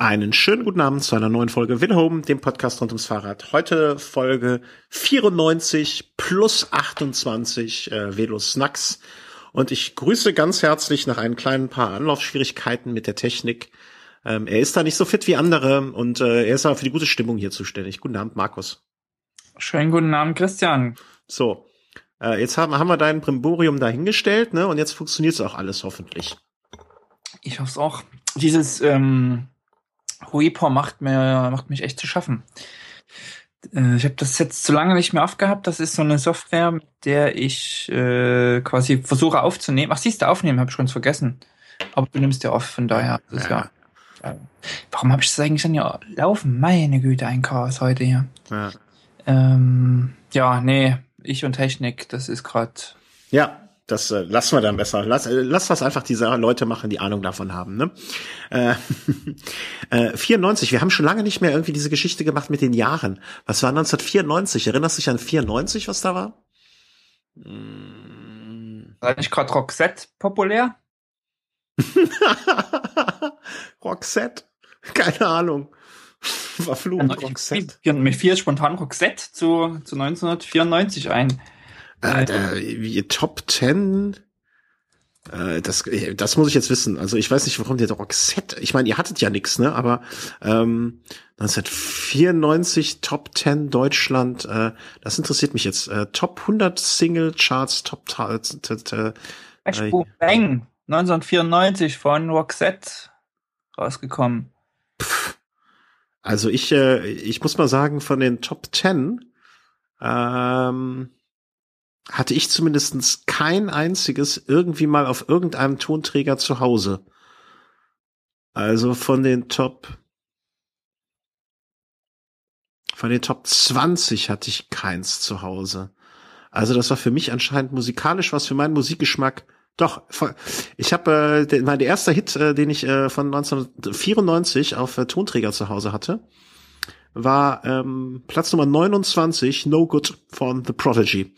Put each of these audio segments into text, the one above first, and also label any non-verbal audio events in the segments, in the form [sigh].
Einen schönen guten Abend zu einer neuen Folge Winhome, dem Podcast rund ums Fahrrad. Heute Folge 94 plus 28 äh, Velo Snacks. Und ich grüße ganz herzlich nach ein kleinen paar Anlaufschwierigkeiten mit der Technik. Ähm, er ist da nicht so fit wie andere und äh, er ist aber für die gute Stimmung hier zuständig. Guten Abend, Markus. Schönen guten Abend, Christian. So, äh, jetzt haben, haben wir dein Brimborium dahingestellt, ne? Und jetzt funktioniert es auch alles hoffentlich. Ich hoffe es auch. Dieses ähm, Reaper macht mir macht mich echt zu schaffen. Äh, ich habe das jetzt zu lange nicht mehr aufgehabt. Das ist so eine Software, mit der ich äh, quasi versuche aufzunehmen. Ach, siehst du, aufnehmen habe ich schon vergessen. Aber du nimmst ja auf, von daher. Das ja. ja. Warum habe ich das eigentlich dann ja laufen? Meine Güte, ein Chaos heute hier. Ja, ähm, ja nee, ich und Technik, das ist gerade. Ja, das äh, lassen wir dann besser. Lass, äh, lass was einfach diese Leute machen, die Ahnung davon haben. Ne? Äh, [laughs] äh, 94, wir haben schon lange nicht mehr irgendwie diese Geschichte gemacht mit den Jahren. Was war 1994? Erinnerst du dich an 94, was da war? War nicht gerade Roxette populär? [laughs] Roxette? Keine Ahnung. Verflucht also, Roxette. Mir fiel spontan Roxette zu, zu 1994 ein. Äh, äh, Top 10 äh, das, das muss ich jetzt wissen. Also ich weiß nicht, warum der Roxette. Ich meine, ihr hattet ja nix, ne? Aber ähm, 1994 Top 10 Deutschland. Äh, das interessiert mich jetzt. Äh, Top 100 Single Charts, Top. Äh, Bang 1994 von Roxette rausgekommen. Also ich, äh, ich muss mal sagen, von den Top 10 ähm, hatte ich zumindestens kein einziges irgendwie mal auf irgendeinem Tonträger zu Hause. Also von den Top von den Top 20 hatte ich keins zu Hause. Also das war für mich anscheinend musikalisch was für meinen Musikgeschmack. Doch, ich habe äh, mein erster Hit, äh, den ich äh, von 1994 auf äh, Tonträger zu Hause hatte, war ähm, Platz Nummer 29, No Good von The Prodigy.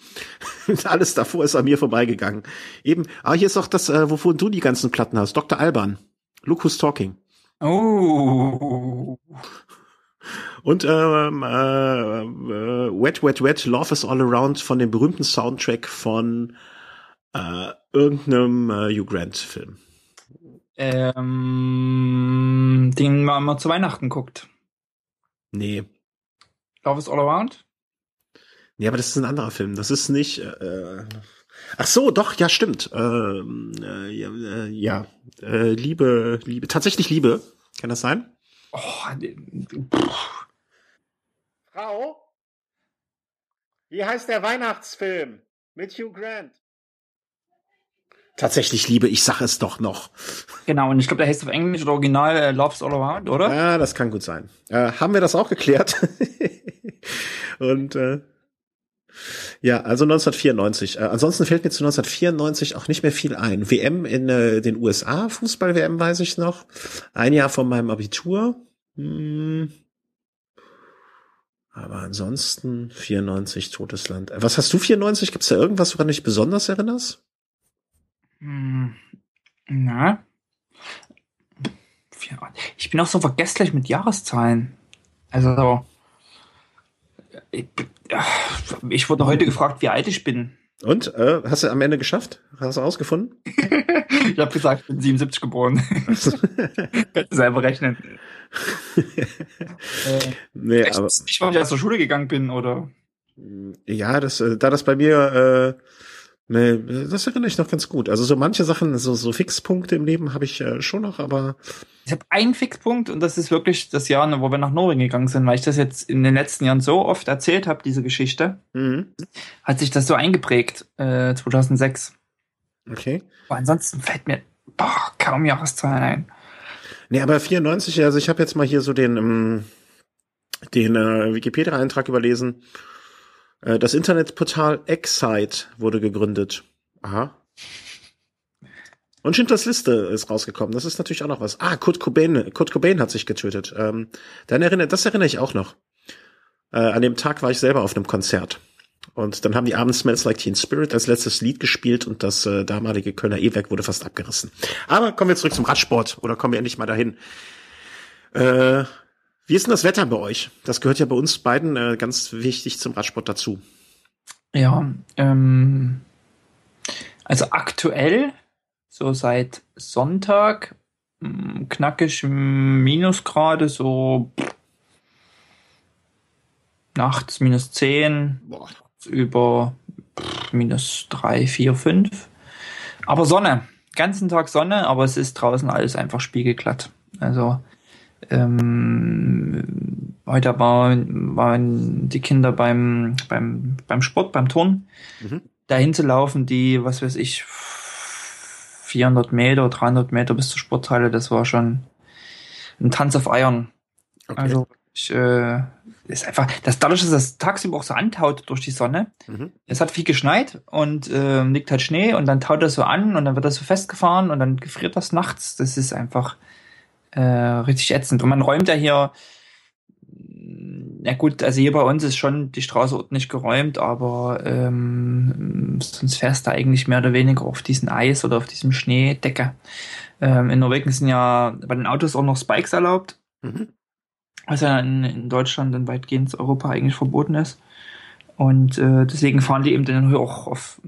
[laughs] Alles davor ist an mir vorbeigegangen. Eben, aber hier ist auch das, äh, wovon du die ganzen Platten hast. Dr. Alban. Look Who's Talking. Oh. Und ähm, äh, äh, Wet, Wet, Wet, Love is All Around von dem berühmten Soundtrack von äh, irgendeinem äh, Hugh Grant-Film. Ähm, den man mal zu Weihnachten guckt. Nee. Love is All Around? Nee, aber das ist ein anderer Film. Das ist nicht. Äh, ach so, doch, ja, stimmt. Ähm, äh, ja, äh, ja. Äh, Liebe, Liebe, tatsächlich Liebe. Kann das sein? Oh, Frau? Wie heißt der Weihnachtsfilm mit Hugh Grant? Tatsächlich Liebe, ich sag es doch noch. Genau, und ich glaube, der heißt auf Englisch oder Original äh, Loves All Around, oder? Ja, das kann gut sein. Äh, haben wir das auch geklärt? [laughs] und äh, ja, also 1994. Äh, ansonsten fällt mir zu 1994 auch nicht mehr viel ein. WM in äh, den USA, Fußball-WM weiß ich noch. Ein Jahr von meinem Abitur. Hm. Aber ansonsten 94 totes Land. Was hast du 94? Gibt's da irgendwas, woran du dich besonders erinnerst? Hm, na? Ich bin auch so vergesslich mit Jahreszahlen. Also, ich, ich wurde heute gefragt, wie alt ich bin. Und? Äh, hast du am Ende geschafft? Hast du ausgefunden? [laughs] ich habe gesagt, ich bin 77 geboren. [laughs] Kannst du selber rechnen. [laughs] äh, nee, aber, nicht, weil ich aus der Schule gegangen bin, oder? Ja, das, äh, da das bei mir äh, Nee, das erinnere ich noch ganz gut. Also so manche Sachen, so, so Fixpunkte im Leben habe ich äh, schon noch, aber. Ich habe einen Fixpunkt und das ist wirklich das Jahr, wo wir nach Norwegen gegangen sind, weil ich das jetzt in den letzten Jahren so oft erzählt habe, diese Geschichte. Mhm. Hat sich das so eingeprägt, äh, 2006. Okay. Aber ansonsten fällt mir boah, kaum Jahreszahlen ein. Nee, aber 94, also ich habe jetzt mal hier so den, ähm, den äh, Wikipedia-Eintrag überlesen. Äh, das Internetportal Excite wurde gegründet. Aha. Und Schindlers Liste ist rausgekommen. Das ist natürlich auch noch was. Ah, Kurt Cobain, Kurt Cobain hat sich getötet. Ähm, dann erinnert, das erinnere ich auch noch. Äh, an dem Tag war ich selber auf einem Konzert. Und dann haben die abends Smells Like Teen Spirit als letztes Lied gespielt und das äh, damalige Kölner E-Werk wurde fast abgerissen. Aber kommen wir zurück zum Radsport oder kommen wir endlich mal dahin. Äh, wie ist denn das Wetter bei euch? Das gehört ja bei uns beiden äh, ganz wichtig zum Radsport dazu. Ja, ähm, also aktuell, so seit Sonntag, mm, knackig Minusgrade, so nachts minus 10, Boah. über minus 3, 4, 5. Aber Sonne, ganzen Tag Sonne, aber es ist draußen alles einfach spiegelglatt. Also ähm, heute waren, waren die Kinder beim, beim, beim Sport, beim Turnen. Mhm. Dahin zu laufen, die, was weiß ich, 400 Meter, 300 Meter bis zur Sporthalle, das war schon ein Tanz auf Eiern. Okay. Also ich, äh, ist einfach, das dadurch, dass das tagsüber auch so antaut durch die Sonne. Mhm. Es hat viel geschneit und äh, liegt halt Schnee und dann taut das so an und dann wird das so festgefahren und dann gefriert das nachts. Das ist einfach äh, richtig ätzend. Und man räumt ja hier, na gut, also hier bei uns ist schon die Straße ordentlich geräumt, aber ähm, sonst fährst du eigentlich mehr oder weniger auf diesen Eis oder auf diesem Schneedecke. Ähm, in Norwegen sind ja bei den Autos auch noch Spikes erlaubt. Mhm was ja in, in Deutschland und weitgehend Europa eigentlich verboten ist. Und äh, deswegen fahren die eben dann auch auf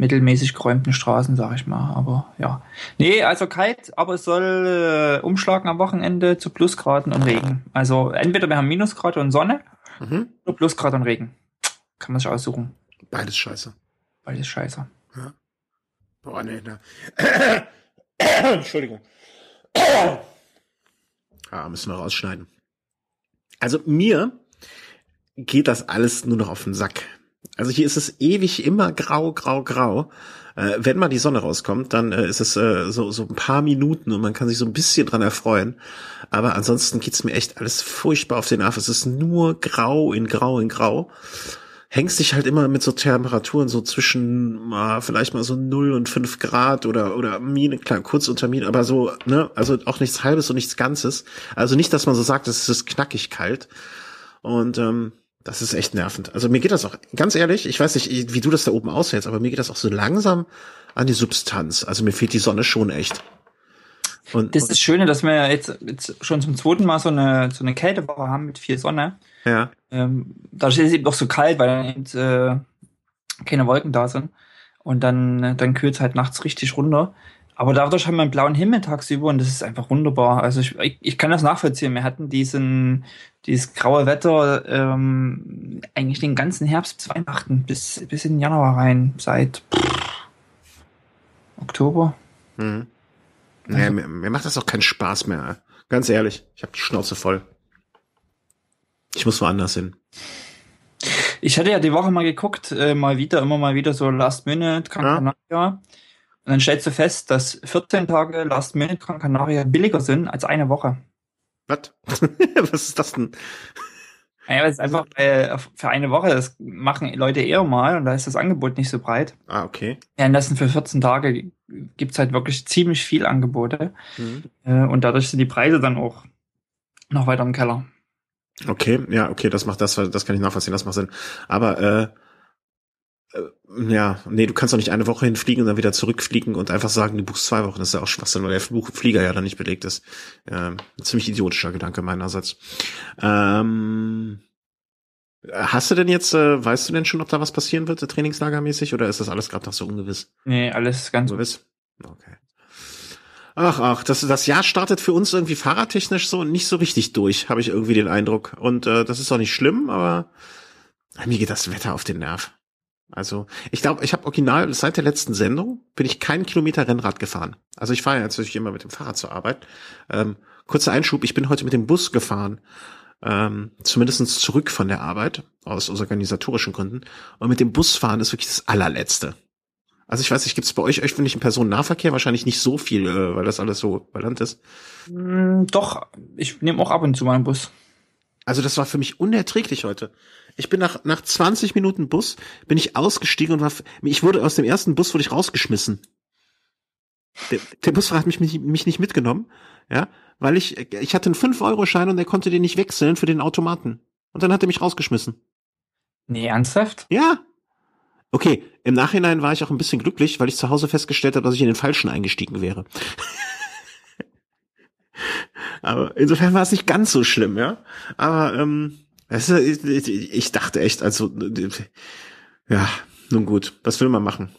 mittelmäßig geräumten Straßen, sag ich mal. Aber ja. Nee, also kalt, aber es soll äh, umschlagen am Wochenende zu Plusgraden und Regen. Also entweder wir haben Minusgrade und Sonne mhm. oder Plusgrade und Regen. Kann man sich aussuchen. Beides scheiße. Beides scheiße. Ja. Boah, nee, ne. [coughs] Entschuldigung. [coughs] Ah, müssen wir rausschneiden. Also mir geht das alles nur noch auf den Sack. Also hier ist es ewig immer grau, grau, grau. Äh, wenn mal die Sonne rauskommt, dann äh, ist es äh, so, so ein paar Minuten und man kann sich so ein bisschen dran erfreuen. Aber ansonsten geht's mir echt alles furchtbar auf den Nerv. Es ist nur grau in grau in grau. Hängst dich halt immer mit so Temperaturen so zwischen äh, vielleicht mal so 0 und 5 Grad oder oder Mine, klar, kurz unter Mine, aber so, ne, also auch nichts halbes und nichts Ganzes. Also nicht, dass man so sagt, es ist knackig kalt. Und ähm, das ist echt nervend. Also mir geht das auch, ganz ehrlich, ich weiß nicht, wie du das da oben aushältst, aber mir geht das auch so langsam an die Substanz. Also mir fehlt die Sonne schon echt. Und, das ist das Schöne, dass wir jetzt, jetzt schon zum zweiten Mal so eine, so eine Kältewoche haben mit viel Sonne. Ja. Ähm, dadurch ist es eben doch so kalt, weil dann eben, äh, keine Wolken da sind. Und dann, dann kühlt es halt nachts richtig runter. Aber dadurch haben wir einen blauen Himmel tagsüber und das ist einfach wunderbar. Also ich, ich, ich kann das nachvollziehen. Wir hatten diesen, dieses graue Wetter ähm, eigentlich den ganzen Herbst bis Weihnachten, bis, bis in den Januar rein, seit pff, Oktober. Mhm. Naja, also, mir, mir macht das auch keinen Spaß mehr. Ganz ehrlich, ich habe die Schnauze voll. Ich muss woanders hin. Ich hatte ja die Woche mal geguckt, äh, mal wieder, immer mal wieder so Last Minute Gran Canaria. Und dann stellst du fest, dass 14 Tage Last Minute Gran Canaria billiger sind als eine Woche. Was? [laughs] Was ist das denn? Naja, das ist einfach äh, für eine Woche, das machen Leute eher mal und da ist das Angebot nicht so breit. Ah, okay. Ja, und das sind für 14 Tage gibt's halt wirklich ziemlich viel Angebote. Mhm. Äh, und dadurch sind die Preise dann auch noch weiter im Keller. Okay, ja, okay, das macht das, das kann ich nachvollziehen, das macht Sinn. Aber äh, ja, nee, du kannst doch nicht eine Woche hinfliegen und dann wieder zurückfliegen und einfach sagen, du buchst zwei Wochen. Das ist ja auch Schwachsinn, weil der Flieger ja dann nicht belegt ist. Ähm, ziemlich idiotischer Gedanke meinerseits. Ähm, hast du denn jetzt, äh, weißt du denn schon, ob da was passieren wird, trainingslagermäßig, oder ist das alles gerade noch so ungewiss? Nee, alles ganz ungewiss. Okay. Ach, ach, das, das Jahr startet für uns irgendwie fahrradtechnisch so nicht so richtig durch, habe ich irgendwie den Eindruck. Und äh, das ist auch nicht schlimm, aber mir geht das Wetter auf den Nerv. Also ich glaube, ich habe original seit der letzten Sendung bin ich keinen Kilometer Rennrad gefahren. Also ich fahre ja natürlich immer mit dem Fahrrad zur Arbeit. Ähm, kurzer Einschub, ich bin heute mit dem Bus gefahren, ähm, zumindestens zurück von der Arbeit aus organisatorischen Gründen. Und mit dem Busfahren ist wirklich das allerletzte. Also ich weiß nicht, gibt es bei euch öffentlichen Personennahverkehr wahrscheinlich nicht so viel, äh, weil das alles so ballant ist? Mm, doch, ich nehme auch ab und zu meinen Bus. Also das war für mich unerträglich heute. Ich bin nach, nach 20 Minuten Bus, bin ich ausgestiegen und war, ich wurde aus dem ersten Bus, wurde ich rausgeschmissen. Der, der Busfahrer hat mich, mich, mich nicht mitgenommen, ja, weil ich, ich hatte einen 5-Euro-Schein und er konnte den nicht wechseln für den Automaten. Und dann hat er mich rausgeschmissen. Nee, ernsthaft? Ja. Okay, im Nachhinein war ich auch ein bisschen glücklich, weil ich zu Hause festgestellt habe, dass ich in den Falschen eingestiegen wäre. Aber insofern war es nicht ganz so schlimm, ja. Aber ähm, ist, ich, ich dachte echt, also ja, nun gut, was will man machen?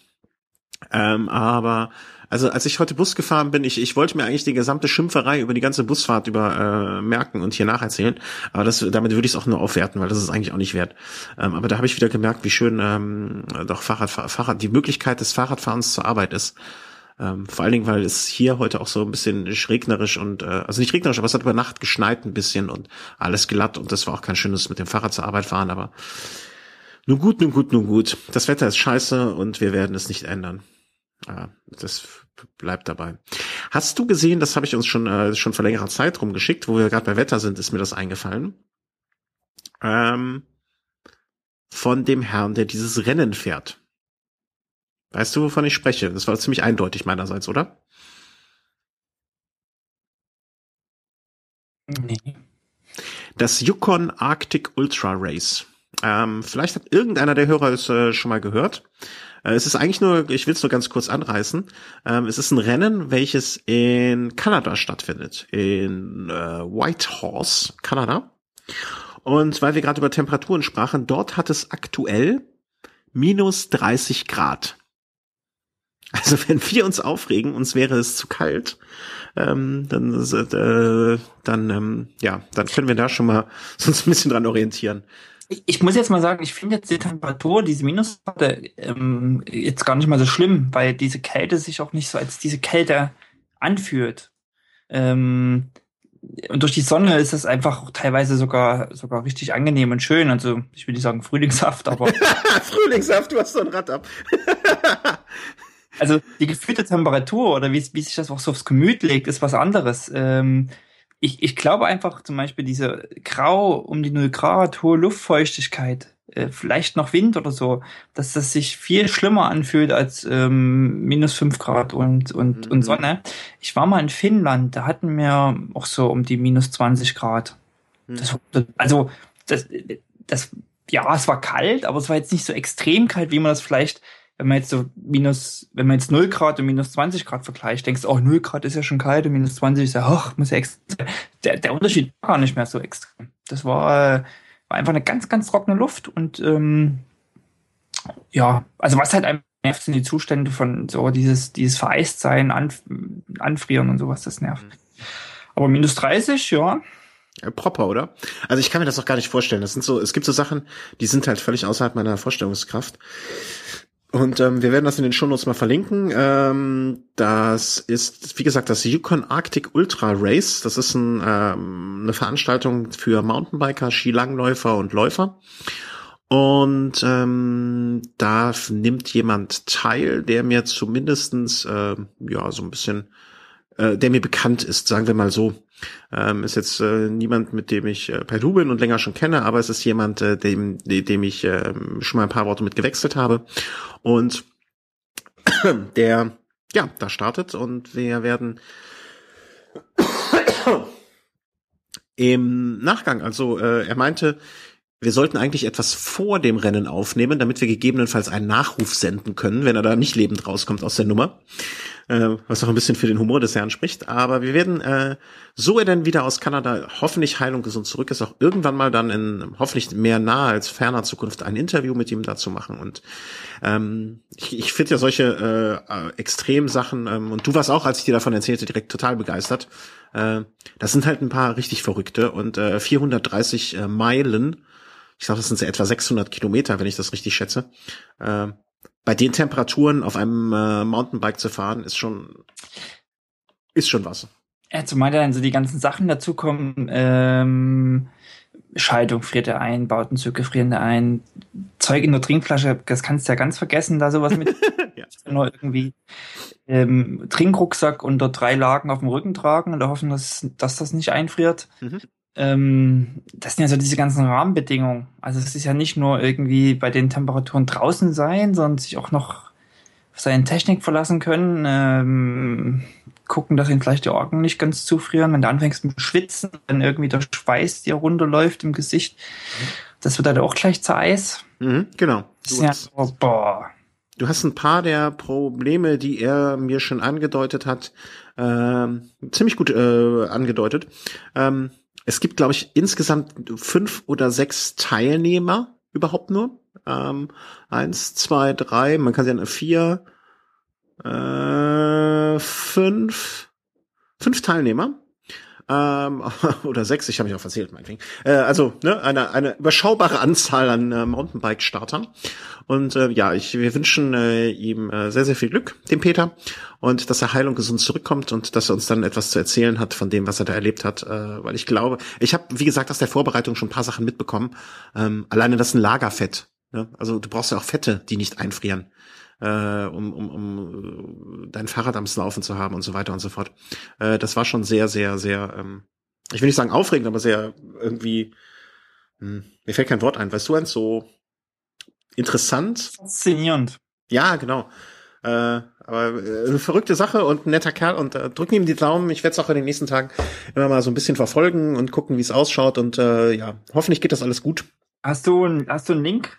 Ähm, aber also als ich heute Bus gefahren bin, ich, ich wollte mir eigentlich die gesamte Schimpferei über die ganze Busfahrt über äh, merken und hier nacherzählen, aber das, damit würde ich es auch nur aufwerten, weil das ist eigentlich auch nicht wert. Ähm, aber da habe ich wieder gemerkt, wie schön ähm, doch Fahrrad, Fahrrad, die Möglichkeit des Fahrradfahrens zur Arbeit ist. Ähm, vor allen Dingen, weil es hier heute auch so ein bisschen regnerisch und, äh, also nicht regnerisch, aber es hat über Nacht geschneit ein bisschen und alles glatt und das war auch kein schönes mit dem Fahrrad zur Arbeit fahren, aber nun gut, nun gut, nun gut. Das Wetter ist scheiße und wir werden es nicht ändern. Ah, das bleibt dabei. Hast du gesehen, das habe ich uns schon, äh, schon vor längerer Zeit rumgeschickt, wo wir gerade bei Wetter sind, ist mir das eingefallen. Ähm, von dem Herrn, der dieses Rennen fährt. Weißt du, wovon ich spreche? Das war ziemlich eindeutig meinerseits, oder? Nee. Das Yukon Arctic Ultra Race. Ähm, vielleicht hat irgendeiner der Hörer es äh, schon mal gehört. Äh, es ist eigentlich nur, ich will es nur ganz kurz anreißen. Ähm, es ist ein Rennen, welches in Kanada stattfindet, in äh, Whitehorse, Kanada. Und weil wir gerade über Temperaturen sprachen, dort hat es aktuell minus 30 Grad. Also wenn wir uns aufregen, uns wäre es zu kalt, ähm, dann, äh, dann ähm, ja, dann können wir da schon mal [laughs] uns ein bisschen dran orientieren. Ich, ich muss jetzt mal sagen, ich finde jetzt die Temperatur, diese Minusgrade, ähm, jetzt gar nicht mal so schlimm, weil diese Kälte sich auch nicht so als diese Kälte anfühlt. Ähm, und durch die Sonne ist es einfach teilweise sogar sogar richtig angenehm und schön. Also ich will nicht sagen Frühlingssaft, aber [laughs] Frühlingssaft, du hast so ein Rad ab. [laughs] also die gefühlte Temperatur oder wie, wie sich das auch so aufs Gemüt legt, ist was anderes. Ähm, ich, ich glaube einfach zum Beispiel diese grau um die 0 Grad hohe Luftfeuchtigkeit, äh, vielleicht noch Wind oder so, dass das sich viel schlimmer anfühlt als ähm, minus 5 Grad und, und, mhm. und Sonne. Ich war mal in Finnland, da hatten wir auch so um die minus 20 Grad. Mhm. Das, also, das, das, ja, es war kalt, aber es war jetzt nicht so extrem kalt, wie man das vielleicht wenn man jetzt so minus, wenn man jetzt 0 Grad und minus 20 Grad vergleicht, denkst du, oh, 0 Grad ist ja schon kalt und minus 20 ist ja, hoch, muss ja extrem. Der, der Unterschied war gar nicht mehr so extrem. Das war, äh, war einfach eine ganz, ganz trockene Luft und ähm, ja, also was halt einem nervt, sind die Zustände von so dieses, dieses Vereistsein, Anf Anfrieren und sowas, das nervt. Mhm. Aber minus 30, ja, ja, proper, oder? Also ich kann mir das auch gar nicht vorstellen. Das sind so, es gibt so Sachen, die sind halt völlig außerhalb meiner Vorstellungskraft. Und ähm, wir werden das in den Shownotes mal verlinken. Ähm, das ist, wie gesagt, das Yukon Arctic Ultra Race. Das ist ein, ähm, eine Veranstaltung für Mountainbiker, Skilangläufer und Läufer. Und ähm, da nimmt jemand teil, der mir zumindestens äh, ja so ein bisschen äh, der mir bekannt ist, sagen wir mal so. Ähm, ist jetzt äh, niemand, mit dem ich äh, per Du bin und länger schon kenne, aber es ist jemand, äh, dem, dem ich äh, schon mal ein paar Worte mit gewechselt habe. Und [coughs] der, ja, da startet und wir werden [coughs] im Nachgang, also äh, er meinte, wir sollten eigentlich etwas vor dem Rennen aufnehmen, damit wir gegebenenfalls einen Nachruf senden können, wenn er da nicht lebend rauskommt aus der Nummer äh, was auch ein bisschen für den Humor des Herrn spricht. Aber wir werden, äh, so er denn wieder aus Kanada hoffentlich heil und gesund zurück ist, auch irgendwann mal dann in hoffentlich mehr nahe als ferner Zukunft ein Interview mit ihm dazu machen. Und ähm, ich, ich finde ja solche äh, Extremsachen, ähm, und du warst auch, als ich dir davon erzählte, direkt total begeistert. Äh, das sind halt ein paar richtig Verrückte und äh, 430 äh, Meilen, ich glaube, das sind so etwa 600 Kilometer, wenn ich das richtig schätze. Äh, bei den Temperaturen auf einem äh, Mountainbike zu fahren, ist schon, ist schon was. Ja, zumal dann so die ganzen Sachen dazukommen, ähm, Schaltung friert er ein, Bautenzüge frieren er ein, Zeug in der Trinkflasche, das kannst du ja ganz vergessen, da sowas mit [laughs] ja. nur irgendwie ähm, Trinkrucksack unter drei Lagen auf dem Rücken tragen und hoffen, dass, dass das nicht einfriert. Mhm ähm, das sind ja so diese ganzen Rahmenbedingungen. Also es ist ja nicht nur irgendwie bei den Temperaturen draußen sein, sondern sich auch noch auf seine Technik verlassen können, ähm, gucken, dass ihnen vielleicht die Orgen nicht ganz zufrieren, wenn du anfängst mit Schwitzen, wenn irgendwie der Schweiß dir runterläuft im Gesicht, das wird halt auch gleich zu Eis. Mhm, genau. Ist ja so, boah. du hast ein paar der Probleme, die er mir schon angedeutet hat, ähm, ziemlich gut äh, angedeutet. Ähm, es gibt, glaube ich, insgesamt fünf oder sechs Teilnehmer überhaupt nur. Ähm, eins, zwei, drei, man kann sie ja vier, äh, fünf, fünf Teilnehmer ähm, [laughs] oder sechs, ich habe mich auch verzählt, meinetwegen. Äh, also ne, eine, eine überschaubare Anzahl an äh, Mountainbike-Startern. Und äh, ja, ich, wir wünschen äh, ihm äh, sehr, sehr viel Glück, dem Peter, und dass er heil und gesund zurückkommt und dass er uns dann etwas zu erzählen hat von dem, was er da erlebt hat. Äh, weil ich glaube, ich habe, wie gesagt, aus der Vorbereitung schon ein paar Sachen mitbekommen. Ähm, alleine das ist ein Lagerfett. Ne? Also du brauchst ja auch Fette, die nicht einfrieren äh, um, um, um dein Fahrrad am Laufen zu haben und so weiter und so fort. Äh, das war schon sehr, sehr, sehr, ähm, ich will nicht sagen aufregend, aber sehr irgendwie, hm, mir fällt kein Wort ein. Weißt du eins so interessant? Faszinierend. Ja, genau. Äh, aber äh, eine verrückte Sache und ein netter Kerl und äh, drücken ihm die Daumen. Ich werde es auch in den nächsten Tagen immer mal so ein bisschen verfolgen und gucken, wie es ausschaut und äh, ja, hoffentlich geht das alles gut. Hast du, hast du einen Link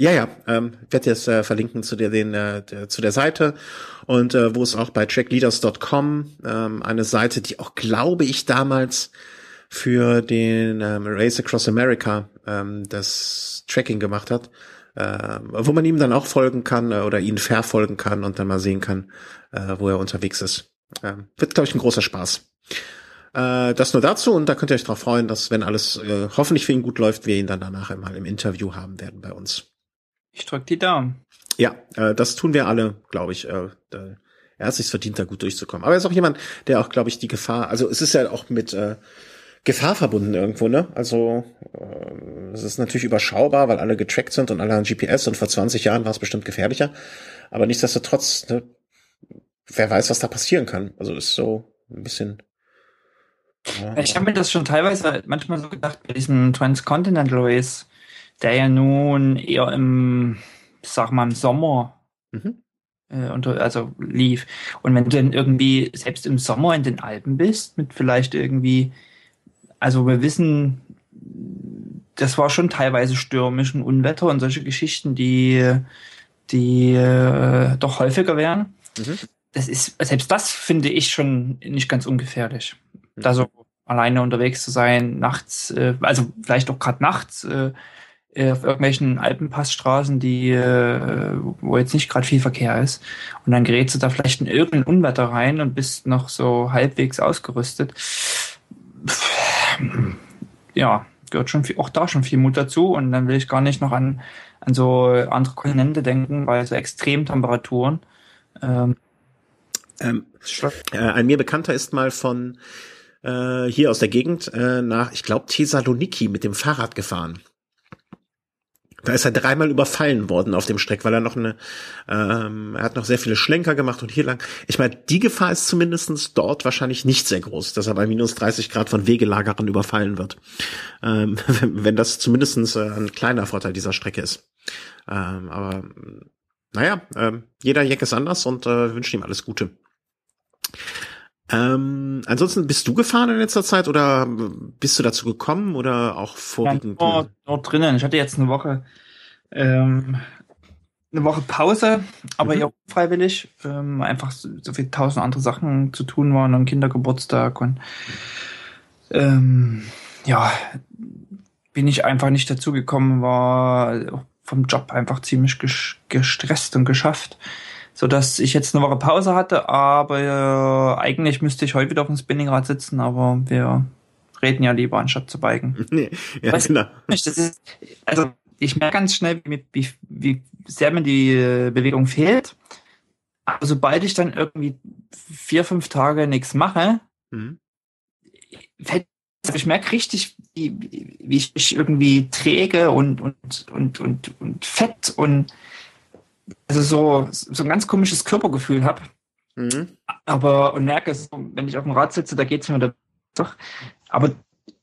ja, ja, ähm, werde jetzt äh, verlinken zu der, den, äh, der, zu der Seite und äh, wo es auch bei trackleaders.com ähm, eine Seite, die auch, glaube ich, damals für den ähm, Race Across America ähm, das Tracking gemacht hat, äh, wo man ihm dann auch folgen kann äh, oder ihn verfolgen kann und dann mal sehen kann, äh, wo er unterwegs ist. Ähm, wird, glaube ich, ein großer Spaß. Äh, das nur dazu und da könnt ihr euch darauf freuen, dass wenn alles äh, hoffentlich für ihn gut läuft, wir ihn dann danach einmal im Interview haben werden bei uns. Ich drück die Daumen. Ja, äh, das tun wir alle, glaube ich. Äh, er hat sich verdient, da gut durchzukommen. Aber er ist auch jemand, der auch, glaube ich, die Gefahr, also es ist ja auch mit äh, Gefahr verbunden irgendwo, ne? Also äh, es ist natürlich überschaubar, weil alle getrackt sind und alle haben GPS und vor 20 Jahren war es bestimmt gefährlicher. Aber nichtsdestotrotz, ne, wer weiß, was da passieren kann. Also ist so ein bisschen. Ja, ich habe mir das schon teilweise manchmal so gedacht bei diesem Transcontinental Race der ja nun eher im, sag mal, im Sommer mhm. äh, unter, also lief. Und wenn du dann irgendwie selbst im Sommer in den Alpen bist, mit vielleicht irgendwie, also wir wissen, das war schon teilweise stürmisch und Unwetter und solche Geschichten, die, die äh, doch häufiger wären. Mhm. Das ist, selbst das finde ich schon nicht ganz ungefährlich. Mhm. Also alleine unterwegs zu sein, nachts, äh, also vielleicht auch gerade nachts, äh, äh, auf irgendwelchen Alpenpassstraßen, die, äh, wo jetzt nicht gerade viel Verkehr ist. Und dann gerätst du da vielleicht in irgendein Unwetter rein und bist noch so halbwegs ausgerüstet. Ja, gehört schon viel, auch da schon viel Mut dazu. Und dann will ich gar nicht noch an, an so andere Kontinente denken, weil so Extremtemperaturen. Ähm, ähm, äh, ein mir Bekannter ist mal von äh, hier aus der Gegend äh, nach, ich glaube, Thessaloniki mit dem Fahrrad gefahren. Da ist er dreimal überfallen worden auf dem Streck, weil er noch eine, ähm, er hat noch sehr viele Schlenker gemacht und hier lang. Ich meine, die Gefahr ist zumindestens dort wahrscheinlich nicht sehr groß, dass er bei minus 30 Grad von Wegelagerern überfallen wird. Ähm, [laughs] wenn das zumindestens äh, ein kleiner Vorteil dieser Strecke ist. Ähm, aber naja, ähm, jeder Jack ist anders und äh, wünsche ihm alles Gute. Ähm, ansonsten bist du gefahren in letzter Zeit oder bist du dazu gekommen oder auch vorwiegend? Ja, nur drinnen. Ich hatte jetzt eine Woche ähm, eine Woche Pause, aber mhm. eher freiwillig. Ähm, einfach so, so viel tausend andere Sachen zu tun waren und Kindergeburtstag und ähm, ja, bin ich einfach nicht dazu gekommen, war vom Job einfach ziemlich gestresst und geschafft so dass ich jetzt eine Woche Pause hatte, aber äh, eigentlich müsste ich heute wieder auf dem Spinningrad sitzen, aber wir reden ja lieber anstatt zu biken. [laughs] Nee, ja, weißt genau. [laughs] Nicht, das ist, also ich merke ganz schnell, wie, wie, wie sehr mir die äh, Bewegung fehlt. Aber sobald ich dann irgendwie vier, fünf Tage nichts mache, mhm. fällt ich merke richtig, wie, wie ich mich irgendwie träge und, und, und, und, und fett und also so, so ein ganz komisches Körpergefühl habe. Mhm. Aber und merke wenn ich auf dem Rad sitze, da geht es mir doch. Aber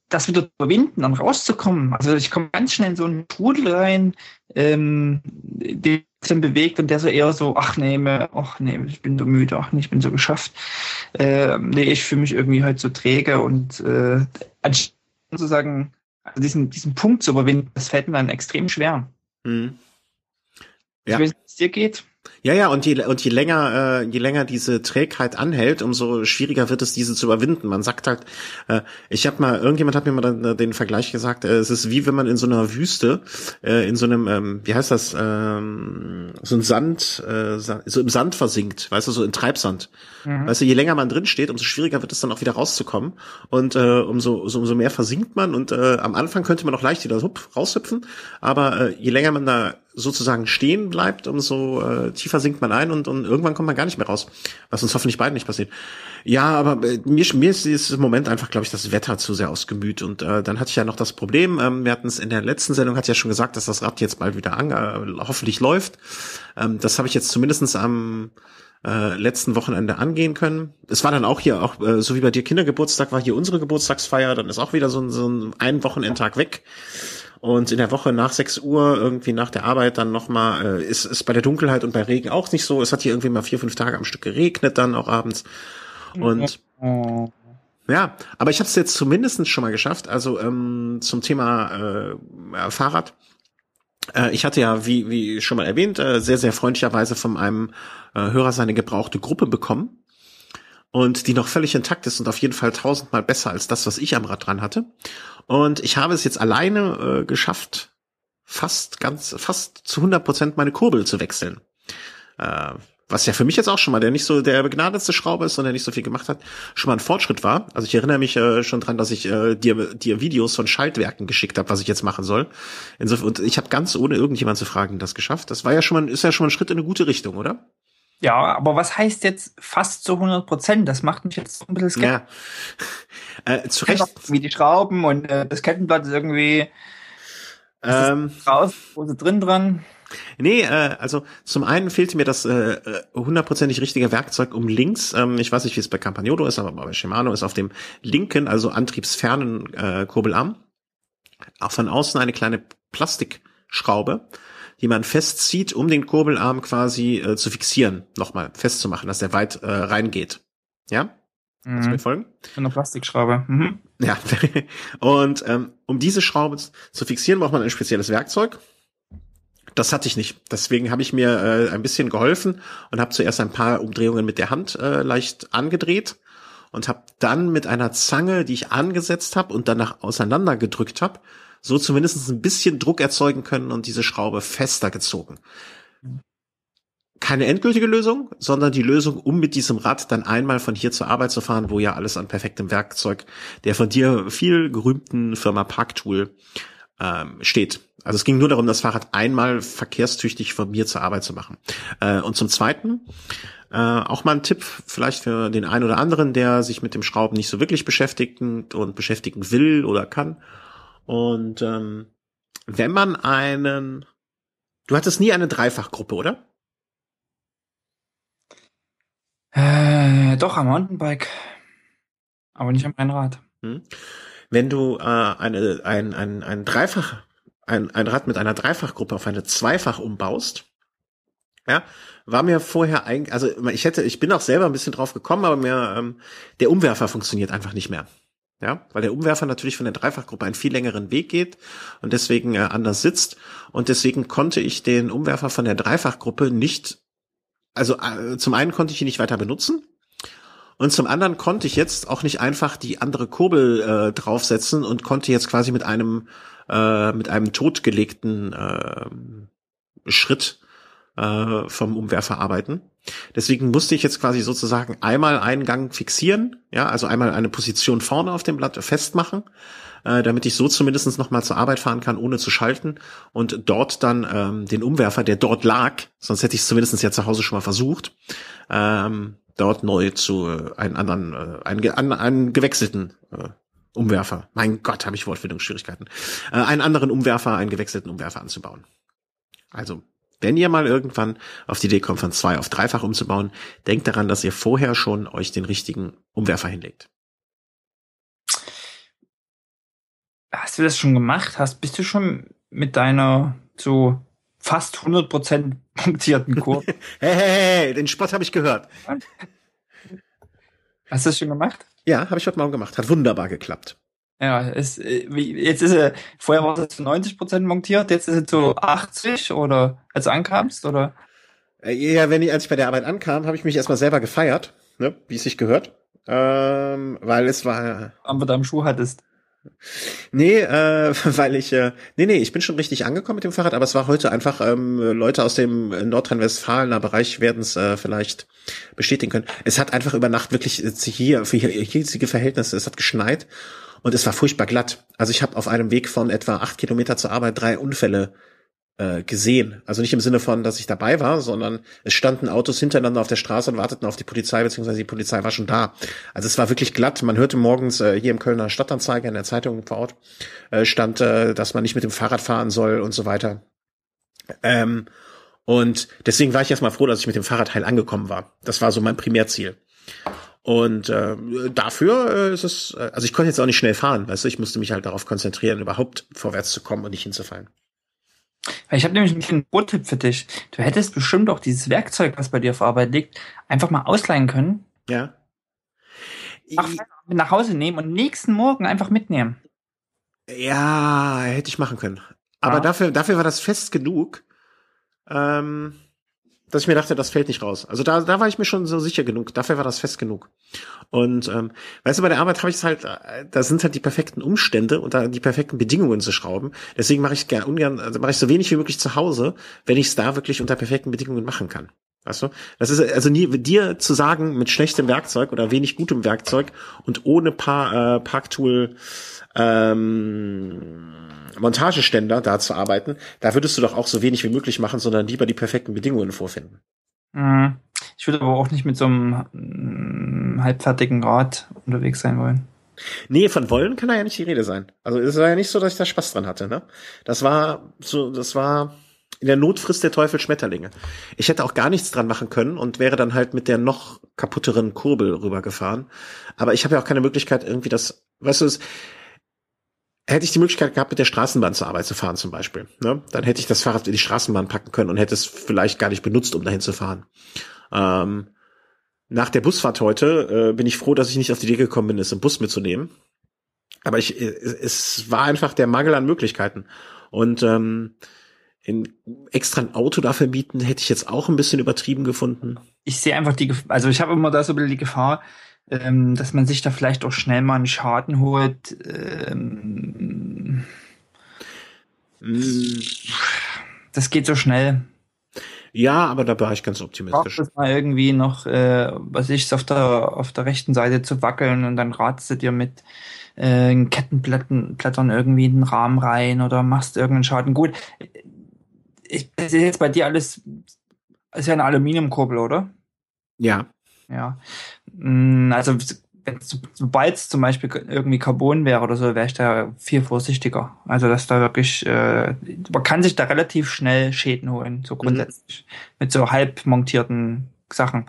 das wieder zu überwinden, dann rauszukommen. Also ich komme ganz schnell in so einen Strudel rein, ähm, der sich bewegt und der so eher so, ach nee, ach nee, ich bin so müde, ach nee, ich bin so geschafft. Äh, nee, ich fühle mich irgendwie halt so träge und äh, anstatt sozusagen also diesen, diesen Punkt zu überwinden, das fällt mir dann extrem schwer. Mhm. Ich ja. wie es dir geht. Ja, ja, und je, und je länger, äh, je länger diese Trägheit anhält, umso schwieriger wird es, diese zu überwinden. Man sagt halt, äh, ich habe mal, irgendjemand hat mir mal den, den Vergleich gesagt, äh, es ist wie wenn man in so einer Wüste, äh, in so einem, ähm, wie heißt das, ähm, so ein Sand, äh, so im Sand versinkt, weißt du, so in Treibsand. Mhm. Weißt du, je länger man drin steht, umso schwieriger wird es dann auch wieder rauszukommen. Und äh, umso, so, umso mehr versinkt man. Und äh, am Anfang könnte man auch leicht wieder hup, raushüpfen, aber äh, je länger man da sozusagen stehen bleibt, umso äh, tiefer sinkt man ein und, und irgendwann kommt man gar nicht mehr raus. Was uns hoffentlich beiden nicht passiert. Ja, aber äh, mir, mir ist dieses Moment einfach, glaube ich, das Wetter zu sehr aus Gemüt. Und äh, dann hatte ich ja noch das Problem, ähm, wir hatten es in der letzten Sendung, hat ja schon gesagt, dass das Rad jetzt bald wieder an, äh, hoffentlich läuft. Ähm, das habe ich jetzt zumindestens am äh, letzten Wochenende angehen können. Es war dann auch hier, auch äh, so wie bei dir Kindergeburtstag, war hier unsere Geburtstagsfeier, dann ist auch wieder so, ein so ein Wochenendtag weg. Und in der Woche nach 6 Uhr, irgendwie nach der Arbeit dann nochmal, äh, ist, ist bei der Dunkelheit und bei Regen auch nicht so. Es hat hier irgendwie mal vier, fünf Tage am Stück geregnet dann auch abends. Und ja, aber ich habe es jetzt zumindest schon mal geschafft. Also ähm, zum Thema äh, Fahrrad. Äh, ich hatte ja, wie, wie schon mal erwähnt, äh, sehr, sehr freundlicherweise von einem äh, Hörer seine gebrauchte Gruppe bekommen und die noch völlig intakt ist und auf jeden Fall tausendmal besser als das, was ich am Rad dran hatte. Und ich habe es jetzt alleine äh, geschafft, fast ganz, fast zu 100 Prozent meine Kurbel zu wechseln. Äh, was ja für mich jetzt auch schon mal, der nicht so der begnadetste Schrauber ist, sondern nicht so viel gemacht hat, schon mal ein Fortschritt war. Also ich erinnere mich äh, schon dran, dass ich äh, dir, dir Videos von Schaltwerken geschickt habe, was ich jetzt machen soll. Insofern, und ich habe ganz ohne irgendjemand zu fragen das geschafft. Das war ja schon mal, ist ja schon mal ein Schritt in eine gute Richtung, oder? Ja, aber was heißt jetzt fast zu 100 Prozent? Das macht mich jetzt ein bisschen skeptisch. Ja, äh, zu Recht. Wie die Schrauben und äh, das Kettenblatt ist irgendwie ähm, ist raus, wo ist drin dran? Nee, äh, also zum einen fehlte mir das äh, hundertprozentig richtige Werkzeug um links. Ähm, ich weiß nicht, wie es bei Campagnolo ist, aber bei Shimano ist auf dem linken, also antriebsfernen äh, Kurbelarm auch von außen eine kleine Plastikschraube die man festzieht, um den Kurbelarm quasi äh, zu fixieren, nochmal festzumachen, dass der weit äh, reingeht. Ja? Mhm. Kannst du mir folgen? Eine Plastikschraube. Mhm. Ja. [laughs] Und ähm, um diese Schraube zu fixieren, braucht man ein spezielles Werkzeug. Das hatte ich nicht. Deswegen habe ich mir äh, ein bisschen geholfen und habe zuerst ein paar Umdrehungen mit der Hand äh, leicht angedreht und habe dann mit einer Zange, die ich angesetzt habe und danach auseinandergedrückt habe, so zumindest ein bisschen Druck erzeugen können und diese Schraube fester gezogen. Keine endgültige Lösung, sondern die Lösung, um mit diesem Rad dann einmal von hier zur Arbeit zu fahren, wo ja alles an perfektem Werkzeug der von dir viel gerühmten Firma Parktool ähm, steht. Also es ging nur darum, das Fahrrad einmal verkehrstüchtig von mir zur Arbeit zu machen. Äh, und zum Zweiten, äh, auch mal ein Tipp vielleicht für den einen oder anderen, der sich mit dem Schrauben nicht so wirklich beschäftigt und beschäftigen will oder kann. Und ähm, wenn man einen, du hattest nie eine Dreifachgruppe, oder? Äh, doch am Mountainbike, aber nicht am Rennrad. Hm. Wenn du äh, eine, ein, ein, ein Dreifach, ein, ein Rad mit einer Dreifachgruppe auf eine Zweifach umbaust, ja, war mir vorher eigentlich, also ich hätte, ich bin auch selber ein bisschen drauf gekommen, aber mir ähm, der Umwerfer funktioniert einfach nicht mehr. Ja, weil der Umwerfer natürlich von der Dreifachgruppe einen viel längeren Weg geht und deswegen äh, anders sitzt. Und deswegen konnte ich den Umwerfer von der Dreifachgruppe nicht, also äh, zum einen konnte ich ihn nicht weiter benutzen. Und zum anderen konnte ich jetzt auch nicht einfach die andere Kurbel äh, draufsetzen und konnte jetzt quasi mit einem äh, mit einem totgelegten äh, Schritt äh, vom Umwerfer arbeiten. Deswegen musste ich jetzt quasi sozusagen einmal einen Gang fixieren, ja, also einmal eine Position vorne auf dem Blatt festmachen, äh, damit ich so zumindest noch mal zur Arbeit fahren kann, ohne zu schalten und dort dann ähm, den Umwerfer, der dort lag, sonst hätte ich es zumindest ja zu Hause schon mal versucht, ähm, dort neu zu äh, einen anderen, äh, einen, einen, einen gewechselten äh, Umwerfer. Mein Gott, habe ich Wortfindungsschwierigkeiten. Äh, einen anderen Umwerfer, einen gewechselten Umwerfer anzubauen. Also wenn ihr mal irgendwann auf die Idee kommt, von zwei auf dreifach umzubauen, denkt daran, dass ihr vorher schon euch den richtigen Umwerfer hinlegt. Hast du das schon gemacht? Hast, bist du schon mit deiner so fast 100% punktierten Kurve? [laughs] hey, hey, hey, den Spott habe ich gehört. Hast du das schon gemacht? Ja, habe ich heute Morgen gemacht. Hat wunderbar geklappt. Ja, es, äh, jetzt ist er, vorher war es zu 90 Prozent montiert, jetzt ist es zu 80 oder als du ankamst oder? Äh, ja, wenn ich, als ich bei der Arbeit ankam, habe ich mich erstmal selber gefeiert, ne, wie es sich gehört. Ähm, weil es war. Aber du am Schuh hattest. Nee, äh, [laughs] weil ich, äh, nee, nee, ich bin schon richtig angekommen mit dem Fahrrad, aber es war heute einfach, ähm, Leute aus dem Nordrhein-Westfalener Bereich werden es äh, vielleicht bestätigen können. Es hat einfach über Nacht wirklich äh, hier, für hier, hiesige Verhältnisse, es hat geschneit und es war furchtbar glatt. Also ich habe auf einem Weg von etwa acht Kilometer zur Arbeit drei Unfälle äh, gesehen. Also nicht im Sinne von, dass ich dabei war, sondern es standen Autos hintereinander auf der Straße und warteten auf die Polizei, beziehungsweise die Polizei war schon da. Also es war wirklich glatt. Man hörte morgens äh, hier im Kölner Stadtanzeiger in der Zeitung vor Ort äh, stand, äh, dass man nicht mit dem Fahrrad fahren soll und so weiter. Ähm, und deswegen war ich erstmal froh, dass ich mit dem Fahrrad heil angekommen war. Das war so mein Primärziel. Und äh, dafür äh, ist es, äh, also ich konnte jetzt auch nicht schnell fahren, weißt du, ich musste mich halt darauf konzentrieren, überhaupt vorwärts zu kommen und nicht hinzufallen. Ich habe nämlich einen Pro-Tipp für dich. Du hättest bestimmt auch dieses Werkzeug, was bei dir auf Arbeit liegt, einfach mal ausleihen können. Ja. Ach, nach Hause nehmen und nächsten Morgen einfach mitnehmen. Ja, hätte ich machen können. Aber ja. dafür, dafür war das fest genug. Ähm, dass ich mir dachte, das fällt nicht raus. Also da, da war ich mir schon so sicher genug. Dafür war das fest genug. Und ähm, weißt du, bei der Arbeit habe ich es halt, äh, da sind halt die perfekten Umstände und da die perfekten Bedingungen zu schrauben. Deswegen mache ich gern ungern, also mache ich so wenig wie möglich zu Hause, wenn ich es da wirklich unter perfekten Bedingungen machen kann. Weißt du? Das ist also nie dir zu sagen, mit schlechtem Werkzeug oder wenig gutem Werkzeug und ohne pa äh, Parktool ähm, Montageständer da zu arbeiten, da würdest du doch auch so wenig wie möglich machen, sondern lieber die perfekten Bedingungen vorfinden. Mhm. Ich würde aber auch nicht mit so einem mm, halbfertigen Rad unterwegs sein wollen. Nee, von wollen kann da ja nicht die Rede sein. Also es war ja nicht so, dass ich da Spaß dran hatte. Ne? Das war so, das war in der Notfrist der Teufel Schmetterlinge. Ich hätte auch gar nichts dran machen können und wäre dann halt mit der noch kaputteren Kurbel rübergefahren. Aber ich habe ja auch keine Möglichkeit, irgendwie das, weißt du, es, hätte ich die Möglichkeit gehabt, mit der Straßenbahn zur Arbeit zu fahren zum Beispiel, ne? dann hätte ich das Fahrrad in die Straßenbahn packen können und hätte es vielleicht gar nicht benutzt, um dahin zu fahren. Ähm, nach der Busfahrt heute äh, bin ich froh, dass ich nicht auf die Idee gekommen bin, es im Bus mitzunehmen. Aber ich, äh, es war einfach der Mangel an Möglichkeiten. Und ähm, in extra ein Auto dafür bieten, hätte ich jetzt auch ein bisschen übertrieben gefunden. Ich sehe einfach die, also ich habe immer da so ein bisschen die Gefahr, ähm, dass man sich da vielleicht auch schnell mal einen Schaden holt. Ähm, mm. das geht so schnell. Ja, aber da war ich ganz optimistisch. Das mal irgendwie noch, äh, was ich auf der auf der rechten Seite zu wackeln und dann ratst du dir mit äh, Kettenblättern irgendwie in den Rahmen rein oder machst irgendeinen Schaden. Gut, ich, das ist jetzt bei dir alles, ist ja eine Aluminiumkurbel, oder? Ja. Ja. Mm, also sobald es zum Beispiel irgendwie Carbon wäre oder so, wäre ich da viel vorsichtiger. Also dass da wirklich, äh, man kann sich da relativ schnell Schäden holen, so mhm. grundsätzlich. Mhm. Mit so halb montierten Sachen.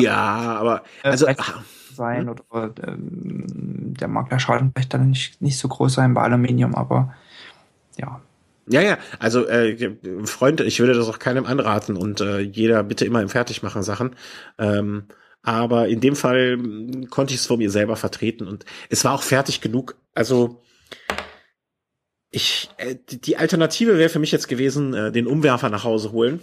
Ja, aber also sein mhm. oder ähm, der mag der Schaden vielleicht dann nicht, nicht so groß sein bei Aluminium, aber ja. Ja, ja, also äh, Freund, ich würde das auch keinem anraten und äh, jeder bitte immer im Fertigmachen Sachen. Ähm, aber in dem Fall hm, konnte ich es vor mir selber vertreten und es war auch fertig genug. Also ich, äh, die Alternative wäre für mich jetzt gewesen, äh, den Umwerfer nach Hause holen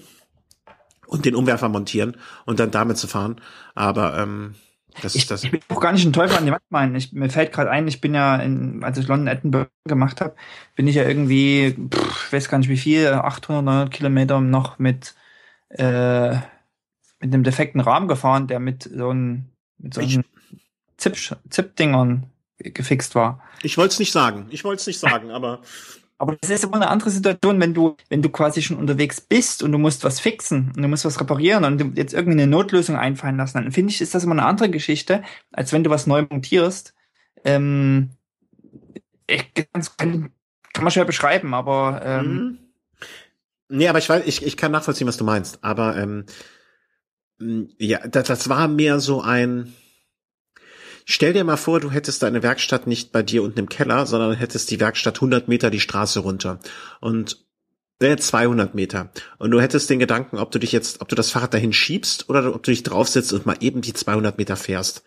und den Umwerfer montieren und dann damit zu fahren. Aber ähm, das ich, ist das. Ich will auch gar nicht einen Teufel an die Wand meinen. Ich, mir fällt gerade ein, ich bin ja, in, als ich London Edinburgh gemacht habe, bin ich ja irgendwie, pff, ich weiß gar nicht wie viel, 800, 900 Kilometer noch mit äh, mit einem defekten Rahmen gefahren, der mit so einem mit so einem Zip-Dingern gefixt war. Ich wollte es nicht sagen. Ich wollte es nicht sagen, [laughs] aber aber das ist immer eine andere Situation, wenn du, wenn du quasi schon unterwegs bist und du musst was fixen und du musst was reparieren und du jetzt irgendwie eine Notlösung einfallen lassen, dann finde ich, ist das immer eine andere Geschichte, als wenn du was neu montierst. Ähm, ich, kann, kann man schwer beschreiben, aber ähm, mhm. Nee, aber ich weiß, ich, ich kann nachvollziehen, was du meinst. Aber ähm, ja, das, das war mehr so ein Stell dir mal vor, du hättest deine Werkstatt nicht bei dir unten im Keller, sondern hättest die Werkstatt 100 Meter die Straße runter und äh, 200 Meter. Und du hättest den Gedanken, ob du dich jetzt, ob du das Fahrrad dahin schiebst oder ob du dich draufsetzt und mal eben die 200 Meter fährst.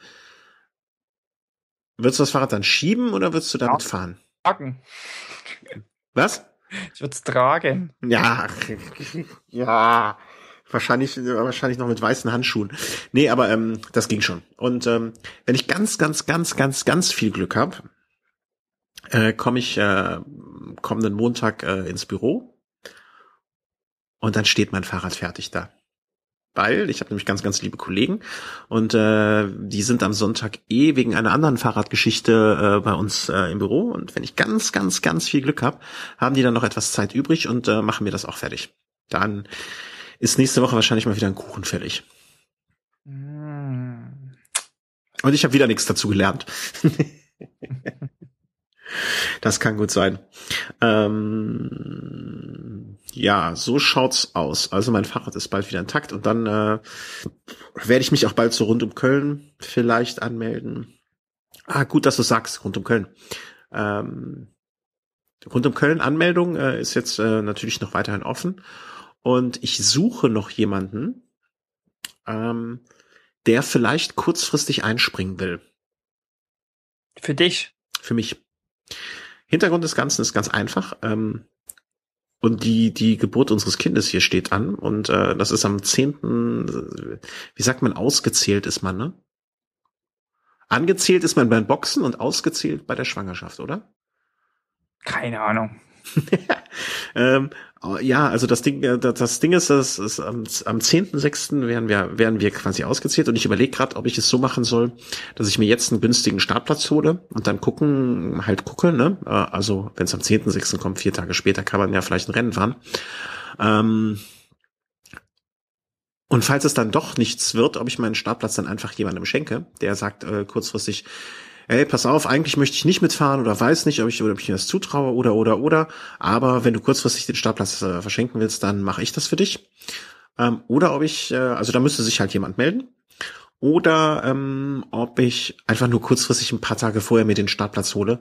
Würdest du das Fahrrad dann schieben oder würdest du damit fahren? Tragen. Was? Ich würde es tragen. Ja, [laughs] ja. Wahrscheinlich, wahrscheinlich noch mit weißen Handschuhen. Nee, aber ähm, das ging schon. Und ähm, wenn ich ganz, ganz, ganz, ganz, ganz viel Glück habe, äh, komme ich äh, kommenden Montag äh, ins Büro und dann steht mein Fahrrad fertig da. Weil ich habe nämlich ganz, ganz liebe Kollegen und äh, die sind am Sonntag eh wegen einer anderen Fahrradgeschichte äh, bei uns äh, im Büro. Und wenn ich ganz, ganz, ganz viel Glück habe, haben die dann noch etwas Zeit übrig und äh, machen mir das auch fertig. Dann ist nächste Woche wahrscheinlich mal wieder ein Kuchen fällig. Hm. Und ich habe wieder nichts dazu gelernt. [laughs] das kann gut sein. Ähm, ja, so schaut's aus. Also mein Fahrrad ist bald wieder intakt und dann äh, werde ich mich auch bald so rund um Köln vielleicht anmelden. Ah, gut, dass du sagst, rund um Köln. Ähm, rund um Köln Anmeldung äh, ist jetzt äh, natürlich noch weiterhin offen. Und ich suche noch jemanden, ähm, der vielleicht kurzfristig einspringen will. Für dich. Für mich. Hintergrund des Ganzen ist ganz einfach. Ähm, und die, die Geburt unseres Kindes hier steht an. Und äh, das ist am 10. Wie sagt man, ausgezählt ist man, ne? Angezählt ist man beim Boxen und ausgezählt bei der Schwangerschaft, oder? Keine Ahnung. [laughs] ähm, ja, also das Ding, äh, das, Ding ist, das ist am, am 10.6. werden wir, werden wir quasi ausgezählt und ich überlege gerade, ob ich es so machen soll, dass ich mir jetzt einen günstigen Startplatz hole und dann gucken, halt gucke, ne? Äh, Also wenn es am 10.6. kommt, vier Tage später, kann man ja vielleicht ein Rennen fahren. Ähm, und falls es dann doch nichts wird, ob ich meinen Startplatz dann einfach jemandem schenke, der sagt äh, kurzfristig, ey, pass auf, eigentlich möchte ich nicht mitfahren oder weiß nicht, ob ich, ob ich mir das zutraue oder, oder, oder. Aber wenn du kurzfristig den Startplatz äh, verschenken willst, dann mache ich das für dich. Ähm, oder ob ich, äh, also da müsste sich halt jemand melden. Oder ähm, ob ich einfach nur kurzfristig ein paar Tage vorher mir den Startplatz hole.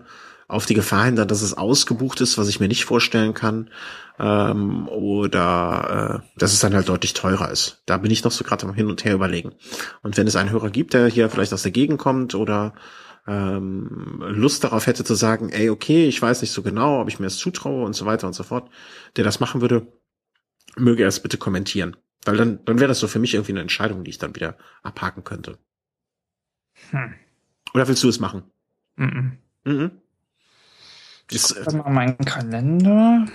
Auf die Gefahr hin, dass es ausgebucht ist, was ich mir nicht vorstellen kann. Ähm, oder äh, dass es dann halt deutlich teurer ist. Da bin ich noch so gerade am Hin und Her überlegen. Und wenn es einen Hörer gibt, der hier vielleicht aus der Gegend kommt oder ähm, Lust darauf hätte zu sagen, ey, okay, ich weiß nicht so genau, ob ich mir das zutraue und so weiter und so fort, der das machen würde, möge er es bitte kommentieren. Weil dann, dann wäre das so für mich irgendwie eine Entscheidung, die ich dann wieder abhaken könnte. Hm. Oder willst du es machen? Mhm. Mhm. Ich Das, guck mal meinen Kalender.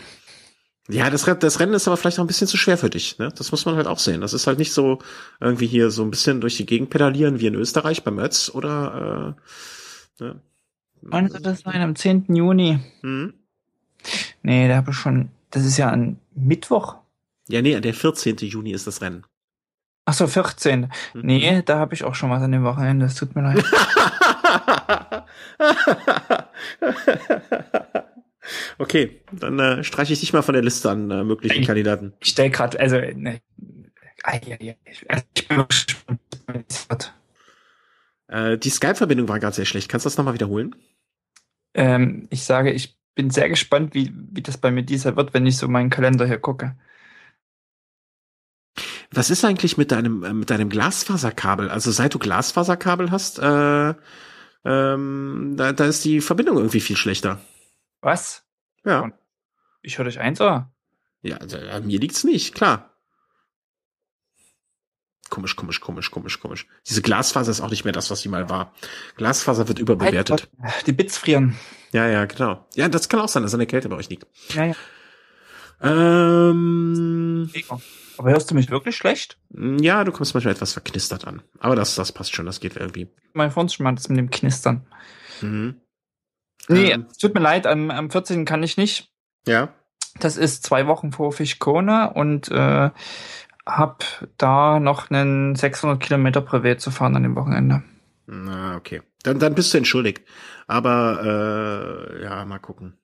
ja, das, das Rennen ist aber vielleicht auch ein bisschen zu schwer für dich. Ne? Das muss man halt auch sehen. Das ist halt nicht so irgendwie hier so ein bisschen durch die Gegend pedalieren wie in Österreich beim Ötz oder äh, ne? Wann soll das sein? Am 10. Juni. Mhm. Nee, da habe ich schon. Das ist ja ein Mittwoch. Ja, nee, der 14. Juni ist das Rennen. Ach so, 14. Mhm. Nee, da habe ich auch schon was an dem Wochenende. Es tut mir leid. [laughs] okay, dann äh, streiche ich dich mal von der Liste an äh, möglichen Ey. Kandidaten. Ich stell grad, also, ne. Ich bin gespannt, was das wird. Äh, die Skype-Verbindung war gerade sehr schlecht. Kannst du das nochmal wiederholen? Ähm, ich sage, ich bin sehr gespannt, wie, wie das bei mir dieser wird, wenn ich so meinen Kalender hier gucke. Was ist eigentlich mit deinem äh, mit deinem Glasfaserkabel? Also seit du Glasfaserkabel hast, äh, ähm, da, da ist die Verbindung irgendwie viel schlechter. Was? Ja, Ich höre dich eins, oder? ja, also, an mir liegt's nicht, klar. Komisch, komisch, komisch, komisch, komisch. Diese Glasfaser ist auch nicht mehr das, was sie mal war. Glasfaser wird überbewertet. Die Bits frieren. Ja, ja, genau. Ja, das kann auch sein, dass eine Kälte bei euch liegt. Ja, ja. Ähm, Aber hörst du mich wirklich schlecht? ja, du kommst manchmal etwas verknistert an. Aber das, das passt schon, das geht irgendwie. Mein Freund schon mal das mit dem Knistern. Mhm. Nee, Ähm. es tut mir leid, am, am 14. kann ich nicht. Ja. Das ist zwei Wochen vor Fischkona und äh, hab da noch einen 600 Kilometer Privat zu fahren an dem Wochenende. Na, okay. Dann, dann bist du entschuldigt. Aber äh, ja, mal gucken.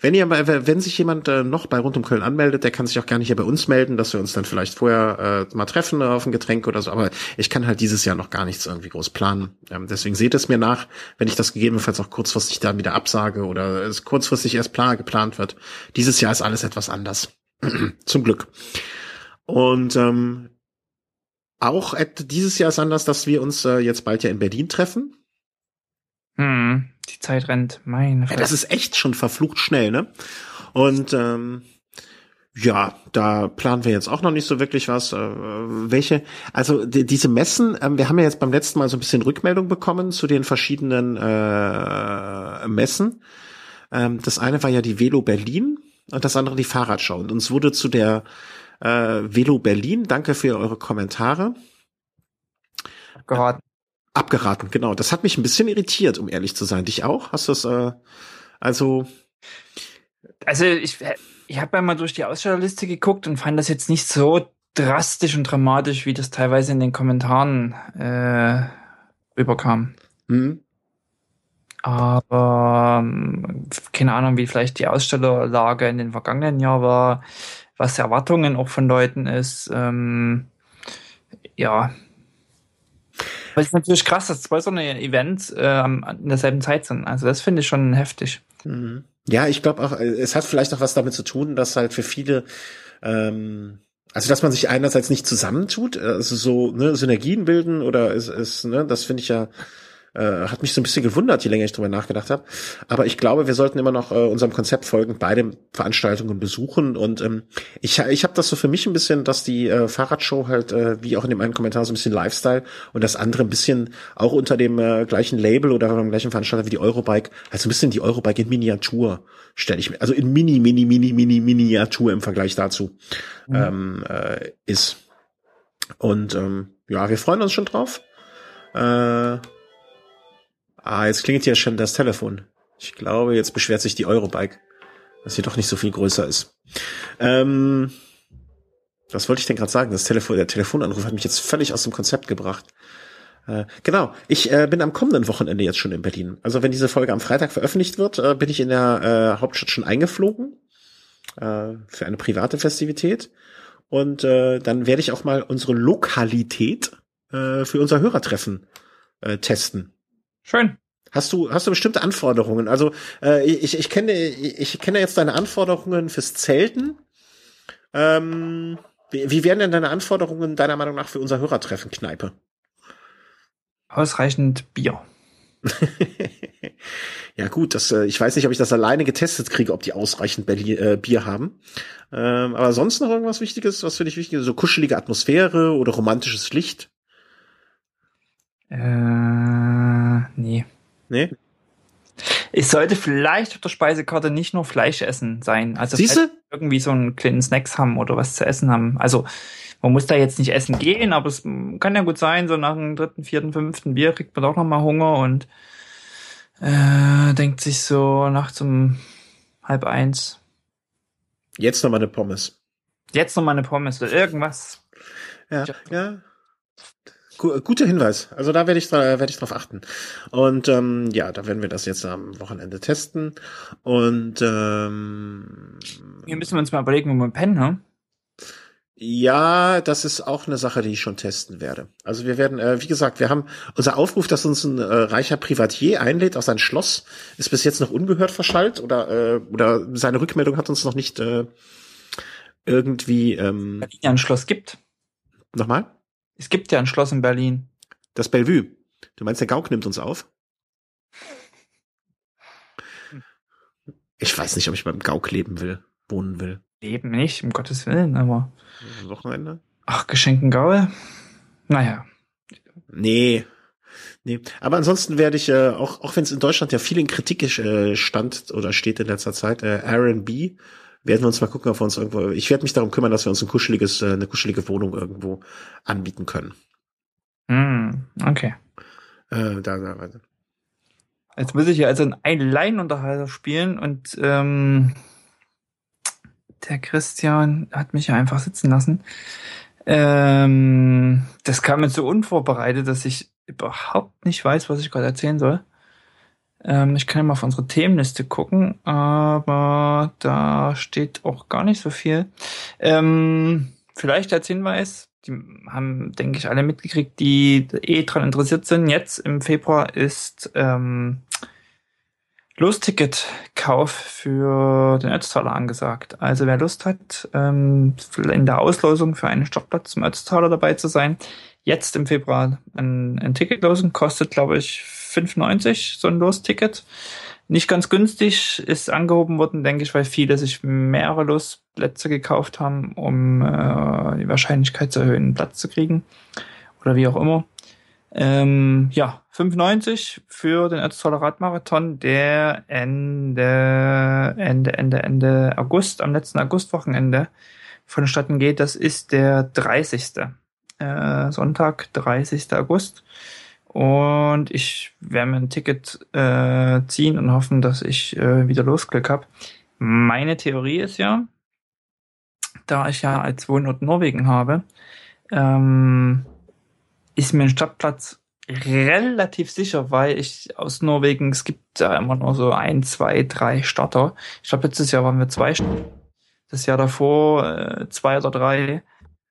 Wenn ihr, wenn sich jemand äh, noch bei Rund um Köln anmeldet, der kann sich auch gerne hier bei uns melden, dass wir uns dann vielleicht vorher äh, mal treffen auf ein Getränk oder so. Aber ich kann halt dieses Jahr noch gar nichts irgendwie groß planen. Ähm, deswegen seht es mir nach, wenn ich das gegebenenfalls auch kurzfristig dann wieder absage oder es kurzfristig erst plan geplant wird. Dieses Jahr ist alles etwas anders. [clears throat] Zum Glück. Und ähm, auch dieses Jahr ist anders, dass wir uns äh, jetzt bald ja in Berlin treffen. Hm, die Zeit rennt, meine ja, Das ist echt schon verflucht schnell, ne? Und ähm, ja, da planen wir jetzt auch noch nicht so wirklich was. Äh, welche, also die, diese Messen, äh, wir haben ja jetzt beim letzten Mal so ein bisschen Rückmeldung bekommen zu den verschiedenen äh, Messen. Ähm, das eine war ja die Velo Berlin und das andere die Fahrradschau. Und uns wurde zu der äh, Velo Berlin, danke für eure Kommentare. Abgeraten. Abgeraten, genau. Das hat mich ein bisschen irritiert, um ehrlich zu sein. Dich auch? Hast du es, äh, also. Also ich ich habe einmal durch die Ausstellerliste geguckt und fand das jetzt nicht so drastisch und dramatisch, wie das teilweise in den Kommentaren äh, rüberkam. Mhm. Aber ähm, keine Ahnung, wie vielleicht die Ausstellerlage in den vergangenen Jahren war, was Erwartungen auch von Leuten ist. Ähm, ja. Aber es ist natürlich krass, dass zwei so eine Events äh, in derselben Zeit sind. Also das finde ich schon heftig. Mhm. Ja, ich glaube auch, äh, es hat vielleicht auch was damit zu tun, dass halt für viele ähm, also dass man sich einerseits nicht zusammentut, also so ne, Synergien bilden oder ist, ist ne, das finde ich ja äh, hat mich so ein bisschen gewundert, je länger ich drüber nachgedacht habe. Aber ich glaube, wir sollten immer noch äh, unserem Konzept folgen, beide Veranstaltungen besuchen. Und ähm, ich, ich habe das so für mich ein bisschen, dass die äh, Fahrradshow halt, äh, wie auch in dem einen Kommentar, so ein bisschen Lifestyle und das andere ein bisschen auch unter dem äh, gleichen Label oder beim gleichen Veranstalter wie die Eurobike, also ein bisschen die Eurobike in Miniatur, stelle ich mir, also in Mini, Mini, Mini, Mini, Miniatur im Vergleich dazu mhm. ähm, äh, ist. Und ähm, ja, wir freuen uns schon drauf. Äh, Ah, jetzt klingelt hier schon das Telefon. Ich glaube, jetzt beschwert sich die Eurobike, dass sie doch nicht so viel größer ist. Ähm, was wollte ich denn gerade sagen? Das Telefon, der Telefonanruf hat mich jetzt völlig aus dem Konzept gebracht. Äh, genau, ich äh, bin am kommenden Wochenende jetzt schon in Berlin. Also wenn diese Folge am Freitag veröffentlicht wird, äh, bin ich in der äh, Hauptstadt schon eingeflogen äh, für eine private Festivität. Und äh, dann werde ich auch mal unsere Lokalität für unser Hörertreffen testen. Schön. Hast du, hast du bestimmte Anforderungen? Also äh, ich, ich kenne ich kenne jetzt deine Anforderungen fürs Zelten. Ähm, wie, wie wären denn deine Anforderungen deiner Meinung nach für unser Hörertreffen Kneipe? Ausreichend Bier. [laughs] ja gut, das, äh, ich weiß nicht, ob ich das alleine getestet kriege, ob die ausreichend äh, Bier haben. Ähm, aber sonst noch irgendwas Wichtiges, was für dich wichtig ist? So kuschelige Atmosphäre oder romantisches Licht? Äh, nee. Nee? Es sollte vielleicht auf der Speisekarte nicht nur Fleisch essen sein. Also irgendwie so einen kleinen Snacks haben oder was zu essen haben. Also man muss da jetzt nicht essen gehen, aber es kann ja gut sein, so nach dem dritten, vierten, fünften Bier kriegt man doch noch mal Hunger und äh, denkt sich so nachts um halb eins. Jetzt noch mal eine Pommes. Jetzt noch mal eine Pommes oder irgendwas. Ja, ja. Guter Hinweis. Also da werde ich, werde ich drauf achten. Und ähm, ja, da werden wir das jetzt am Wochenende testen. Und ähm, hier müssen wir uns mal überlegen, wo wir pennen, ne? Ja, das ist auch eine Sache, die ich schon testen werde. Also wir werden, äh, wie gesagt, wir haben unser Aufruf, dass uns ein äh, reicher Privatier einlädt aus sein Schloss, ist bis jetzt noch ungehört verschallt oder äh, oder seine Rückmeldung hat uns noch nicht äh, irgendwie ähm, Weil ja ein Schloss gibt. Nochmal? Es gibt ja ein Schloss in Berlin. Das Bellevue. Du meinst, der Gauk nimmt uns auf? Ich weiß nicht, ob ich beim Gauk leben will, wohnen will. Leben nicht, um Gottes Willen, aber. Wochenende? Ach, Geschenken Gaul? Naja. Nee. Nee. Aber ansonsten werde ich, äh, auch, auch wenn es in Deutschland ja viel in Kritik äh, stand oder steht in letzter Zeit, äh, R&B werden wir uns mal gucken, ob wir uns irgendwo, ich werde mich darum kümmern, dass wir uns ein kuscheliges, äh, eine kuschelige Wohnung irgendwo anbieten können. Mm, okay. Äh, da, da, weiter. Jetzt muss ich ja also einen Laienunterhalter spielen und ähm, der Christian hat mich ja einfach sitzen lassen. Ähm, das kam mir so unvorbereitet, dass ich überhaupt nicht weiß, was ich gerade erzählen soll. Ähm, ich kann ja mal auf unsere Themenliste gucken, aber da steht auch gar nicht so viel. Ähm, vielleicht als Hinweis, die haben, denke ich, alle mitgekriegt, die eh dran interessiert sind. Jetzt im Februar ist ähm, Lostticket-Kauf für den Ötztaler angesagt. Also wer Lust hat, ähm, in der Auslosung für einen Startplatz zum Ötztaler dabei zu sein, jetzt im Februar ein, ein Ticket losen, kostet, glaube ich, 5,90 so ein Losticket. Nicht ganz günstig, ist angehoben worden, denke ich, weil viele sich mehrere Losplätze gekauft haben, um äh, die Wahrscheinlichkeit zu erhöhen, einen Platz zu kriegen. Oder wie auch immer. Ähm, ja, 5,90 für den Ötztaler Radmarathon, der Ende, Ende, Ende, Ende August, am letzten Augustwochenende vonstatten geht. Das ist der 30. Äh, Sonntag, 30. August. Und ich werde mir ein Ticket äh, ziehen und hoffen, dass ich äh, wieder Losglück habe. Meine Theorie ist ja, da ich ja als Wohnort Norwegen habe, ähm, ist mir ein Stadtplatz relativ sicher, weil ich aus Norwegen, es gibt da immer nur so ein, zwei, drei Starter. Ich glaube, letztes Jahr waren wir zwei Starter. Das Jahr davor äh, zwei oder drei.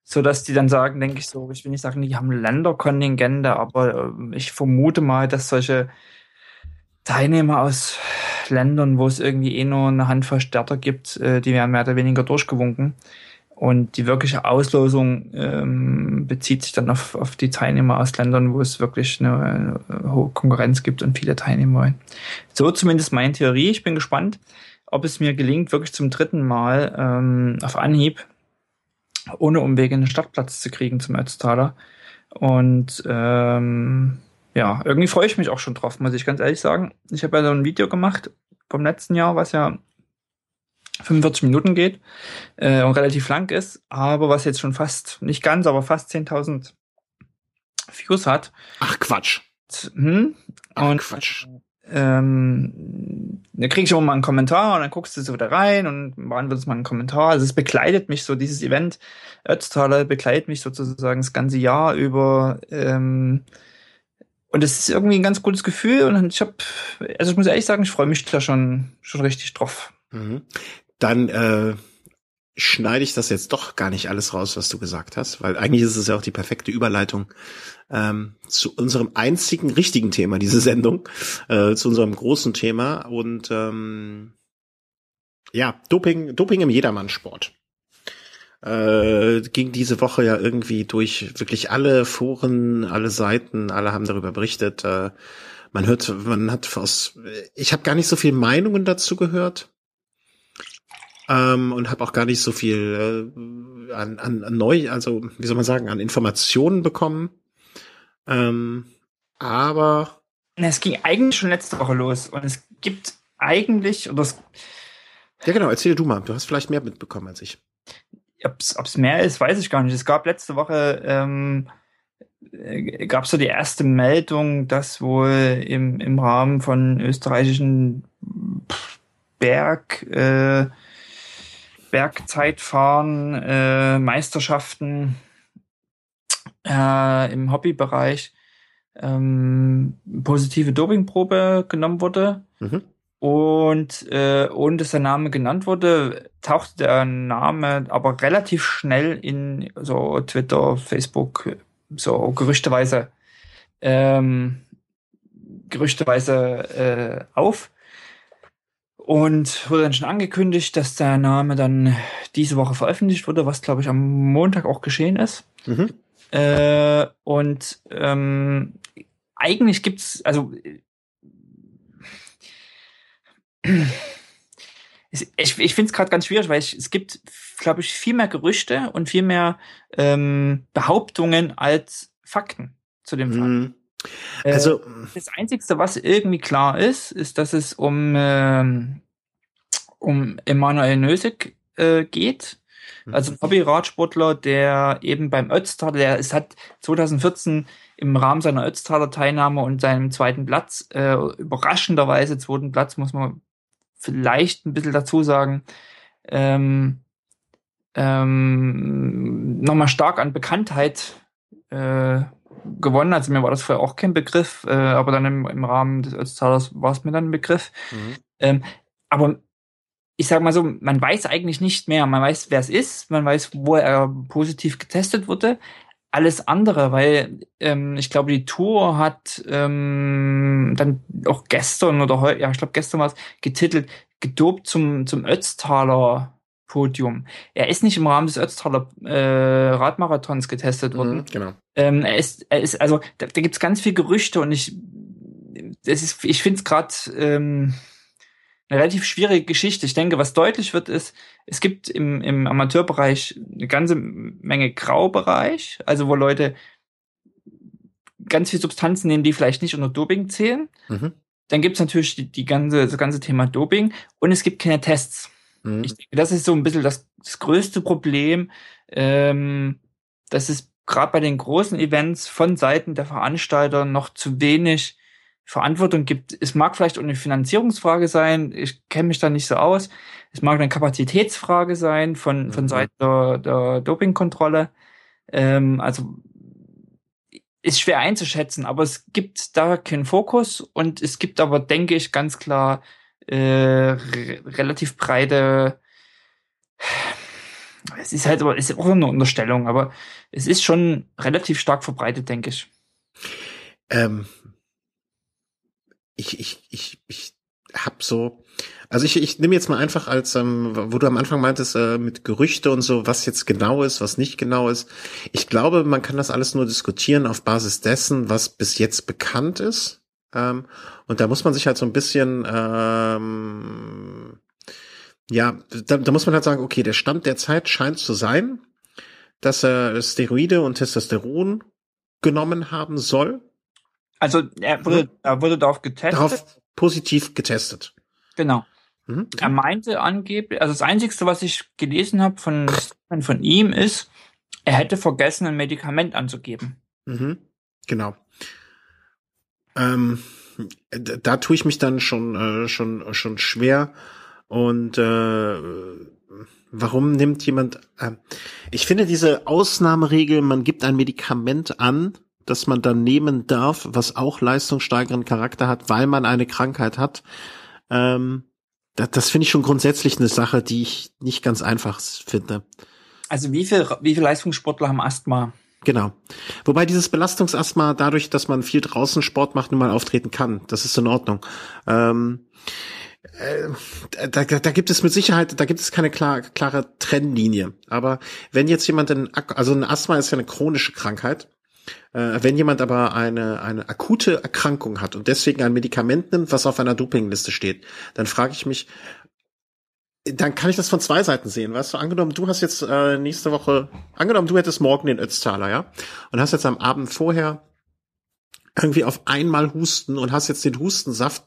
So dass die dann sagen, denke ich so, ich will nicht sagen, die haben Länderkontingente, aber äh, ich vermute mal, dass solche Teilnehmer aus Ländern, wo es irgendwie eh nur eine Handvoll Starter gibt, äh, die werden mehr oder weniger durchgewunken. Und die wirkliche Auslosung ähm, bezieht sich dann auf, auf die Teilnehmer aus Ländern, wo es wirklich eine, eine hohe Konkurrenz gibt und viele Teilnehmer wollen. So zumindest meine Theorie. Ich bin gespannt, ob es mir gelingt, wirklich zum dritten Mal ähm, auf Anhieb ohne Umwege einen Stadtplatz zu kriegen zum Ötztaler. Und ähm, ja, irgendwie freue ich mich auch schon drauf, muss ich ganz ehrlich sagen. Ich habe ja so ein Video gemacht vom letzten Jahr, was ja 45 Minuten geht äh, und relativ lang ist, aber was jetzt schon fast, nicht ganz, aber fast 10.000 Views hat. Ach Quatsch. Hm? Ach und, Quatsch. Ähm, da kriege ich immer mal einen Kommentar und dann guckst du so da rein und beantwortest mal einen Kommentar. Also es begleitet mich so, dieses Event Ötztaler begleitet mich sozusagen das ganze Jahr über. Ähm, und es ist irgendwie ein ganz gutes Gefühl und ich habe, also ich muss ehrlich sagen, ich freue mich da schon schon richtig drauf. Mhm dann äh, schneide ich das jetzt doch gar nicht alles raus, was du gesagt hast, weil eigentlich ist es ja auch die perfekte Überleitung ähm, zu unserem einzigen richtigen Thema, diese Sendung, äh, zu unserem großen Thema und ähm, ja, Doping, Doping im Jedermannsport. Äh, ging diese Woche ja irgendwie durch wirklich alle Foren, alle Seiten, alle haben darüber berichtet. Äh, man hört, man hat aus, ich habe gar nicht so viel Meinungen dazu gehört ähm, und habe auch gar nicht so viel äh, an, an, an neu, also wie soll man sagen, an Informationen bekommen. Ähm, aber es ging eigentlich schon letzte Woche los und es gibt eigentlich oder es ja genau, erzähl du mal. Du hast vielleicht mehr mitbekommen als ich. Ob's, ob's mehr ist, weiß ich gar nicht. Es gab letzte Woche ähm, äh, gab so die erste Meldung, dass wohl im, im Rahmen von österreichischen Berg äh, Bergzeitfahren, äh, Meisterschaften äh, im Hobbybereich ähm, positive Dopingprobe genommen wurde. Mhm. Und äh, ohne dass der Name genannt wurde, tauchte der Name aber relativ schnell in so Twitter, Facebook, so gerüchteweise ähm, gerüchteweise äh, auf. Und wurde dann schon angekündigt, dass der Name dann diese Woche veröffentlicht wurde, was glaube ich am Montag auch geschehen ist. Mhm. Äh, und ähm, eigentlich gibt's, also ich, ich finde es gerade ganz schwierig, weil ich, es gibt, glaube ich, viel mehr Gerüchte und viel mehr ähm, Behauptungen als Fakten zu dem Fall. Mhm. Äh, also das Einzige, was irgendwie klar ist, ist, dass es um ähm, um Emanuel Nösig äh, geht. Mhm. Also ein Hobby-Radsportler, der eben beim Ötztaler, der es hat 2014 im Rahmen seiner Ötztaler Teilnahme und seinem zweiten Platz, äh, überraschenderweise zweiten Platz, muss man vielleicht ein bisschen dazu sagen, ähm, ähm, nochmal stark an Bekanntheit äh, gewonnen. Also mir war das vorher auch kein Begriff, äh, aber dann im, im Rahmen des Ötztalers war es mir dann ein Begriff. Mhm. Ähm, aber ich sag mal so, man weiß eigentlich nicht mehr. Man weiß, wer es ist, man weiß, wo er positiv getestet wurde. Alles andere, weil ähm, ich glaube, die Tour hat ähm, dann auch gestern oder heute, ja, ich glaube gestern war es getitelt, gedopt zum, zum Ötztaler Podium. Er ist nicht im Rahmen des Ötztaler äh, Radmarathons getestet worden. Mhm, genau. Ähm, er ist, er ist, also da, da gibt es ganz viel Gerüchte und ich das ist, ich finde es gerade ähm, eine relativ schwierige Geschichte. Ich denke, was deutlich wird, ist, es gibt im, im Amateurbereich eine ganze Menge Graubereich, also wo Leute ganz viel Substanzen nehmen, die vielleicht nicht unter Doping zählen. Mhm. Dann gibt es natürlich die, die ganze, das ganze Thema Doping und es gibt keine Tests. Mhm. Ich denke, das ist so ein bisschen das, das größte Problem, ähm, dass es gerade bei den großen Events von Seiten der Veranstalter noch zu wenig Verantwortung gibt. Es mag vielleicht auch eine Finanzierungsfrage sein, ich kenne mich da nicht so aus. Es mag eine Kapazitätsfrage sein von, von mhm. Seiten der, der Dopingkontrolle. Ähm, also ist schwer einzuschätzen, aber es gibt da keinen Fokus und es gibt aber, denke ich, ganz klar äh, re relativ breite. Es ist halt aber ist auch eine Unterstellung, aber es ist schon relativ stark verbreitet, denke ich. Ähm, ich, ich, ich, ich hab so, also ich, ich nehme jetzt mal einfach als, ähm, wo du am Anfang meintest, äh, mit Gerüchte und so, was jetzt genau ist, was nicht genau ist. Ich glaube, man kann das alles nur diskutieren auf Basis dessen, was bis jetzt bekannt ist. Ähm, und da muss man sich halt so ein bisschen, ähm, ja, da, da muss man halt sagen, okay, der Stand der Zeit scheint zu sein, dass er Steroide und Testosteron genommen haben soll also er wurde, er wurde darauf getestet. Darauf positiv getestet. Genau. Mhm. Er meinte angeblich, also das Einzige, was ich gelesen habe von, von ihm ist, er hätte vergessen, ein Medikament anzugeben. Mhm. Genau. Ähm, da, tue ich mich dann schon, äh, schon, schon schwer. Und äh, warum nimmt jemand. Äh, ich finde diese Ausnahmeregel, man gibt ein Medikament an, das man dann nehmen darf, was auch leistungssteigernden Charakter hat, weil man eine Krankheit hat. Ähm, das, das finde ich schon grundsätzlich eine Sache, die ich nicht ganz einfach finde. Also wie viel, wie viel Leistungssportler haben Asthma? Genau. Wobei dieses Belastungsasthma dadurch, dass man viel draußen Sport macht, nun mal auftreten kann. Das ist in Ordnung. Ähm, äh, da, da gibt es mit Sicherheit, da gibt es keine klar, klare Trennlinie. Aber wenn jetzt jemand, ein, also ein Asthma ist ja eine chronische Krankheit äh, wenn jemand aber eine, eine akute Erkrankung hat und deswegen ein Medikament nimmt, was auf einer Dopingliste steht, dann frage ich mich, dann kann ich das von zwei Seiten sehen, weißt du? Angenommen, du hast jetzt äh, nächste Woche, angenommen, du hättest morgen den Ötztaler, ja? Und hast jetzt am Abend vorher irgendwie auf einmal Husten und hast jetzt den Hustensaft,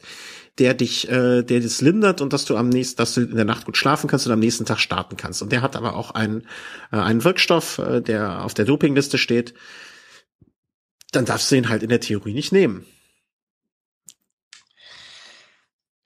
der dich, äh, der das lindert und dass du am nächsten, dass du in der Nacht gut schlafen kannst und am nächsten Tag starten kannst. Und der hat aber auch einen, äh, einen Wirkstoff, äh, der auf der Dopingliste steht, dann darfst du ihn halt in der Theorie nicht nehmen.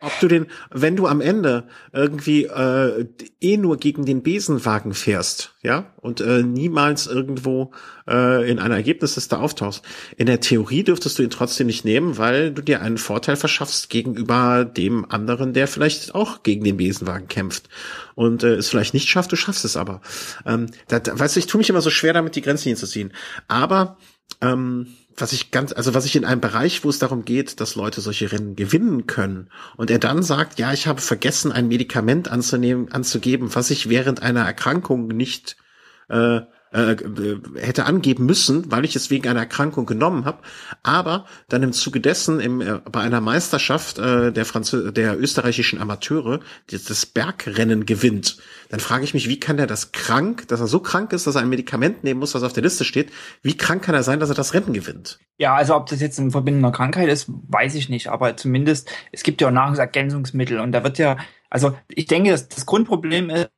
Ob du den, wenn du am Ende irgendwie äh, eh nur gegen den Besenwagen fährst, ja, und äh, niemals irgendwo äh, in einer Ergebnisliste auftauchst, in der Theorie dürftest du ihn trotzdem nicht nehmen, weil du dir einen Vorteil verschaffst gegenüber dem anderen, der vielleicht auch gegen den Besenwagen kämpft und äh, es vielleicht nicht schafft, du schaffst es aber. Ähm, da, weißt du, ich tue mich immer so schwer damit, die Grenzen hinzuziehen. Aber ähm, was ich ganz, also was ich in einem Bereich, wo es darum geht, dass Leute solche Rennen gewinnen können. Und er dann sagt, ja, ich habe vergessen, ein Medikament anzunehmen, anzugeben, was ich während einer Erkrankung nicht äh, äh, hätte angeben müssen, weil ich es wegen einer Erkrankung genommen habe, aber dann im Zuge dessen im, äh, bei einer Meisterschaft äh, der, Franzö der österreichischen Amateure das Bergrennen gewinnt, dann frage ich mich, wie kann der das krank, dass er so krank ist, dass er ein Medikament nehmen muss, was auf der Liste steht, wie krank kann er sein, dass er das Rennen gewinnt? Ja, also ob das jetzt in Verbindung mit einer Krankheit ist, weiß ich nicht, aber zumindest, es gibt ja auch Nahrungsergänzungsmittel und da wird ja, also ich denke, das, das Grundproblem ist,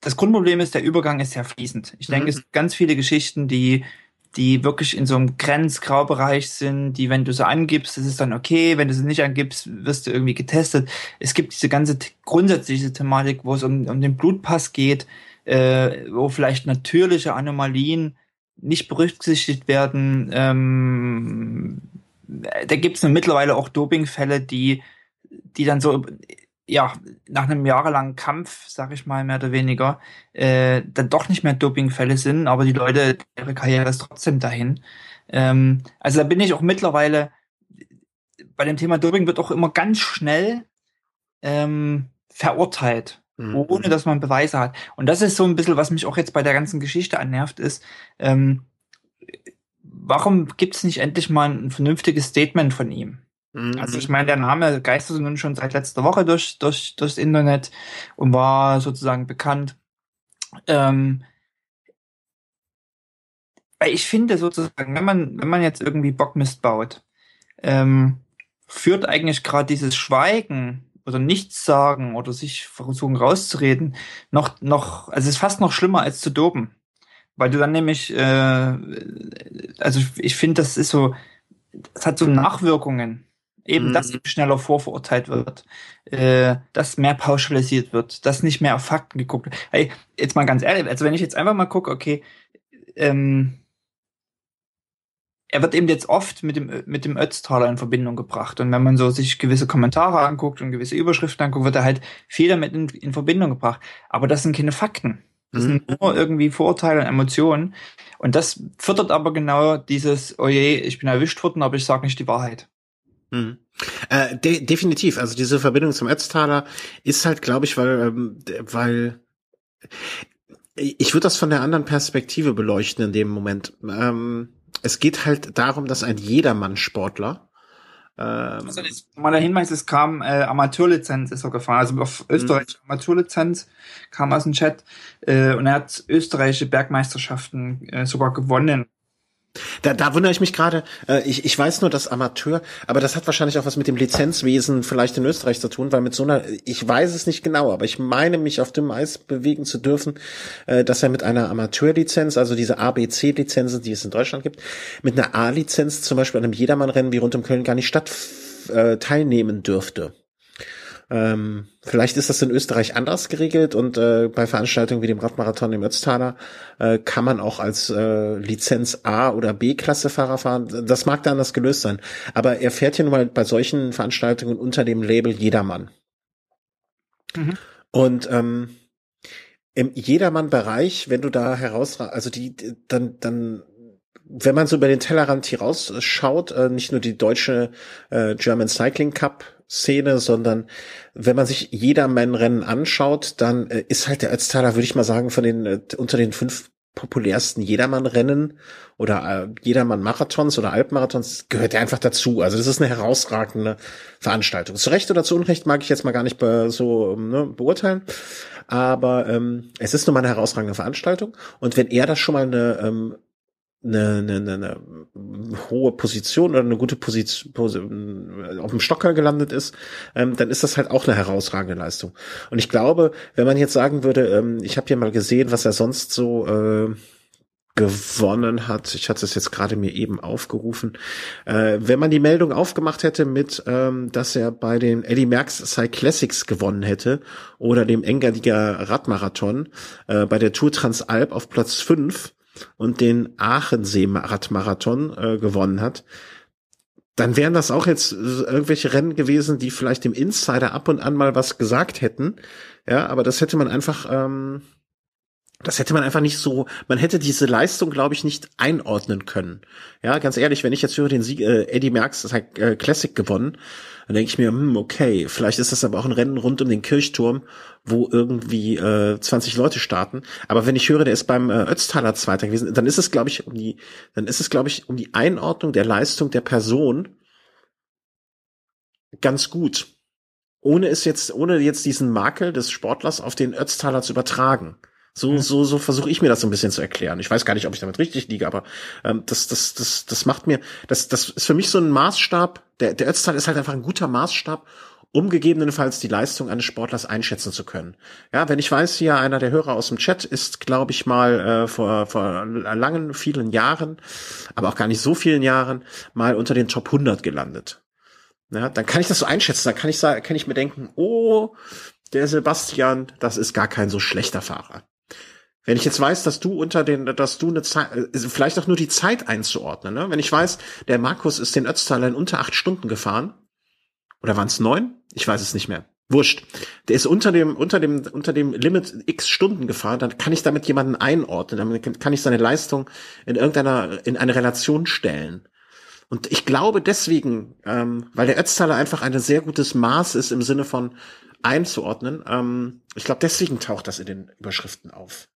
das Grundproblem ist, der Übergang ist sehr fließend. Ich denke, mhm. es gibt ganz viele Geschichten, die, die wirklich in so einem Grenzgraubereich sind, die, wenn du sie angibst, ist dann okay, wenn du sie nicht angibst, wirst du irgendwie getestet. Es gibt diese ganze grundsätzliche Thematik, wo es um, um den Blutpass geht, äh, wo vielleicht natürliche Anomalien nicht berücksichtigt werden. Ähm, da gibt es mittlerweile auch Dopingfälle, die, die dann so ja, nach einem jahrelangen Kampf, sag ich mal, mehr oder weniger, äh, dann doch nicht mehr Dopingfälle sind, aber die Leute, ihre Karriere ist trotzdem dahin. Ähm, also da bin ich auch mittlerweile, bei dem Thema Doping wird auch immer ganz schnell ähm, verurteilt, mhm. ohne dass man Beweise hat. Und das ist so ein bisschen, was mich auch jetzt bei der ganzen Geschichte annervt, ist, ähm, warum gibt es nicht endlich mal ein vernünftiges Statement von ihm? Mhm. Also ich meine, der Name geisterte nun schon seit letzter Woche durch, durch, durchs Internet und war sozusagen bekannt. Ähm, ich finde sozusagen, wenn man, wenn man jetzt irgendwie Bockmist baut, ähm, führt eigentlich gerade dieses Schweigen oder nichts sagen oder sich versuchen rauszureden noch, noch, also es ist fast noch schlimmer als zu doben. Weil du dann nämlich, äh, also ich finde, das ist so, das hat so Nachwirkungen. Eben, mhm. dass schneller vorverurteilt wird, äh, dass mehr pauschalisiert wird, dass nicht mehr auf Fakten geguckt wird. Hey, jetzt mal ganz ehrlich, also wenn ich jetzt einfach mal gucke, okay, ähm, er wird eben jetzt oft mit dem, mit dem Ötztaler in Verbindung gebracht. Und wenn man so sich gewisse Kommentare anguckt und gewisse Überschriften anguckt, wird er halt viel damit in, in Verbindung gebracht. Aber das sind keine Fakten. Das mhm. sind nur irgendwie Vorurteile und Emotionen. Und das fördert aber genau dieses, oh je, ich bin erwischt worden, aber ich sage nicht die Wahrheit. Mhm. Äh, de definitiv. Also diese Verbindung zum Ötztaler ist halt, glaube ich, weil, ähm, weil ich würde das von der anderen Perspektive beleuchten in dem Moment. Ähm, es geht halt darum, dass ein Jedermann-Sportler ähm, also das, mal der Hinweis, es kam äh, Amateurlizenz ist er gefahren, also auf österreichische mhm. Amateurlizenz kam aus dem Chat äh, und er hat österreichische Bergmeisterschaften äh, sogar gewonnen. Da, da wundere ich mich gerade. Äh, ich, ich weiß nur, dass Amateur, aber das hat wahrscheinlich auch was mit dem Lizenzwesen vielleicht in Österreich zu tun, weil mit so einer, ich weiß es nicht genau, aber ich meine mich auf dem Eis bewegen zu dürfen, äh, dass er mit einer Amateurlizenz, also diese ABC-Lizenzen, die es in Deutschland gibt, mit einer A-Lizenz zum Beispiel an einem Jedermannrennen wie rund um Köln gar nicht statt äh, teilnehmen dürfte. Ähm, vielleicht ist das in Österreich anders geregelt und äh, bei Veranstaltungen wie dem Radmarathon im Ötztaler äh, kann man auch als äh, Lizenz A oder B-Klasse Fahrer fahren. Das mag da anders gelöst sein. Aber er fährt hier nun mal bei solchen Veranstaltungen unter dem Label Jedermann. Mhm. Und ähm, im Jedermann-Bereich, wenn du da heraus, also die, dann, dann wenn man so über den Tellerrand hier rausschaut, äh, nicht nur die deutsche äh, German Cycling Cup Szene, sondern wenn man sich Jedermann-Rennen anschaut, dann äh, ist halt der Ötztaler, würde ich mal sagen, von den äh, unter den fünf populärsten Jedermann-Rennen oder äh, Jedermann-Marathons oder Alpmarathons gehört er einfach dazu. Also das ist eine herausragende Veranstaltung. Zu Recht oder zu Unrecht mag ich jetzt mal gar nicht be so ne, beurteilen, aber ähm, es ist nun mal eine herausragende Veranstaltung. Und wenn er das schon mal eine ähm, eine, eine, eine hohe Position oder eine gute Position auf dem Stocker gelandet ist, ähm, dann ist das halt auch eine herausragende Leistung. Und ich glaube, wenn man jetzt sagen würde, ähm, ich habe ja mal gesehen, was er sonst so äh, gewonnen hat. Ich hatte es jetzt gerade mir eben aufgerufen. Äh, wenn man die Meldung aufgemacht hätte mit, ähm, dass er bei den Eddie Merckx Cyclassics gewonnen hätte oder dem Engadiger Radmarathon äh, bei der Tour Transalp auf Platz 5, und den Aachensee-Radmarathon äh, gewonnen hat, dann wären das auch jetzt irgendwelche Rennen gewesen, die vielleicht dem Insider ab und an mal was gesagt hätten. Ja, aber das hätte man einfach, ähm, das hätte man einfach nicht so, man hätte diese Leistung, glaube ich, nicht einordnen können. Ja, ganz ehrlich, wenn ich jetzt höre den Sieg, äh, Eddie Merckx das hat äh, Classic gewonnen, dann denke ich mir, hm, okay, vielleicht ist das aber auch ein Rennen rund um den Kirchturm, wo irgendwie äh, 20 Leute starten. Aber wenn ich höre, der ist beim äh, Ötztaler Zweiter gewesen, dann ist es, glaube ich, um die, dann ist es, glaube ich, um die Einordnung der Leistung der Person ganz gut. Ohne es jetzt, ohne jetzt diesen Makel des Sportlers auf den Ötztaler zu übertragen. So, mhm. so, so versuche ich mir das so ein bisschen zu erklären. Ich weiß gar nicht, ob ich damit richtig liege, aber ähm, das, das, das, das macht mir, das, das ist für mich so ein Maßstab. Der, der Ötztal ist halt einfach ein guter Maßstab, um gegebenenfalls die Leistung eines Sportlers einschätzen zu können. Ja, wenn ich weiß, hier einer der Hörer aus dem Chat ist, glaube ich mal äh, vor, vor langen, vielen Jahren, aber auch gar nicht so vielen Jahren, mal unter den Top 100 gelandet. Ja, dann kann ich das so einschätzen. Dann kann ich sagen, kann ich mir denken, oh, der Sebastian, das ist gar kein so schlechter Fahrer. Wenn ich jetzt weiß, dass du unter den, dass du eine Zeit, äh, vielleicht auch nur die Zeit einzuordnen, ne? Wenn ich weiß, der Markus ist den Ötztaler in unter acht Stunden gefahren, oder waren es neun? Ich weiß es nicht mehr. Wurscht. Der ist unter dem, unter dem, unter dem Limit x Stunden gefahren, dann kann ich damit jemanden einordnen, dann kann ich seine Leistung in irgendeiner, in eine Relation stellen. Und ich glaube deswegen, ähm, weil der Ötztaler einfach ein sehr gutes Maß ist im Sinne von einzuordnen, ähm, ich glaube deswegen taucht das in den Überschriften auf.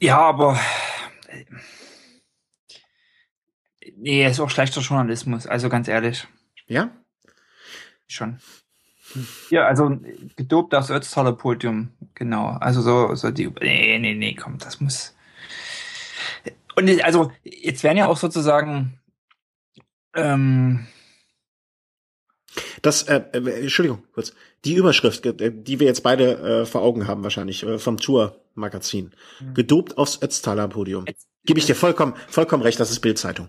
Ja, aber Nee, ist auch schlechter Journalismus, also ganz ehrlich. Ja? Schon. Ja, also gedopt aufs Ötztaler Podium, genau. Also so, so die, nee, nee, nee, komm, das muss. Und also, jetzt werden ja auch sozusagen, ähm, das, äh, äh, Entschuldigung, kurz. Die Überschrift, äh, die wir jetzt beide äh, vor Augen haben, wahrscheinlich, äh, vom Tour-Magazin. Mhm. Gedopt aufs Ötztaler Podium. Gebe ich dir vollkommen, vollkommen recht, das ist Bildzeitung.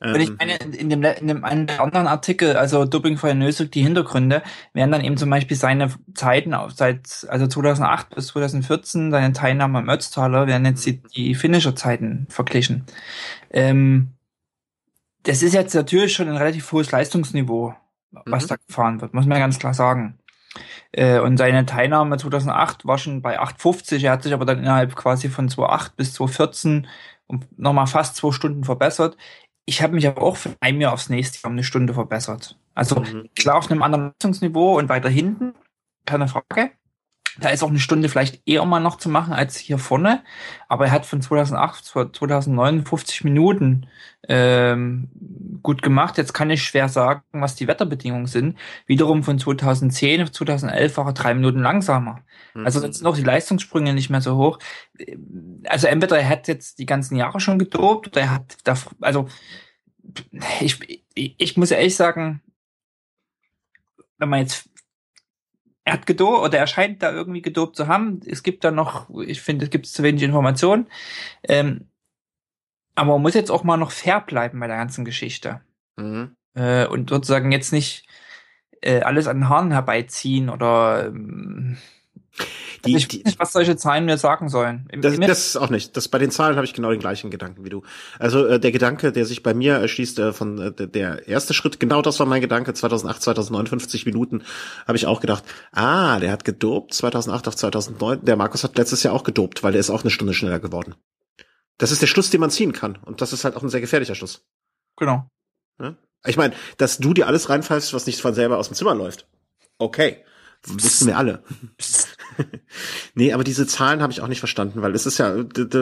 Und ich ähm, meine, in dem, in dem einen anderen Artikel, also Dopingfrei Nösig, die Hintergründe, werden dann eben zum Beispiel seine Zeiten auf, seit, also 2008 bis 2014, seine Teilnahme am Ötztaler, werden jetzt die, die finnischer Zeiten verglichen. Ähm, das ist jetzt natürlich schon ein relativ hohes Leistungsniveau was mhm. da gefahren wird, muss man ganz klar sagen. Äh, und seine Teilnahme 2008 war schon bei 8,50. Er hat sich aber dann innerhalb quasi von 2,8 bis 2,14 um nochmal fast zwei Stunden verbessert. Ich habe mich aber auch von einem Jahr aufs nächste Jahr um eine Stunde verbessert. Also mhm. klar auf einem anderen Leistungsniveau und weiter hinten, keine Frage. Da ist auch eine Stunde vielleicht eher mal noch zu machen als hier vorne. Aber er hat von 2008 zu 2009 50 Minuten ähm, gut gemacht. Jetzt kann ich schwer sagen, was die Wetterbedingungen sind. Wiederum von 2010 auf 2011 war er drei Minuten langsamer. Mhm. Also sind auch die Leistungssprünge nicht mehr so hoch. Also entweder er hat jetzt die ganzen Jahre schon gedopt oder er hat da, also ich, ich muss ehrlich sagen, wenn man jetzt er hat gedopt oder er scheint da irgendwie gedopt zu haben. Es gibt da noch, ich finde, es gibt zu wenig Informationen. Ähm, aber man muss jetzt auch mal noch fair bleiben bei der ganzen Geschichte. Mhm. Äh, und sozusagen jetzt nicht äh, alles an den Haaren herbeiziehen oder ähm, die, also ich weiß nicht, was solche Zahlen mir sagen sollen. Im, das, das ist auch nicht. Das bei den Zahlen habe ich genau den gleichen Gedanken wie du. Also äh, der Gedanke, der sich bei mir erschließt, äh, von äh, der erste Schritt, genau das war mein Gedanke. 2008, 2009, 50 Minuten habe ich auch gedacht. Ah, der hat gedopt 2008 auf 2009. Der Markus hat letztes Jahr auch gedopt, weil der ist auch eine Stunde schneller geworden. Das ist der Schluss, den man ziehen kann. Und das ist halt auch ein sehr gefährlicher Schluss. Genau. Ja? Ich meine, dass du dir alles reinfallst, was nicht von selber aus dem Zimmer läuft. Okay. Wissen wir alle. [laughs] nee, aber diese Zahlen habe ich auch nicht verstanden, weil es ist ja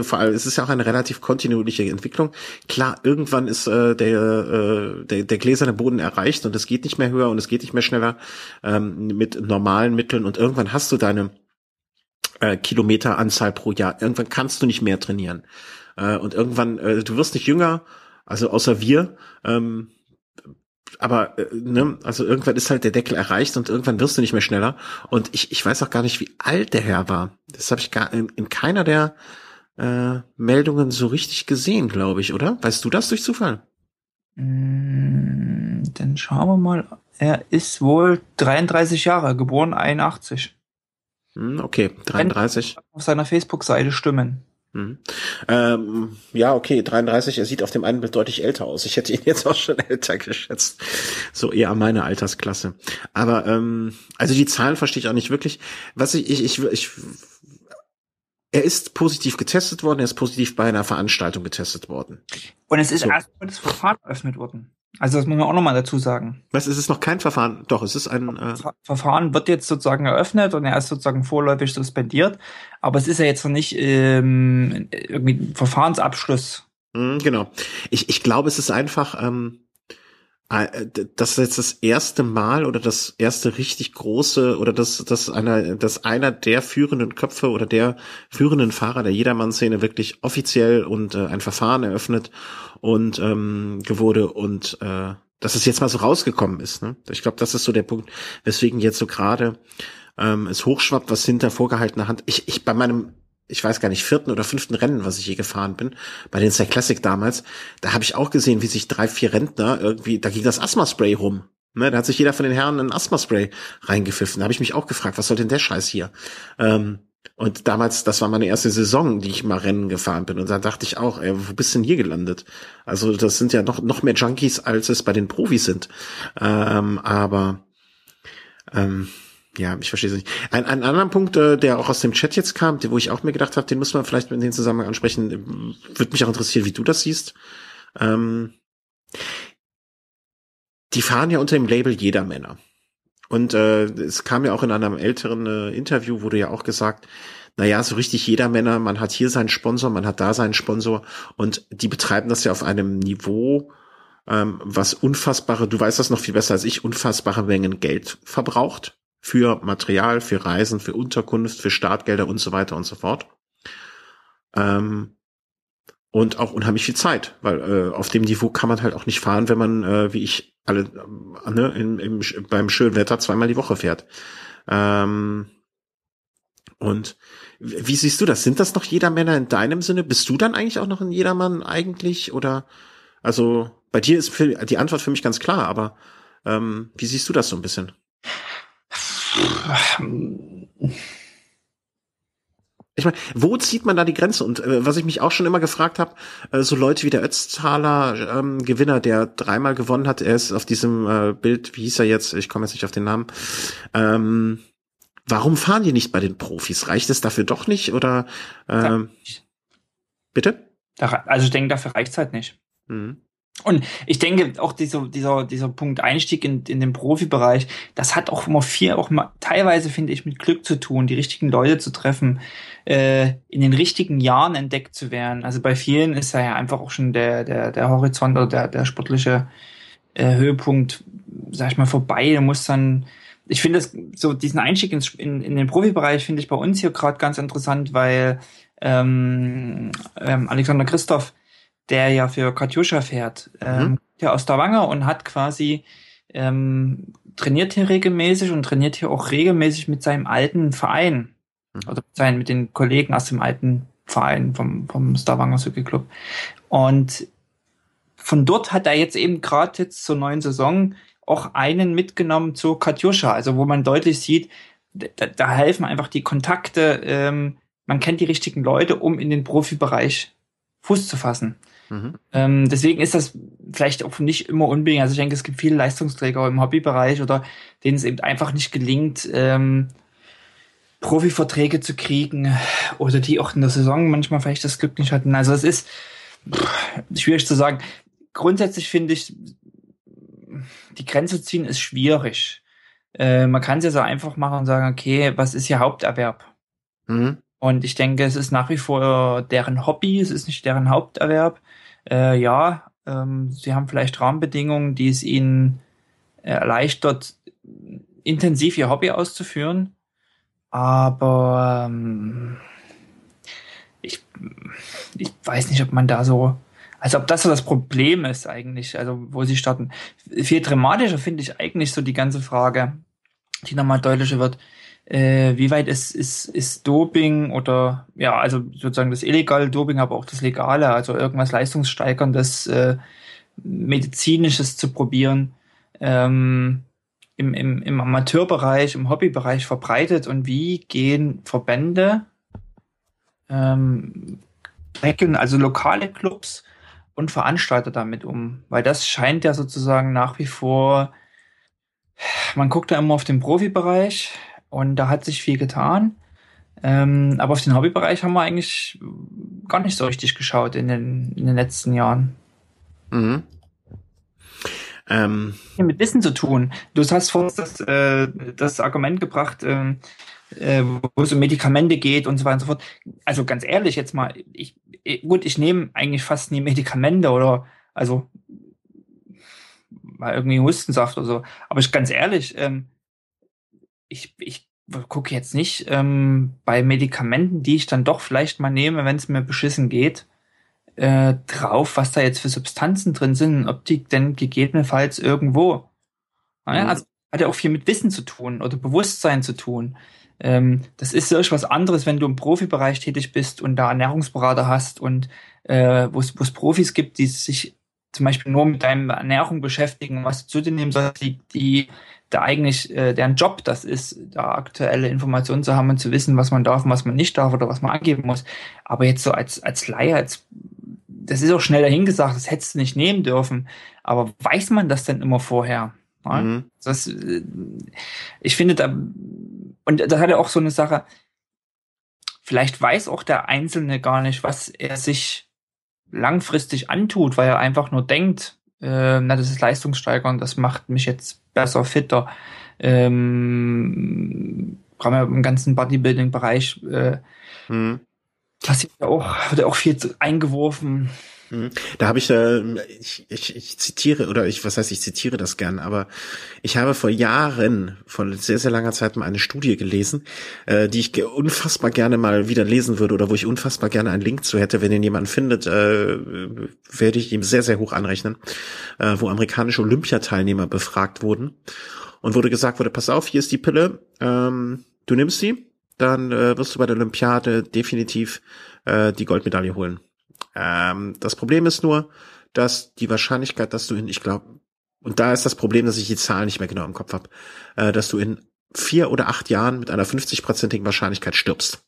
vor allem es ist ja auch eine relativ kontinuierliche Entwicklung. Klar, irgendwann ist äh, der, äh, der der gläserne Boden erreicht und es geht nicht mehr höher und es geht nicht mehr schneller ähm, mit normalen Mitteln und irgendwann hast du deine äh, Kilometeranzahl pro Jahr. Irgendwann kannst du nicht mehr trainieren äh, und irgendwann äh, du wirst nicht jünger, also außer wir. Ähm, aber äh, ne, also irgendwann ist halt der Deckel erreicht und irgendwann wirst du nicht mehr schneller. Und ich, ich weiß auch gar nicht, wie alt der Herr war. Das habe ich gar in, in keiner der äh, Meldungen so richtig gesehen, glaube ich, oder? Weißt du das durch Zufall? Mm, dann schauen wir mal. Er ist wohl 33 Jahre, geboren 81. Hm, okay, 33. Auf seiner Facebook-Seite stimmen. Mhm. Ähm, ja, okay, 33, er sieht auf dem einen Bild deutlich älter aus. Ich hätte ihn jetzt auch schon [laughs] älter geschätzt. So eher meine Altersklasse. Aber ähm, also die Zahlen verstehe ich auch nicht wirklich. Was ich, ich, ich, ich er ist positiv getestet worden, er ist positiv bei einer Veranstaltung getestet worden. Und es ist so. erst das Verfahren eröffnet worden. Also das muss man auch nochmal dazu sagen. Was, ist es noch kein Verfahren? Doch, es ist ein... Äh Verfahren wird jetzt sozusagen eröffnet und er ist sozusagen vorläufig suspendiert, aber es ist ja jetzt noch nicht ähm, irgendwie ein Verfahrensabschluss. Mhm, genau. Ich, ich glaube, es ist einfach... Ähm äh, das ist jetzt das erste Mal oder das erste richtig große oder das, das einer, das einer der führenden Köpfe oder der führenden Fahrer der Jedermann-Szene wirklich offiziell und äh, ein Verfahren eröffnet und ähm, wurde und äh, dass es jetzt mal so rausgekommen ist. Ne? Ich glaube, das ist so der Punkt, weswegen jetzt so gerade ähm, es hochschwappt, was hinter vorgehaltener Hand. Ich, ich bei meinem ich weiß gar nicht, vierten oder fünften Rennen, was ich je gefahren bin, bei den Star Classic damals, da habe ich auch gesehen, wie sich drei, vier Rentner irgendwie, da ging das Asthma-Spray rum. Ne, da hat sich jeder von den Herren ein Asthma-Spray reingepfiffen. Da habe ich mich auch gefragt, was soll denn der Scheiß hier? Ähm, und damals, das war meine erste Saison, die ich mal Rennen gefahren bin. Und da dachte ich auch, ey, wo bist denn hier gelandet? Also das sind ja noch, noch mehr Junkies, als es bei den Profis sind. Ähm, aber ähm, ja, ich verstehe es nicht. Ein, ein anderer Punkt, äh, der auch aus dem Chat jetzt kam, wo ich auch mir gedacht habe, den muss man vielleicht in den Zusammenhang ansprechen, würde mich auch interessieren, wie du das siehst. Ähm, die fahren ja unter dem Label Jeder Männer. Und äh, es kam ja auch in einem älteren äh, Interview, wurde ja auch gesagt, naja, so richtig jeder Männer, man hat hier seinen Sponsor, man hat da seinen Sponsor und die betreiben das ja auf einem Niveau, ähm, was unfassbare, du weißt das noch viel besser als ich, unfassbare Mengen Geld verbraucht für Material, für Reisen, für Unterkunft, für Startgelder und so weiter und so fort. Ähm, und auch unheimlich viel Zeit, weil äh, auf dem Niveau kann man halt auch nicht fahren, wenn man, äh, wie ich, alle äh, ne, im, im, beim schönen Wetter zweimal die Woche fährt. Ähm, und wie siehst du das? Sind das noch Jedermänner in deinem Sinne? Bist du dann eigentlich auch noch ein Jedermann eigentlich? Oder also bei dir ist für, die Antwort für mich ganz klar, aber ähm, wie siehst du das so ein bisschen? Ich meine, wo zieht man da die Grenze? Und äh, was ich mich auch schon immer gefragt habe, äh, so Leute wie der Ötztaler ähm, Gewinner, der dreimal gewonnen hat, er ist auf diesem äh, Bild, wie hieß er jetzt? Ich komme jetzt nicht auf den Namen. Ähm, warum fahren die nicht bei den Profis? Reicht es dafür doch nicht? Oder ähm, bitte? Also ich denke, dafür reicht's halt nicht. Mhm. Und ich denke, auch dieser, dieser, dieser Punkt Einstieg in, in den Profibereich, das hat auch immer viel, auch mal, teilweise finde ich, mit Glück zu tun, die richtigen Leute zu treffen, äh, in den richtigen Jahren entdeckt zu werden. Also bei vielen ist ja einfach auch schon der, der, der Horizont oder der, der sportliche äh, Höhepunkt, sag ich mal, vorbei. Du musst dann, ich finde das, so diesen Einstieg ins, in, in den Profibereich finde ich bei uns hier gerade ganz interessant, weil ähm, ähm, Alexander Christoph, der ja für Katjuscha fährt, ähm, mhm. der aus Stavanger und hat quasi ähm, trainiert hier regelmäßig und trainiert hier auch regelmäßig mit seinem alten Verein. Mhm. Oder mit, seinen, mit den Kollegen aus dem alten Verein vom, vom Stavanger Cycle Club. Und von dort hat er jetzt eben gerade jetzt zur neuen Saison auch einen mitgenommen zur Katjuscha, also wo man deutlich sieht, da, da helfen einfach die Kontakte, ähm, man kennt die richtigen Leute, um in den Profibereich Fuß zu fassen. Mhm. Ähm, deswegen ist das vielleicht auch nicht immer unbedingt. Also ich denke, es gibt viele Leistungsträger im Hobbybereich oder denen es eben einfach nicht gelingt, ähm, Profiverträge zu kriegen oder die auch in der Saison manchmal vielleicht das Glück nicht hatten. Also es ist pff, schwierig zu sagen. Grundsätzlich finde ich, die Grenze ziehen ist schwierig. Äh, man kann es ja so einfach machen und sagen, okay, was ist ihr Haupterwerb? Mhm. Und ich denke, es ist nach wie vor deren Hobby, es ist nicht deren Haupterwerb äh, ja, ähm, sie haben vielleicht Rahmenbedingungen, die es ihnen erleichtert, intensiv ihr Hobby auszuführen. Aber ähm, ich, ich weiß nicht, ob man da so, also ob das so das Problem ist eigentlich, also wo sie starten. Viel dramatischer finde ich eigentlich so die ganze Frage, die nochmal deutlicher wird äh, wie weit ist, ist, ist Doping oder ja, also sozusagen das illegale Doping, aber auch das legale, also irgendwas leistungssteigerndes, äh, medizinisches zu probieren, ähm, im, im, im Amateurbereich, im Hobbybereich verbreitet und wie gehen Verbände, ähm, also lokale Clubs und Veranstalter damit um? Weil das scheint ja sozusagen nach wie vor, man guckt da immer auf den Profibereich, und da hat sich viel getan. Ähm, aber auf den Hobbybereich haben wir eigentlich gar nicht so richtig geschaut in den, in den letzten Jahren. Mhm. Ähm. Mit Wissen zu tun. Du hast vorhin das, äh, das Argument gebracht, äh, äh, wo es um Medikamente geht und so weiter und so fort. Also ganz ehrlich jetzt mal, ich, gut, ich nehme eigentlich fast nie Medikamente oder also mal irgendwie Hustensaft oder so. Aber ich ganz ehrlich, ähm, ich, ich gucke jetzt nicht ähm, bei Medikamenten, die ich dann doch vielleicht mal nehme, wenn es mir beschissen geht, äh, drauf, was da jetzt für Substanzen drin sind, ob die denn gegebenenfalls irgendwo. Naja, mhm. Also hat ja auch viel mit Wissen zu tun oder Bewusstsein zu tun. Ähm, das ist wirklich was anderes, wenn du im Profibereich tätig bist und da Ernährungsberater hast und äh, wo es Profis gibt, die sich zum Beispiel nur mit deiner Ernährung beschäftigen, was du zu dir nehmen sollst, die, die da eigentlich äh, deren Job das ist, da aktuelle Informationen zu haben und zu wissen, was man darf und was man nicht darf oder was man angeben muss. Aber jetzt so als, als Laie, als, das ist auch schnell dahingesagt, das hättest du nicht nehmen dürfen. Aber weiß man das denn immer vorher? Ja? Mhm. Das, äh, ich finde da, und das hat ja auch so eine Sache, vielleicht weiß auch der Einzelne gar nicht, was er sich langfristig antut, weil er einfach nur denkt, äh, na, das ist leistungssteigernd, das macht mich jetzt besser, fitter, ähm, vor allem im ganzen Bodybuilding-Bereich, äh, hm. passiert ja auch, wird ja auch viel eingeworfen. Hm. Da habe ich, äh, ich, ich, ich zitiere, oder ich, was heißt, ich zitiere das gern, aber ich habe vor Jahren, vor sehr, sehr langer Zeit mal eine Studie gelesen, äh, die ich unfassbar gerne mal wieder lesen würde oder wo ich unfassbar gerne einen Link zu hätte. Wenn ihn jemand findet, äh, werde ich ihm sehr, sehr hoch anrechnen, äh, wo amerikanische Olympiateilnehmer befragt wurden und wurde gesagt wurde, pass auf, hier ist die Pille, ähm, du nimmst sie, dann äh, wirst du bei der Olympiade definitiv äh, die Goldmedaille holen. Ähm, das Problem ist nur, dass die Wahrscheinlichkeit, dass du in, ich glaube, und da ist das Problem, dass ich die Zahlen nicht mehr genau im Kopf habe, äh, dass du in vier oder acht Jahren mit einer 50-prozentigen Wahrscheinlichkeit stirbst.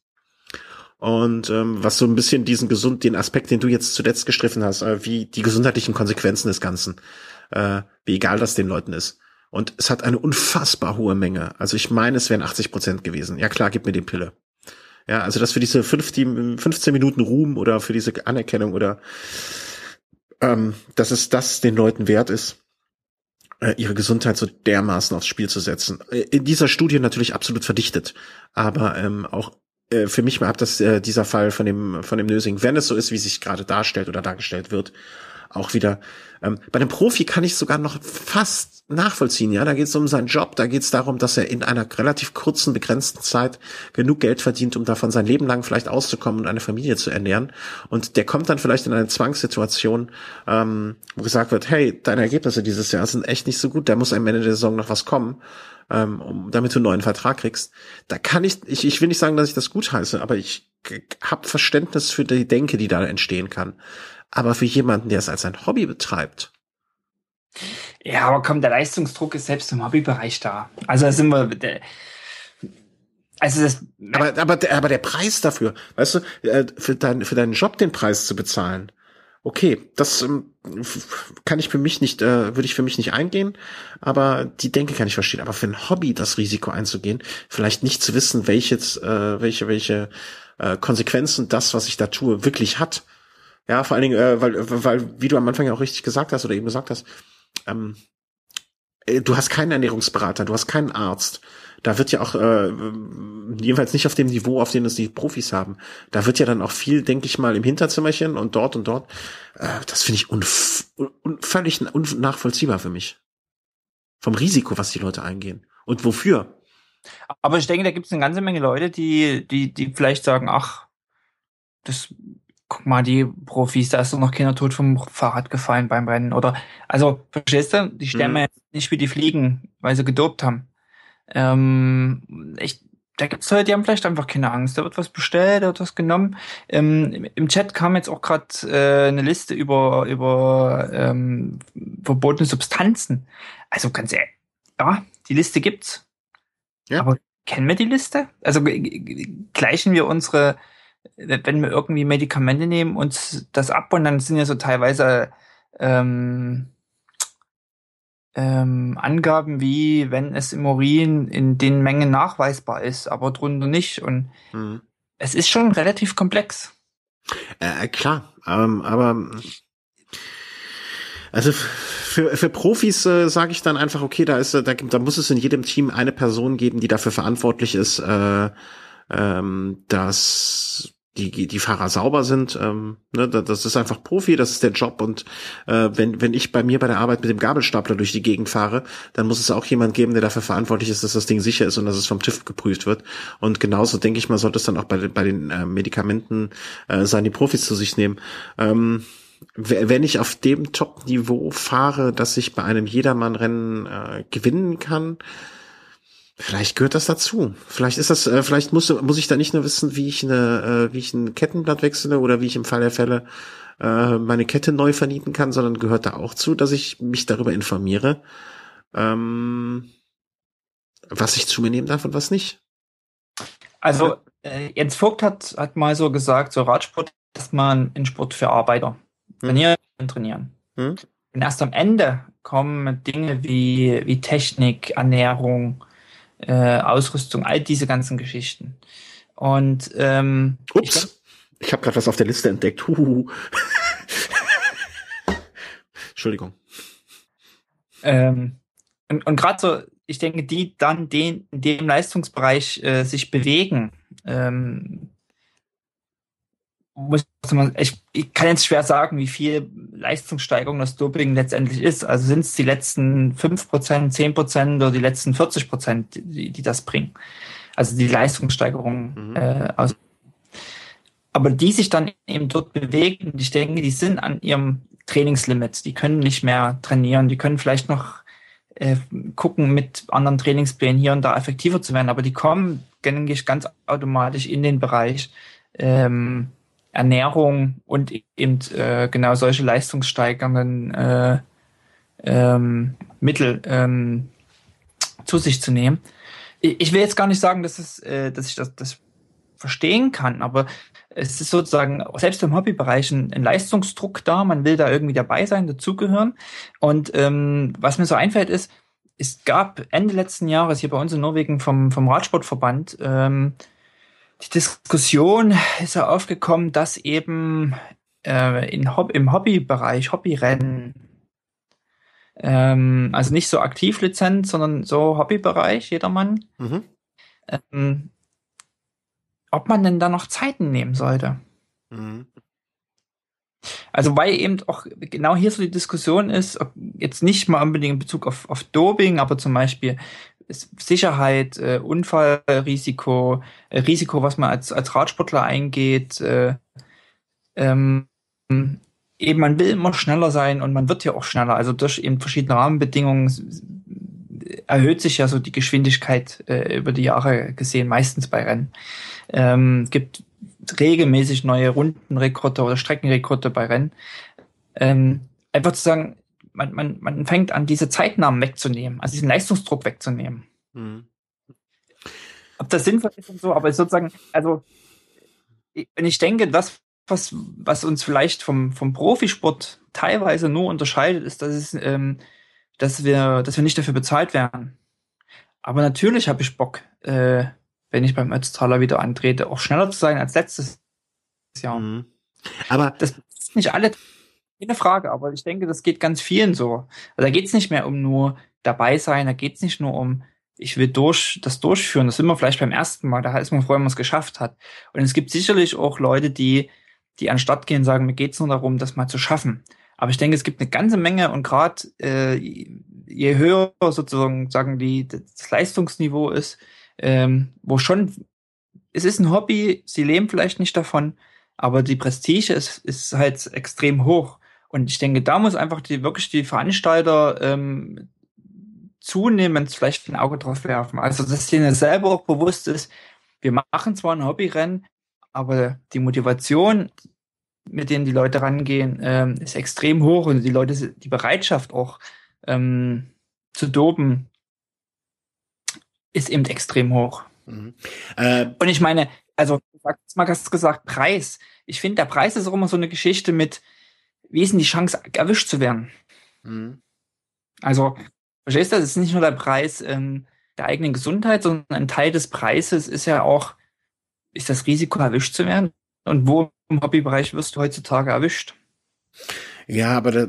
Und ähm, was so ein bisschen diesen gesund, den Aspekt, den du jetzt zuletzt gestriffen hast, äh, wie die gesundheitlichen Konsequenzen des Ganzen, äh, wie egal das den Leuten ist. Und es hat eine unfassbar hohe Menge. Also ich meine, es wären 80 Prozent gewesen. Ja klar, gib mir die Pille. Ja, also das für diese 15, 15 Minuten Ruhm oder für diese Anerkennung oder ähm, dass es das den Leuten wert ist, äh, ihre Gesundheit so dermaßen aufs Spiel zu setzen. Äh, in dieser Studie natürlich absolut verdichtet, aber ähm, auch äh, für mich ab, dass äh, dieser Fall von dem von dem Nösing, wenn es so ist, wie sich gerade darstellt oder dargestellt wird, auch wieder. Ähm, bei einem Profi kann ich sogar noch fast nachvollziehen. Ja, da geht es um seinen Job, da geht es darum, dass er in einer relativ kurzen, begrenzten Zeit genug Geld verdient, um davon sein Leben lang vielleicht auszukommen und eine Familie zu ernähren. Und der kommt dann vielleicht in eine Zwangssituation, ähm, wo gesagt wird, hey, deine Ergebnisse dieses Jahr sind echt nicht so gut, da muss am Ende der Saison noch was kommen. Ähm, um, damit du einen neuen Vertrag kriegst. Da kann ich, ich, ich will nicht sagen, dass ich das gut heiße, aber ich habe Verständnis für die Denke, die da entstehen kann. Aber für jemanden, der es als ein Hobby betreibt. Ja, aber komm, der Leistungsdruck ist selbst im Hobbybereich da. Also da sind wir. Der, also das, aber, aber, aber der Preis dafür, weißt du, äh, für, dein, für deinen Job den Preis zu bezahlen, okay, das ähm, kann ich für mich nicht, äh, würde ich für mich nicht eingehen, aber die Denke kann ich verstehen. Aber für ein Hobby das Risiko einzugehen, vielleicht nicht zu wissen, welches, äh, welche, welche Konsequenzen das, was ich da tue, wirklich hat, ja, vor allen Dingen, äh, weil, weil, wie du am Anfang ja auch richtig gesagt hast oder eben gesagt hast, ähm, äh, du hast keinen Ernährungsberater, du hast keinen Arzt. Da wird ja auch, äh, jedenfalls nicht auf dem Niveau, auf dem es die Profis haben. Da wird ja dann auch viel, denke ich mal, im Hinterzimmerchen und dort und dort. Äh, das finde ich unf un völlig unnachvollziehbar für mich. Vom Risiko, was die Leute eingehen. Und wofür? Aber ich denke, da gibt es eine ganze Menge Leute, die, die, die vielleicht sagen, ach, das guck mal, die Profis, da ist doch noch keiner tot vom Fahrrad gefallen beim Rennen. Oder, also, verstehst du? Die sterben mhm. nicht wie die Fliegen, weil sie gedopt haben. Ähm, ich, da gibt's Leute, die haben vielleicht einfach keine Angst. Da wird was bestellt, da wird was genommen. Ähm, Im Chat kam jetzt auch gerade äh, eine Liste über, über ähm, verbotene Substanzen. Also ganz ehrlich, ja, die Liste gibt's. Ja. Aber kennen wir die Liste? Also gleichen wir unsere wenn wir irgendwie Medikamente nehmen und das ab und dann sind ja so teilweise ähm, ähm, Angaben wie, wenn es im Urin in den Mengen nachweisbar ist, aber drunter nicht. Und mhm. es ist schon relativ komplex. Äh, klar, ähm, aber also für, für Profis äh, sage ich dann einfach, okay, da ist, da, da muss es in jedem Team eine Person geben, die dafür verantwortlich ist, äh, ähm, dass die, die Fahrer sauber sind. Ähm, ne, das ist einfach Profi, das ist der Job. Und äh, wenn, wenn ich bei mir bei der Arbeit mit dem Gabelstapler durch die Gegend fahre, dann muss es auch jemand geben, der dafür verantwortlich ist, dass das Ding sicher ist und dass es vom TÜV geprüft wird. Und genauso denke ich mal, sollte es dann auch bei, bei den äh, Medikamenten äh, sein, die Profis zu sich nehmen. Ähm, wenn ich auf dem Top-Niveau fahre, dass ich bei einem Jedermann-Rennen äh, gewinnen kann, Vielleicht gehört das dazu. Vielleicht ist das, äh, vielleicht muss, muss ich da nicht nur wissen, wie ich eine, äh, wie ich ein Kettenblatt wechsle oder wie ich im Fall der Fälle äh, meine Kette neu vernieten kann, sondern gehört da auch zu, dass ich mich darüber informiere, ähm, was ich zu mir nehmen darf und was nicht. Also äh, Jens Vogt hat, hat mal so gesagt, so Radsport ist mal ein Sport für Arbeiter. Trainieren hm. trainieren. Hm? Und erst am Ende kommen Dinge wie, wie Technik, Ernährung, äh, Ausrüstung, all diese ganzen Geschichten. Und ähm, Ups, ich, ich habe gerade was auf der Liste entdeckt. Huhu. Entschuldigung. Ähm, und und gerade so ich denke, die dann den, in dem Leistungsbereich äh, sich bewegen, ähm, muss man, ich, ich kann jetzt schwer sagen, wie viel Leistungssteigerung das Doping letztendlich ist. Also sind es die letzten fünf Prozent, zehn Prozent oder die letzten 40 Prozent, die, die das bringen. Also die Leistungssteigerung mhm. äh, aus. Aber die sich dann eben dort bewegen, ich denke, die sind an ihrem Trainingslimit. Die können nicht mehr trainieren. Die können vielleicht noch äh, gucken, mit anderen Trainingsplänen hier und da effektiver zu werden. Aber die kommen, denke ich, ganz automatisch in den Bereich, ähm, Ernährung und eben äh, genau solche leistungssteigernden äh, ähm, Mittel ähm, zu sich zu nehmen. Ich, will jetzt gar nicht sagen, dass, es, äh, dass ich das, das verstehen kann, aber es ist sozusagen selbst im Hobbybereich ein, ein Leistungsdruck da, man will da irgendwie dabei sein, dazugehören. Und ähm, was mir so einfällt ist, es gab Ende letzten Jahres hier bei uns in Norwegen vom, vom Radsportverband ähm, die Diskussion ist ja aufgekommen, dass eben äh, in Hob im Hobbybereich, Hobbyrennen, ähm, also nicht so Aktivlizenz, sondern so Hobbybereich, jedermann, mhm. ähm, ob man denn da noch Zeiten nehmen sollte. Mhm. Also weil eben auch genau hier so die Diskussion ist, jetzt nicht mal unbedingt in Bezug auf, auf Doping, aber zum Beispiel Sicherheit, äh, Unfallrisiko, äh, Risiko, was man als, als Radsportler eingeht. Äh, ähm, eben, man will immer schneller sein und man wird ja auch schneller. Also durch eben verschiedene Rahmenbedingungen erhöht sich ja so die Geschwindigkeit äh, über die Jahre gesehen, meistens bei Rennen. Ähm, gibt regelmäßig neue Rundenrekorde oder Streckenrekorde bei Rennen. Ähm, einfach zu sagen, man, man, man fängt an, diese Zeitnahmen wegzunehmen, also diesen Leistungsdruck wegzunehmen. Mhm. Ob das sinnvoll ist und so, aber sozusagen, also wenn ich denke, das, was, was uns vielleicht vom, vom Profisport teilweise nur unterscheidet, ist, dass, es, ähm, dass, wir, dass wir nicht dafür bezahlt werden. Aber natürlich habe ich Bock, äh, wenn ich beim Ötztaler wieder antrete, auch schneller zu sein als letztes Jahr. Mhm. Aber das ist nicht alle keine Frage, aber ich denke, das geht ganz vielen so. Also da geht es nicht mehr um nur dabei sein, da geht es nicht nur um, ich will durch das durchführen. Das sind wir vielleicht beim ersten Mal, da ist man froh, wenn man es geschafft hat. Und es gibt sicherlich auch Leute, die, die anstatt gehen, sagen, mir geht es nur darum, das mal zu schaffen. Aber ich denke, es gibt eine ganze Menge und gerade äh, je höher sozusagen sagen die das Leistungsniveau ist, ähm, wo schon es ist ein Hobby, sie leben vielleicht nicht davon, aber die Prestige ist, ist halt extrem hoch. Und ich denke, da muss einfach die wirklich die Veranstalter ähm, zunehmend vielleicht ein Auge drauf werfen. Also dass denen selber auch bewusst ist, wir machen zwar ein Hobbyrennen, aber die Motivation, mit denen die Leute rangehen, ähm, ist extrem hoch und die Leute, die Bereitschaft auch ähm, zu dopen, ist eben extrem hoch. Mhm. Äh, und ich meine, also, du hast gesagt, Preis. Ich finde, der Preis ist auch immer so eine Geschichte mit, wie ist denn die Chance, erwischt zu werden? Mhm. Also, verstehst du, das ist nicht nur der Preis ähm, der eigenen Gesundheit, sondern ein Teil des Preises ist ja auch, ist das Risiko, erwischt zu werden? Und wo im Hobbybereich wirst du heutzutage erwischt? Ja, aber da,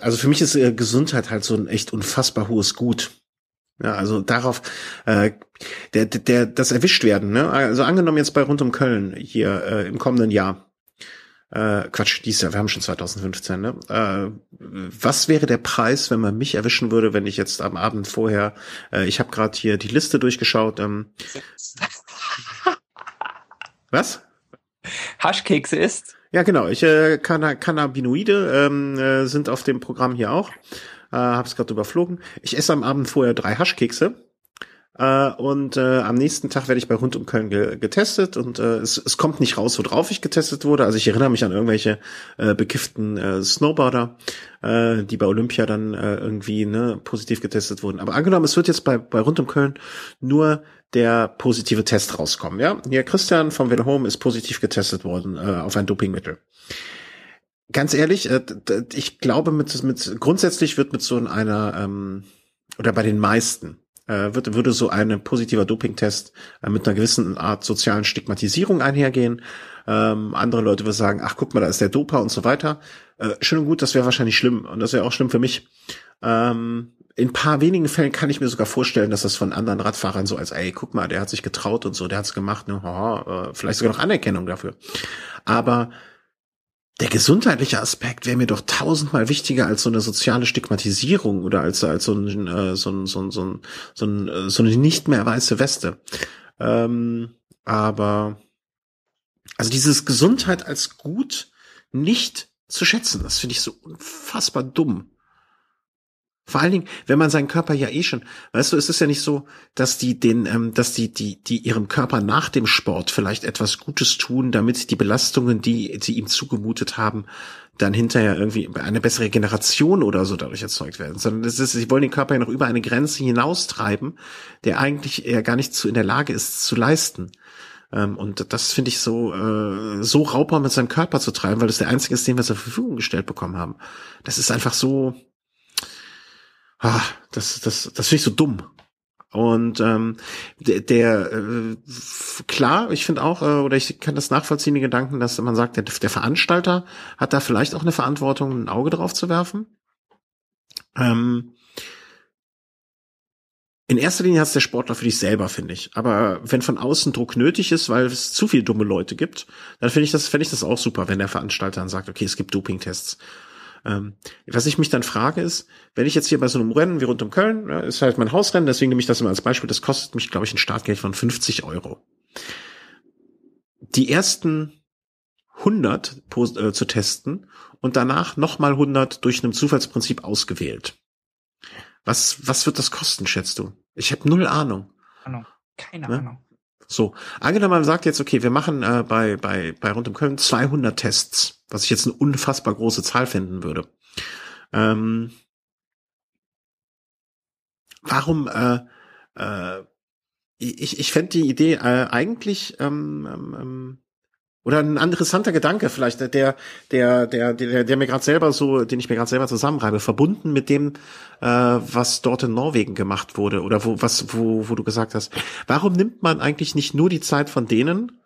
also für mich ist äh, Gesundheit halt so ein echt unfassbar hohes Gut. Ja, also darauf, äh, der, der, das erwischt werden, ne? Also angenommen jetzt bei rund um Köln hier äh, im kommenden Jahr, äh, Quatsch, dies Jahr, wir haben schon 2015, ne? Äh, was wäre der Preis, wenn man mich erwischen würde, wenn ich jetzt am Abend vorher, äh, ich habe gerade hier die Liste durchgeschaut. Ähm, [laughs] was? Haschkekse ist? Ja, genau. Ich äh, Canna Cannabinoide ähm, äh, sind auf dem Programm hier auch. Äh, hab's gerade überflogen. Ich esse am Abend vorher drei Haschkekse äh, und äh, am nächsten Tag werde ich bei Rund um Köln ge getestet und äh, es, es kommt nicht raus, worauf ich getestet wurde. Also ich erinnere mich an irgendwelche äh, bekifften äh, Snowboarder, äh, die bei Olympia dann äh, irgendwie ne, positiv getestet wurden. Aber angenommen, es wird jetzt bei, bei Rund um Köln nur der positive Test rauskommen. Ja, hier Christian vom Velo Home ist positiv getestet worden äh, auf ein Dopingmittel. Ganz ehrlich, äh, ich glaube, mit, mit grundsätzlich wird mit so einer ähm, oder bei den meisten äh, würde, würde so ein positiver Dopingtest äh, mit einer gewissen Art sozialen Stigmatisierung einhergehen. Ähm, andere Leute würden sagen, ach guck mal, da ist der Doper und so weiter. Äh, schön und gut, das wäre wahrscheinlich schlimm und das wäre auch schlimm für mich. Ähm, in paar wenigen Fällen kann ich mir sogar vorstellen, dass das von anderen Radfahrern so als, ey, guck mal, der hat sich getraut und so, der hat's gemacht, ne, äh, vielleicht sogar noch Anerkennung dafür. Aber der gesundheitliche Aspekt wäre mir doch tausendmal wichtiger als so eine soziale Stigmatisierung oder als, als so ein, äh, so ein, so ein, so ein, so, ein, äh, so eine nicht mehr weiße Weste. Ähm, aber, also dieses Gesundheit als gut nicht zu schätzen, das finde ich so unfassbar dumm. Vor allen Dingen, wenn man seinen Körper ja eh schon, weißt du, es ist ja nicht so, dass die den, ähm, dass die, die, die ihrem Körper nach dem Sport vielleicht etwas Gutes tun, damit die Belastungen, die sie ihm zugemutet haben, dann hinterher irgendwie eine bessere Generation oder so dadurch erzeugt werden, sondern es ist, sie wollen den Körper ja noch über eine Grenze hinaustreiben, der eigentlich ja gar nicht zu in der Lage ist zu leisten. Ähm, und das finde ich so, äh, so Raubbau mit seinem Körper zu treiben, weil das der einzige ist, den wir zur Verfügung gestellt bekommen haben. Das ist einfach so, ah, das, das, das finde ich so dumm. Und ähm, der, der äh, klar, ich finde auch, äh, oder ich kann das nachvollziehen, die Gedanken, dass man sagt, der, der Veranstalter hat da vielleicht auch eine Verantwortung, ein Auge drauf zu werfen. Ähm, in erster Linie hat es der Sportler für dich selber, finde ich. Aber wenn von außen Druck nötig ist, weil es zu viele dumme Leute gibt, dann finde ich das, finde ich das auch super, wenn der Veranstalter dann sagt, okay, es gibt Dopingtests. Ähm, was ich mich dann frage ist, wenn ich jetzt hier bei so einem Rennen wie rund um Köln, ja, ist halt mein Hausrennen, deswegen nehme ich das immer als Beispiel, das kostet mich, glaube ich, ein Startgeld von 50 Euro. Die ersten 100 äh, zu testen und danach nochmal 100 durch einem Zufallsprinzip ausgewählt. Was, was wird das kosten, schätzt du? Ich habe null Ahnung. Ahnung. Keine ne? Ahnung. So, angenommen, man sagt jetzt, okay, wir machen äh, bei, bei, bei rund um Köln 200 Tests, was ich jetzt eine unfassbar große Zahl finden würde. Ähm, warum, äh, äh, ich, ich fände die Idee äh, eigentlich ähm, ähm, ähm oder ein interessanter Gedanke vielleicht, der, der, der, der, der mir gerade selber so, den ich mir gerade selber zusammenreibe, verbunden mit dem, äh, was dort in Norwegen gemacht wurde oder wo, was, wo, wo du gesagt hast. Warum nimmt man eigentlich nicht nur die Zeit von denen,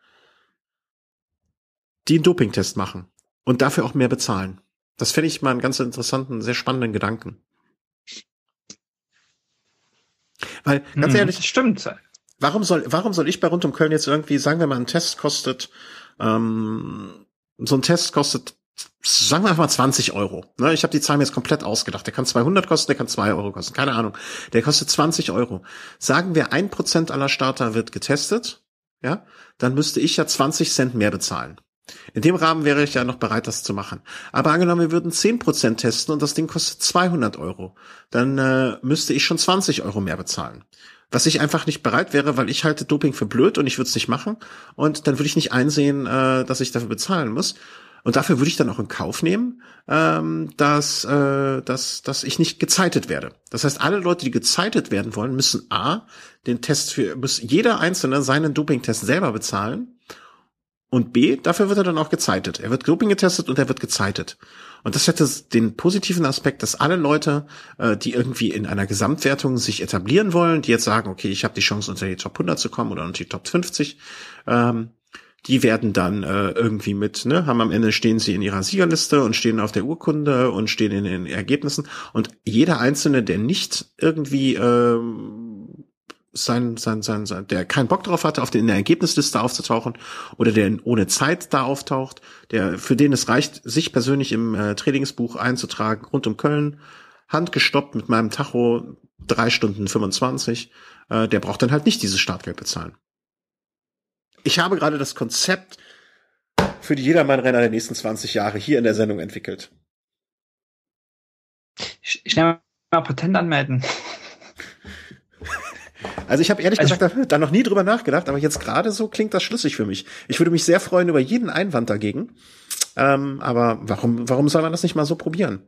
die einen Dopingtest machen und dafür auch mehr bezahlen? Das fände ich mal einen ganz interessanten, sehr spannenden Gedanken. Weil, ganz hm, ehrlich, stimmt. Warum soll, warum soll ich bei Rund um Köln jetzt irgendwie, sagen wir mal, ein Test kostet ähm, so ein Test kostet, sagen wir einfach mal 20 Euro. Ne, ich habe die Zahlen jetzt komplett ausgedacht. Der kann 200 kosten, der kann 2 Euro kosten. Keine Ahnung. Der kostet 20 Euro. Sagen wir, ein Prozent aller Starter wird getestet. Ja, dann müsste ich ja 20 Cent mehr bezahlen. In dem Rahmen wäre ich ja noch bereit, das zu machen. Aber angenommen, wir würden 10% testen und das Ding kostet 200 Euro, dann äh, müsste ich schon 20 Euro mehr bezahlen was ich einfach nicht bereit wäre, weil ich halte Doping für blöd und ich würde es nicht machen. Und dann würde ich nicht einsehen, äh, dass ich dafür bezahlen muss. Und dafür würde ich dann auch in Kauf nehmen, ähm, dass, äh, dass, dass ich nicht gezeitet werde. Das heißt, alle Leute, die gezeitet werden wollen, müssen A, den Test für, muss jeder Einzelne seinen Dopingtest selber bezahlen. Und B, dafür wird er dann auch gezeitet. Er wird Doping getestet und er wird gezeitet. Und das hätte den positiven Aspekt, dass alle Leute, äh, die irgendwie in einer Gesamtwertung sich etablieren wollen, die jetzt sagen, okay, ich habe die Chance, unter die Top 100 zu kommen oder unter die Top 50, ähm, die werden dann äh, irgendwie mit, ne, haben am Ende stehen sie in ihrer Siegerliste und stehen auf der Urkunde und stehen in den Ergebnissen. Und jeder Einzelne, der nicht irgendwie ähm, sein, sein, sein, sein, der keinen Bock drauf hatte, auf den, in der Ergebnisliste aufzutauchen oder der ohne Zeit da auftaucht, der, für den es reicht, sich persönlich im äh, Trainingsbuch einzutragen, rund um Köln, handgestoppt mit meinem Tacho, drei Stunden 25, äh, der braucht dann halt nicht dieses Startgeld bezahlen. Ich habe gerade das Konzept für die Jedermann-Renner der nächsten 20 Jahre hier in der Sendung entwickelt. Schnell mal Patent anmelden. Also ich habe ehrlich also gesagt da, noch nie drüber nachgedacht, aber jetzt gerade so klingt das schlüssig für mich. Ich würde mich sehr freuen über jeden Einwand dagegen. Ähm, aber warum, warum soll man das nicht mal so probieren?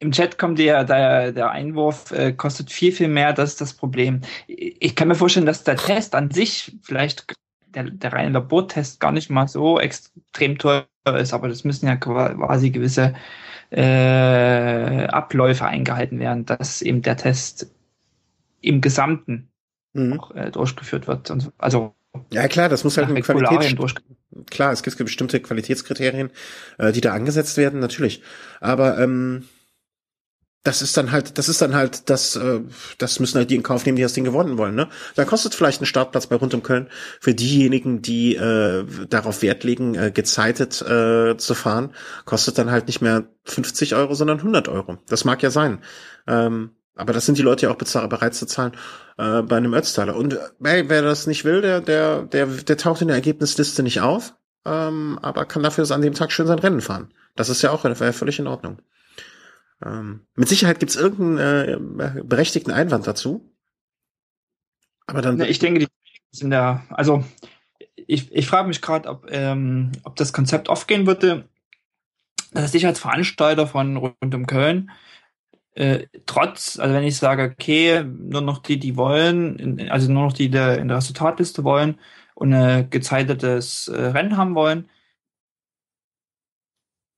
Im Chat kommt der, der, der Einwurf, äh, kostet viel, viel mehr, das ist das Problem. Ich kann mir vorstellen, dass der Test an sich vielleicht der, der reine Labortest gar nicht mal so extrem teuer ist, aber das müssen ja quasi gewisse äh, Abläufe eingehalten werden, dass eben der Test im Gesamten mhm. auch, äh, durchgeführt wird. Und, also ja klar, das muss halt eine Qualität. Klar, es gibt bestimmte Qualitätskriterien, äh, die da angesetzt werden, natürlich. Aber ähm, das ist dann halt, das ist dann halt, das, äh, das müssen halt die in Kauf nehmen, die das Ding gewonnen wollen. Ne? Dann kostet vielleicht ein Startplatz bei rund um Köln für diejenigen, die äh, darauf Wert legen, äh, gezeitet äh, zu fahren, kostet dann halt nicht mehr 50 Euro, sondern 100 Euro. Das mag ja sein. Ähm, aber das sind die Leute ja auch bereit zu zahlen äh, bei einem Ötztaler. Und hey, wer das nicht will, der, der, der, der taucht in der Ergebnisliste nicht auf, ähm, aber kann dafür an dem Tag schön sein Rennen fahren. Das ist ja auch völlig in Ordnung. Ähm, mit Sicherheit gibt es irgendeinen äh, berechtigten Einwand dazu. Aber dann. Ich denke, die sind da, also ich, ich frage mich gerade, ob, ähm, ob das Konzept aufgehen würde, dass ich als Veranstalter von rund um Köln äh, trotz, also wenn ich sage, okay, nur noch die, die wollen, also nur noch die, die in der Resultatliste wollen und ein gezeitetes äh, Rennen haben wollen,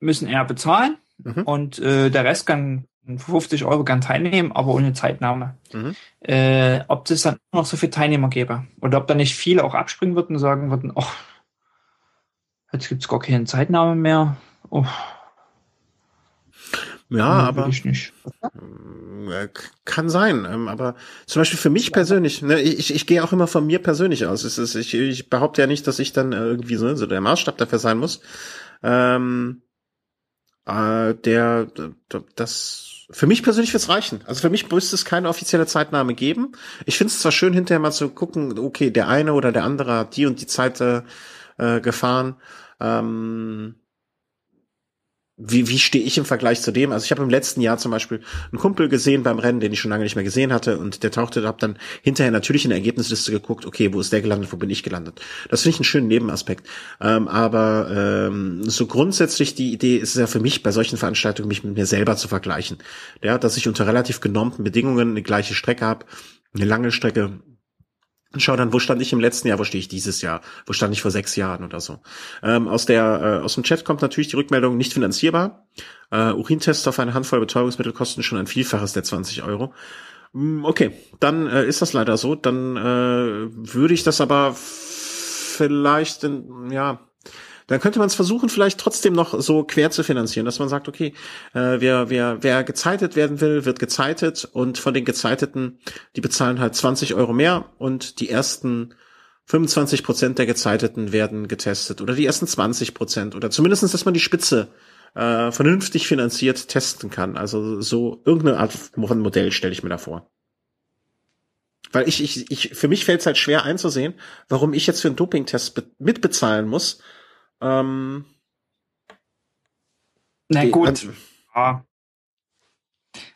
müssen eher bezahlen Mhm. Und äh, der Rest kann 50 Euro kann teilnehmen, aber ohne Zeitnahme. Mhm. Äh, ob es dann noch so viele Teilnehmer gäbe oder ob da nicht viele auch abspringen würden und sagen würden, oh, jetzt gibt's gar keine Zeitnahme mehr. Oh. Ja, aber ich nicht. Äh, kann sein. Ähm, aber zum Beispiel für mich persönlich, ne, ich, ich gehe auch immer von mir persönlich aus. Es ist, ich, ich behaupte ja nicht, dass ich dann irgendwie so, so der Maßstab dafür sein muss. Ähm, äh, der, das, für mich persönlich wird's reichen. Also für mich müsste es keine offizielle Zeitnahme geben. Ich finde es zwar schön, hinterher mal zu gucken, okay, der eine oder der andere hat die und die Zeit äh, gefahren. Ähm, wie, wie stehe ich im Vergleich zu dem? Also ich habe im letzten Jahr zum Beispiel einen Kumpel gesehen beim Rennen, den ich schon lange nicht mehr gesehen hatte und der tauchte, habe dann hinterher natürlich in der Ergebnisliste geguckt, okay, wo ist der gelandet, wo bin ich gelandet? Das finde ich einen schönen Nebenaspekt. Ähm, aber ähm, so grundsätzlich die Idee ist es ja für mich bei solchen Veranstaltungen, mich mit mir selber zu vergleichen. Ja, dass ich unter relativ genormten Bedingungen eine gleiche Strecke habe, eine lange Strecke, und schau dann, wo stand ich im letzten Jahr, wo stehe ich dieses Jahr, wo stand ich vor sechs Jahren oder so. Ähm, aus der äh, aus dem Chat kommt natürlich die Rückmeldung nicht finanzierbar. Äh, Urintests auf eine Handvoll Betäubungsmittel kosten schon ein Vielfaches der 20 Euro. Mm, okay, dann äh, ist das leider so. Dann äh, würde ich das aber vielleicht, in, ja, dann könnte man es versuchen, vielleicht trotzdem noch so quer zu finanzieren, dass man sagt, okay, äh, wer, wer, wer gezeitet werden will, wird gezeitet und von den Gezeiteten, die bezahlen halt 20 Euro mehr und die ersten 25 Prozent der Gezeiteten werden getestet oder die ersten 20 Prozent oder zumindestens, dass man die Spitze äh, vernünftig finanziert testen kann. Also so irgendeine Art von Modell stelle ich mir da vor. Weil ich, ich, ich, für mich fällt es halt schwer einzusehen, warum ich jetzt für einen Dopingtest mitbezahlen muss, ähm, Na gut. Ja.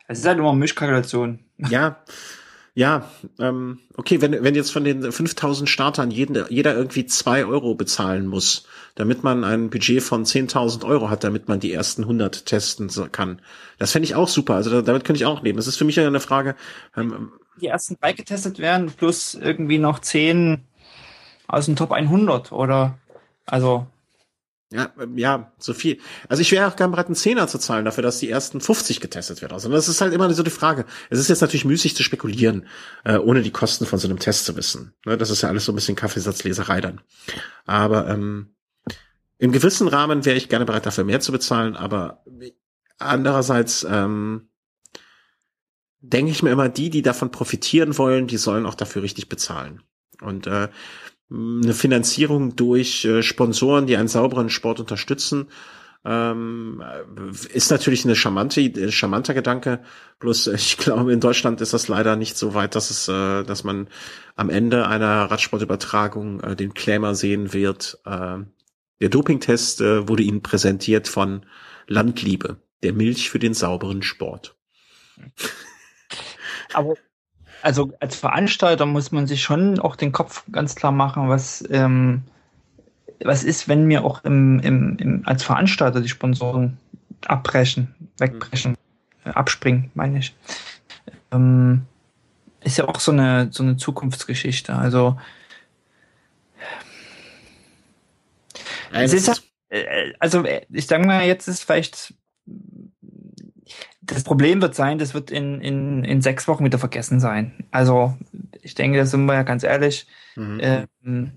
Es ist halt immer Mischkalkulation. [laughs] Ja, ja, ähm, okay, wenn, wenn jetzt von den 5000 Startern jeden, jeder irgendwie zwei Euro bezahlen muss, damit man ein Budget von 10.000 Euro hat, damit man die ersten 100 testen kann. Das fände ich auch super. Also damit könnte ich auch leben. Das ist für mich eine Frage. Ähm, die ersten drei getestet werden, plus irgendwie noch 10 aus dem Top 100 oder, also ja, ähm, ja, so viel. Also ich wäre auch gern bereit, einen Zehner zu zahlen dafür, dass die ersten 50 getestet werden. Also das ist halt immer so die Frage. Es ist jetzt natürlich müßig zu spekulieren, äh, ohne die Kosten von so einem Test zu wissen. Ne, das ist ja alles so ein bisschen Kaffeesatzleserei dann. Aber ähm, im gewissen Rahmen wäre ich gerne bereit, dafür mehr zu bezahlen. Aber andererseits ähm, denke ich mir immer, die, die davon profitieren wollen, die sollen auch dafür richtig bezahlen. Und äh, eine Finanzierung durch äh, Sponsoren, die einen sauberen Sport unterstützen, ähm, ist natürlich eine charmante, äh, charmanter Gedanke. Bloß äh, ich glaube, in Deutschland ist das leider nicht so weit, dass es, äh, dass man am Ende einer Radsportübertragung äh, den Claimer sehen wird. Äh, der Dopingtest äh, wurde Ihnen präsentiert von Landliebe, der Milch für den sauberen Sport. Aber also als Veranstalter muss man sich schon auch den Kopf ganz klar machen, was, ähm, was ist, wenn mir auch im, im, im, als Veranstalter die Sponsoren abbrechen, wegbrechen, mhm. abspringen, meine ich. Ähm, ist ja auch so eine, so eine Zukunftsgeschichte. Also es ist, äh, also ich sage mal, jetzt ist vielleicht das Problem wird sein, das wird in, in, in sechs Wochen wieder vergessen sein. Also ich denke, da sind wir ja ganz ehrlich. Mhm. Ähm,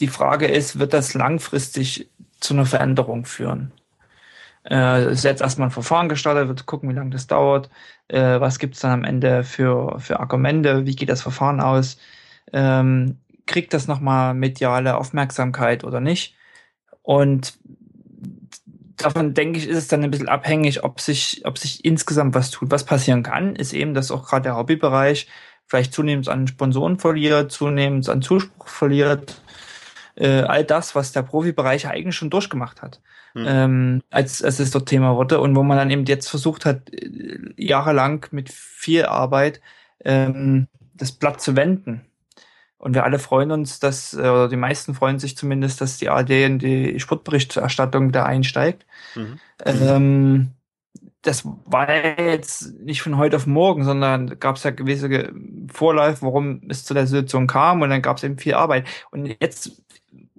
die Frage ist, wird das langfristig zu einer Veränderung führen? Äh, ist jetzt erstmal ein Verfahren gestartet, wird gucken, wie lange das dauert, äh, was gibt's dann am Ende für, für Argumente, wie geht das Verfahren aus, ähm, kriegt das nochmal mediale Aufmerksamkeit oder nicht. Und davon denke ich, ist es dann ein bisschen abhängig, ob sich, ob sich insgesamt was tut. Was passieren kann, ist eben, dass auch gerade der Hobbybereich vielleicht zunehmend an Sponsoren verliert, zunehmend an Zuspruch verliert. Äh, all das, was der Profibereich eigentlich schon durchgemacht hat, mhm. ähm, als, als es dort Thema wurde und wo man dann eben jetzt versucht hat, äh, jahrelang mit viel Arbeit ähm, das Blatt zu wenden. Und wir alle freuen uns, dass, äh, oder die meisten freuen sich zumindest, dass die ARD in die Sportberichterstattung da einsteigt. Mhm. Ähm, das war jetzt nicht von heute auf morgen, sondern gab es ja gewisse Vorläufe, warum es zu der Situation kam und dann gab es eben viel Arbeit. Und jetzt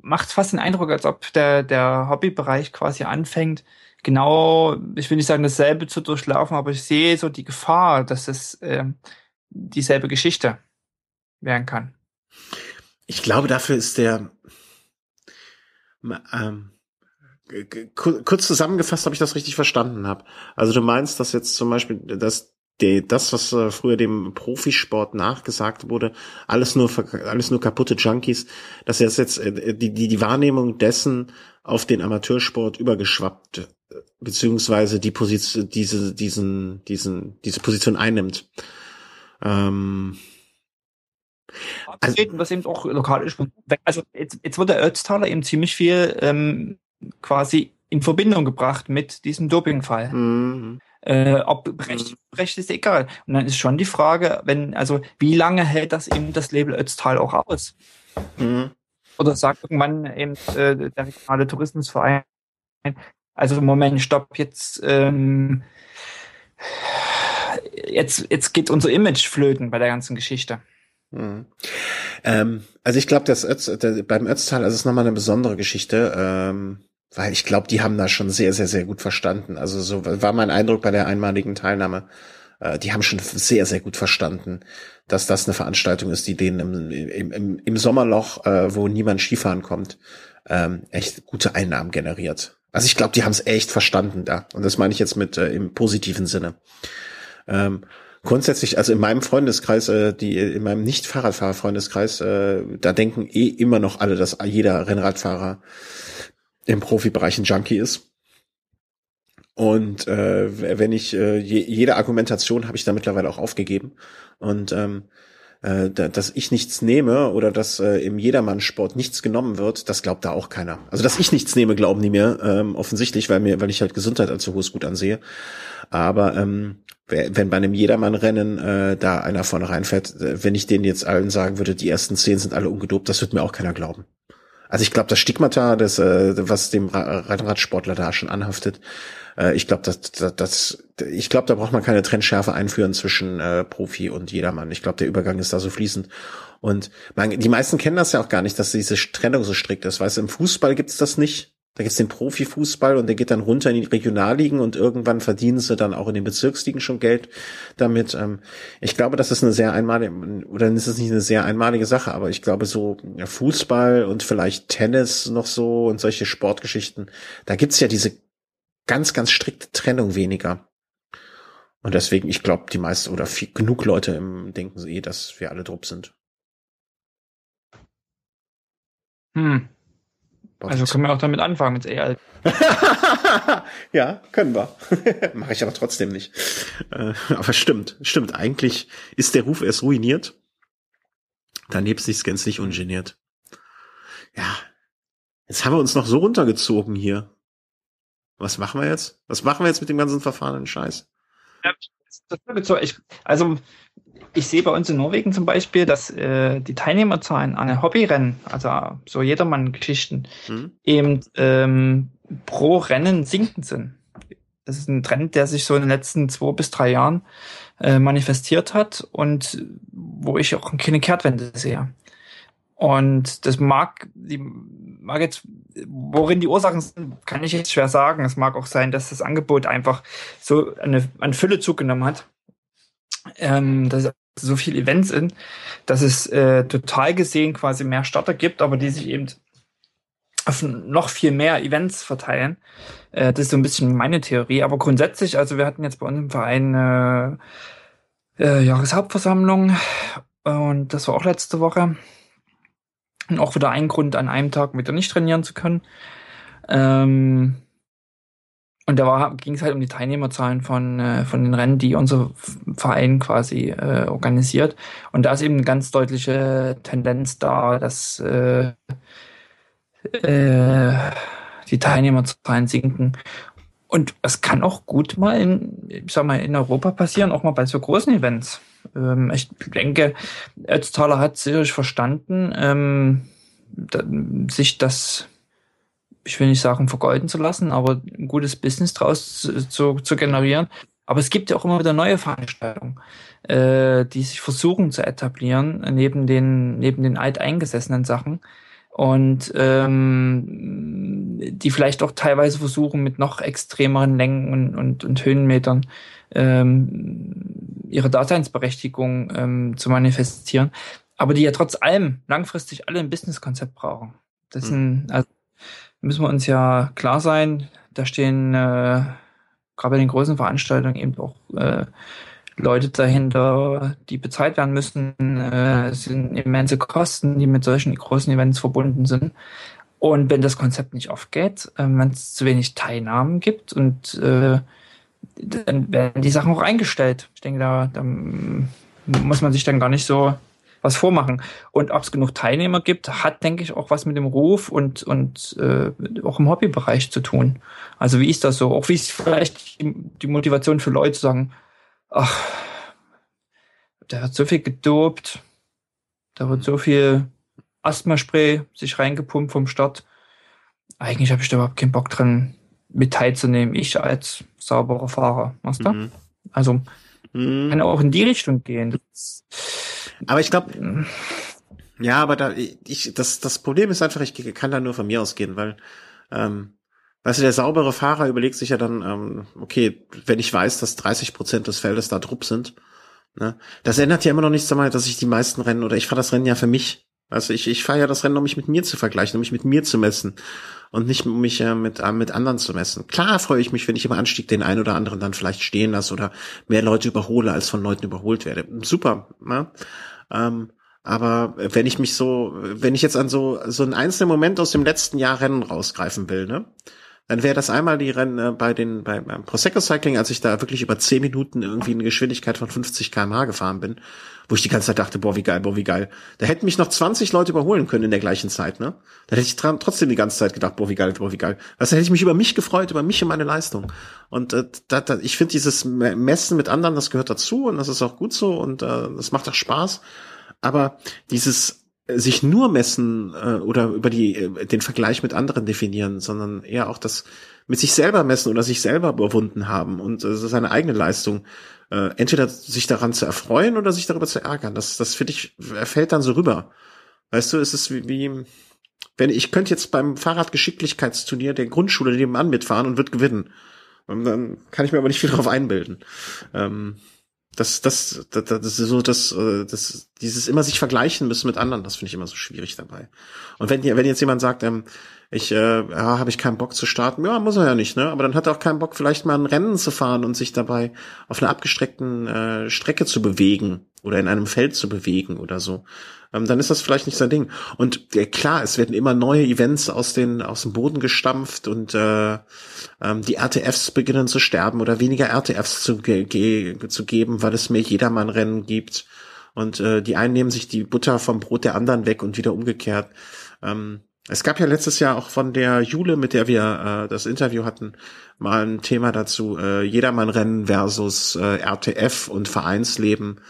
macht es fast den Eindruck, als ob der, der Hobbybereich quasi anfängt, genau, ich will nicht sagen, dasselbe zu durchlaufen, aber ich sehe so die Gefahr, dass es äh, dieselbe Geschichte werden kann. Ich glaube, dafür ist der ähm, kurz zusammengefasst, ob ich das richtig verstanden habe. Also du meinst, dass jetzt zum Beispiel, dass die, das, was äh, früher dem Profisport nachgesagt wurde, alles nur alles nur kaputte Junkies, dass jetzt jetzt äh, die, die die Wahrnehmung dessen auf den Amateursport übergeschwappt äh, beziehungsweise die Position diese diesen diesen diese Position einnimmt. Ähm, also, was eben auch lokal ist. Also jetzt, jetzt wird der Ötztaler eben ziemlich viel ähm, quasi in Verbindung gebracht mit diesem Dopingfall. Mhm. Äh, ob Brecht, Brecht ist egal. Und dann ist schon die Frage, wenn, also wie lange hält das eben das Label Ötztal auch aus? Mhm. Oder sagt irgendwann eben äh, der regionale Tourismusverein, also Moment, stopp, jetzt ähm, jetzt, jetzt geht unser Image flöten bei der ganzen Geschichte. Mhm. Ähm, also ich glaube, das Ötz, der, beim Ötztal ist es nochmal eine besondere Geschichte, ähm, weil ich glaube, die haben das schon sehr, sehr, sehr gut verstanden. Also so war mein Eindruck bei der einmaligen Teilnahme. Äh, die haben schon sehr, sehr gut verstanden, dass das eine Veranstaltung ist, die denen im, im, im, im Sommerloch, äh, wo niemand Skifahren kommt, ähm, echt gute Einnahmen generiert. Also ich glaube, die haben es echt verstanden da. Und das meine ich jetzt mit äh, im positiven Sinne. Ähm, grundsätzlich, also in meinem Freundeskreis, äh, die in meinem Nicht-Fahrradfahrer-Freundeskreis, äh, da denken eh immer noch alle, dass jeder Rennradfahrer im Profibereich ein Junkie ist. Und äh, wenn ich äh, je, jede Argumentation habe ich da mittlerweile auch aufgegeben. Und ähm, äh, dass ich nichts nehme oder dass äh, im Jedermann-Sport nichts genommen wird, das glaubt da auch keiner. Also dass ich nichts nehme, glauben die mir ähm, offensichtlich, weil mir, weil ich halt Gesundheit als so hohes Gut ansehe. Aber ähm, wenn bei einem Jedermann-Rennen äh, da einer vorne reinfährt, äh, wenn ich denen jetzt allen sagen würde, die ersten zehn sind alle ungedopt, das wird mir auch keiner glauben. Also ich glaube, das Stigmata, das, äh, was dem Rennradsportler da schon anhaftet, äh, ich glaube, das, das, das, ich glaube, da braucht man keine Trennschärfe einführen zwischen äh, Profi und Jedermann. Ich glaube, der Übergang ist da so fließend. Und man, die meisten kennen das ja auch gar nicht, dass diese Trennung so strikt ist. Weißt du, im Fußball gibt's das nicht. Da gibt's den Profifußball und der geht dann runter in die Regionalligen und irgendwann verdienen sie dann auch in den Bezirksligen schon Geld damit. Ähm, ich glaube, das ist eine sehr einmalige, oder ist es nicht eine sehr einmalige Sache, aber ich glaube so Fußball und vielleicht Tennis noch so und solche Sportgeschichten, da gibt's ja diese ganz, ganz strikte Trennung weniger. Und deswegen, ich glaube, die meisten oder viel, genug Leute im denken eh, dass wir alle drupp sind. Hm. Also können wir auch damit anfangen, mit AI. [laughs] ja, können wir. [laughs] Mache ich aber trotzdem nicht. Äh, aber stimmt, stimmt. Eigentlich ist der Ruf erst ruiniert. Dann hebt sich's gänzlich ungeniert. Ja. Jetzt haben wir uns noch so runtergezogen hier. Was machen wir jetzt? Was machen wir jetzt mit dem ganzen verfahrenen Scheiß? Ja, ich, also ich sehe bei uns in Norwegen zum Beispiel, dass äh, die Teilnehmerzahlen an Hobbyrennen, also so Jedermann-Geschichten, mhm. eben ähm, pro Rennen sinkend sind. Das ist ein Trend, der sich so in den letzten zwei bis drei Jahren äh, manifestiert hat und wo ich auch keine Kehrtwende sehe. Und das mag, die mag jetzt, worin die Ursachen sind, kann ich jetzt schwer sagen. Es mag auch sein, dass das Angebot einfach so eine, eine Fülle zugenommen hat. Ähm, dass so viele Events sind, dass es äh, total gesehen quasi mehr Starter gibt, aber die sich eben auf noch viel mehr Events verteilen. Äh, das ist so ein bisschen meine Theorie. Aber grundsätzlich, also wir hatten jetzt bei uns im Verein äh, äh, Jahreshauptversammlung und das war auch letzte Woche. Und auch wieder ein Grund, an einem Tag wieder nicht trainieren zu können. Ähm, und da ging es halt um die Teilnehmerzahlen von, äh, von den Rennen, die unser Verein quasi äh, organisiert. Und da ist eben eine ganz deutliche Tendenz da, dass äh, äh, die Teilnehmerzahlen sinken. Und es kann auch gut mal in, ich sag mal, in Europa passieren, auch mal bei so großen Events. Ähm, ich denke, Ötztaler hat sicherlich verstanden, ähm, da, sich das, ich will nicht sagen, vergeuden zu lassen, aber ein gutes Business draus zu, zu, zu generieren. Aber es gibt ja auch immer wieder neue Veranstaltungen, äh, die sich versuchen zu etablieren, neben den, neben den alteingesessenen Sachen und ähm, die vielleicht auch teilweise versuchen, mit noch extremeren Längen und, und, und Höhenmetern ähm, ihre Daseinsberechtigung ähm, zu manifestieren, aber die ja trotz allem langfristig alle ein Businesskonzept brauchen. Das mhm. also müssen wir uns ja klar sein, da stehen äh, gerade bei den großen Veranstaltungen eben auch äh, Leute dahinter, die bezahlt werden müssen. Äh, es sind immense Kosten, die mit solchen großen Events verbunden sind. Und wenn das Konzept nicht aufgeht, äh, wenn es zu wenig Teilnahmen gibt und äh, dann werden die Sachen auch eingestellt. Ich denke, da, da muss man sich dann gar nicht so was vormachen. Und ob es genug Teilnehmer gibt, hat, denke ich, auch was mit dem Ruf und, und äh, auch im Hobbybereich zu tun. Also wie ist das so? Auch wie ist vielleicht die Motivation für Leute zu sagen, ach, da wird so viel gedopt, da wird so viel Asthmaspray sich reingepumpt vom Start. Eigentlich habe ich da überhaupt keinen Bock dran, mit teilzunehmen. Ich als sauberer Fahrer, weißt du? Mhm. Also mhm. kann auch in die Richtung gehen. Das, aber ich glaube, ja, aber da ich das das Problem ist einfach, ich kann da nur von mir ausgehen, weil ähm, Weißt du, der saubere Fahrer überlegt sich ja dann, ähm, okay, wenn ich weiß, dass 30 Prozent des Feldes da Drupp sind, ne, das ändert ja immer noch nichts daran, dass ich die meisten Rennen oder ich fahre das Rennen ja für mich. Also ich, ich fahre ja das Rennen, um mich mit mir zu vergleichen, um mich mit mir zu messen und nicht um mich äh, mit, äh, mit anderen zu messen. Klar freue ich mich, wenn ich im Anstieg den einen oder anderen dann vielleicht stehen lasse oder mehr Leute überhole, als von Leuten überholt werde. Super, ne? Ähm, aber wenn ich mich so, wenn ich jetzt an so, so einen einzelnen Moment aus dem letzten Jahr Rennen rausgreifen will, ne? Dann wäre das einmal die Rennen äh, bei den bei, beim Prosecco Cycling, als ich da wirklich über zehn Minuten irgendwie eine Geschwindigkeit von 50 km/h gefahren bin, wo ich die ganze Zeit dachte, boah, wie geil, boah, wie geil. Da hätten mich noch 20 Leute überholen können in der gleichen Zeit, ne? Da hätte ich trotzdem die ganze Zeit gedacht, boah, wie geil, boah, wie geil. Also hätte ich mich über mich gefreut, über mich und meine Leistung. Und äh, da, da, ich finde dieses Messen mit anderen, das gehört dazu und das ist auch gut so und äh, das macht auch Spaß. Aber dieses sich nur messen äh, oder über die äh, den Vergleich mit anderen definieren, sondern eher auch das mit sich selber messen oder sich selber überwunden haben und äh, seine eigene Leistung äh, entweder sich daran zu erfreuen oder sich darüber zu ärgern. Das das finde ich fällt dann so rüber. Weißt du, es ist wie, wie wenn ich könnte jetzt beim Fahrradgeschicklichkeitsturnier der Grundschule nebenan mitfahren und wird gewinnen. Und dann kann ich mir aber nicht viel darauf einbilden. Ähm, das, das, das, das ist so, das, äh, das, dieses immer sich vergleichen müssen mit anderen, das finde ich immer so schwierig dabei. Und wenn, wenn jetzt jemand sagt, ähm, ich äh, ja, habe ich keinen Bock zu starten, ja, muss er ja nicht, ne? Aber dann hat er auch keinen Bock, vielleicht mal ein Rennen zu fahren und sich dabei auf einer abgestreckten äh, Strecke zu bewegen oder in einem Feld zu bewegen oder so ähm, dann ist das vielleicht nicht sein Ding. Und äh, klar, es werden immer neue Events aus den aus dem Boden gestampft und äh, ähm, die RTFs beginnen zu sterben oder weniger RTFs zu, ge ge zu geben, weil es mehr Jedermann-Rennen gibt. Und äh, die einen nehmen sich die Butter vom Brot der anderen weg und wieder umgekehrt. Ähm, es gab ja letztes Jahr auch von der Jule, mit der wir äh, das Interview hatten, mal ein Thema dazu, äh, Jedermann-Rennen versus äh, RTF und Vereinsleben.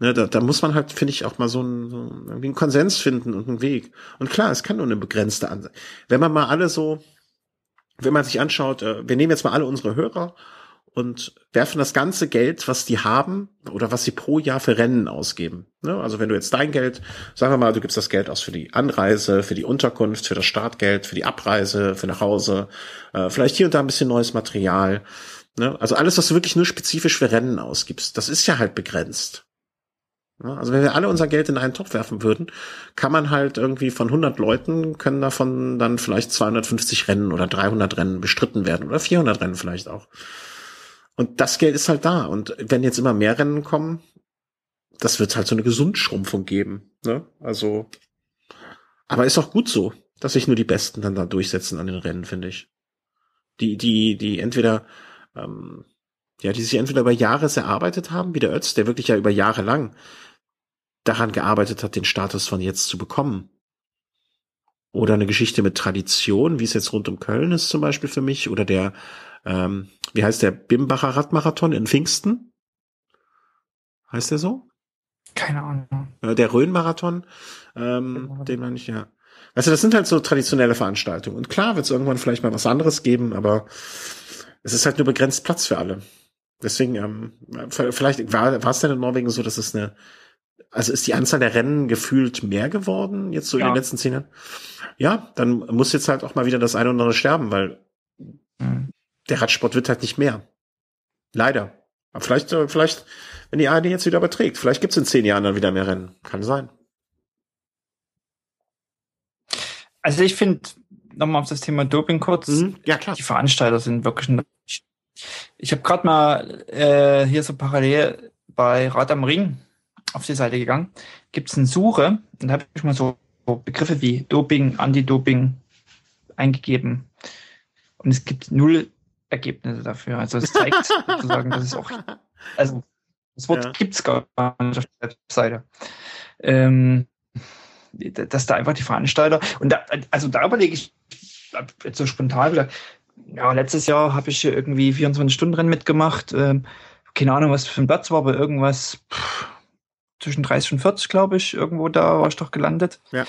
Ne, da, da muss man halt, finde ich, auch mal so einen, so einen Konsens finden und einen Weg. Und klar, es kann nur eine begrenzte Anzahl. Wenn man mal alle so, wenn man sich anschaut, äh, wir nehmen jetzt mal alle unsere Hörer und werfen das ganze Geld, was die haben oder was sie pro Jahr für Rennen ausgeben. Ne? Also wenn du jetzt dein Geld, sagen wir mal, du gibst das Geld aus für die Anreise, für die Unterkunft, für das Startgeld, für die Abreise, für nach Hause, äh, vielleicht hier und da ein bisschen neues Material. Ne? Also alles, was du wirklich nur spezifisch für Rennen ausgibst, das ist ja halt begrenzt. Also wenn wir alle unser Geld in einen Topf werfen würden, kann man halt irgendwie von 100 Leuten können davon dann vielleicht 250 Rennen oder 300 Rennen bestritten werden oder 400 Rennen vielleicht auch. Und das Geld ist halt da. Und wenn jetzt immer mehr Rennen kommen, das wird halt so eine Gesundschrumpfung geben. Ne? Also, aber ist auch gut so, dass sich nur die Besten dann da durchsetzen an den Rennen, finde ich. Die, die, die entweder, ähm, ja, die sich entweder über Jahre erarbeitet haben, wie der Ötz, der wirklich ja über Jahre lang daran gearbeitet hat, den Status von jetzt zu bekommen. Oder eine Geschichte mit Tradition, wie es jetzt rund um Köln ist zum Beispiel für mich, oder der, ähm, wie heißt der Bimbacher Radmarathon in Pfingsten? Heißt der so? Keine Ahnung. Der Rhön-Marathon, ähm, den meine ich ja. Also das sind halt so traditionelle Veranstaltungen. Und klar wird es irgendwann vielleicht mal was anderes geben, aber es ist halt nur begrenzt Platz für alle. Deswegen, ähm, vielleicht war, es denn in Norwegen so, dass es eine, also ist die Anzahl der Rennen gefühlt mehr geworden, jetzt so ja. in den letzten zehn Jahren? Ja, dann muss jetzt halt auch mal wieder das eine oder andere sterben, weil. Der Radsport wird halt nicht mehr. Leider. Aber vielleicht, äh, vielleicht, wenn die ARD jetzt wieder überträgt, vielleicht gibt's in zehn Jahren dann wieder mehr Rennen. Kann sein. Also ich finde, nochmal auf das Thema Doping kurz. Mhm. Ja, klar. Die Veranstalter sind wirklich ich habe gerade mal äh, hier so parallel bei Rad am Ring auf die Seite gegangen. Gibt es eine Suche und da habe ich mal so Begriffe wie Doping, Anti-Doping eingegeben. Und es gibt null Ergebnisse dafür. Also es zeigt [laughs] sozusagen, dass es auch, [laughs] also das Wort ja. gibt's gar nicht auf der Webseite. Ähm, dass da einfach die Veranstalter und da, also da überlege ich jetzt so spontan wieder, ja, letztes Jahr habe ich irgendwie 24-Stunden-Rennen mitgemacht. Ähm, keine Ahnung, was für ein Platz war, aber irgendwas pff, zwischen 30 und 40, glaube ich, irgendwo da war ich doch gelandet. Ja.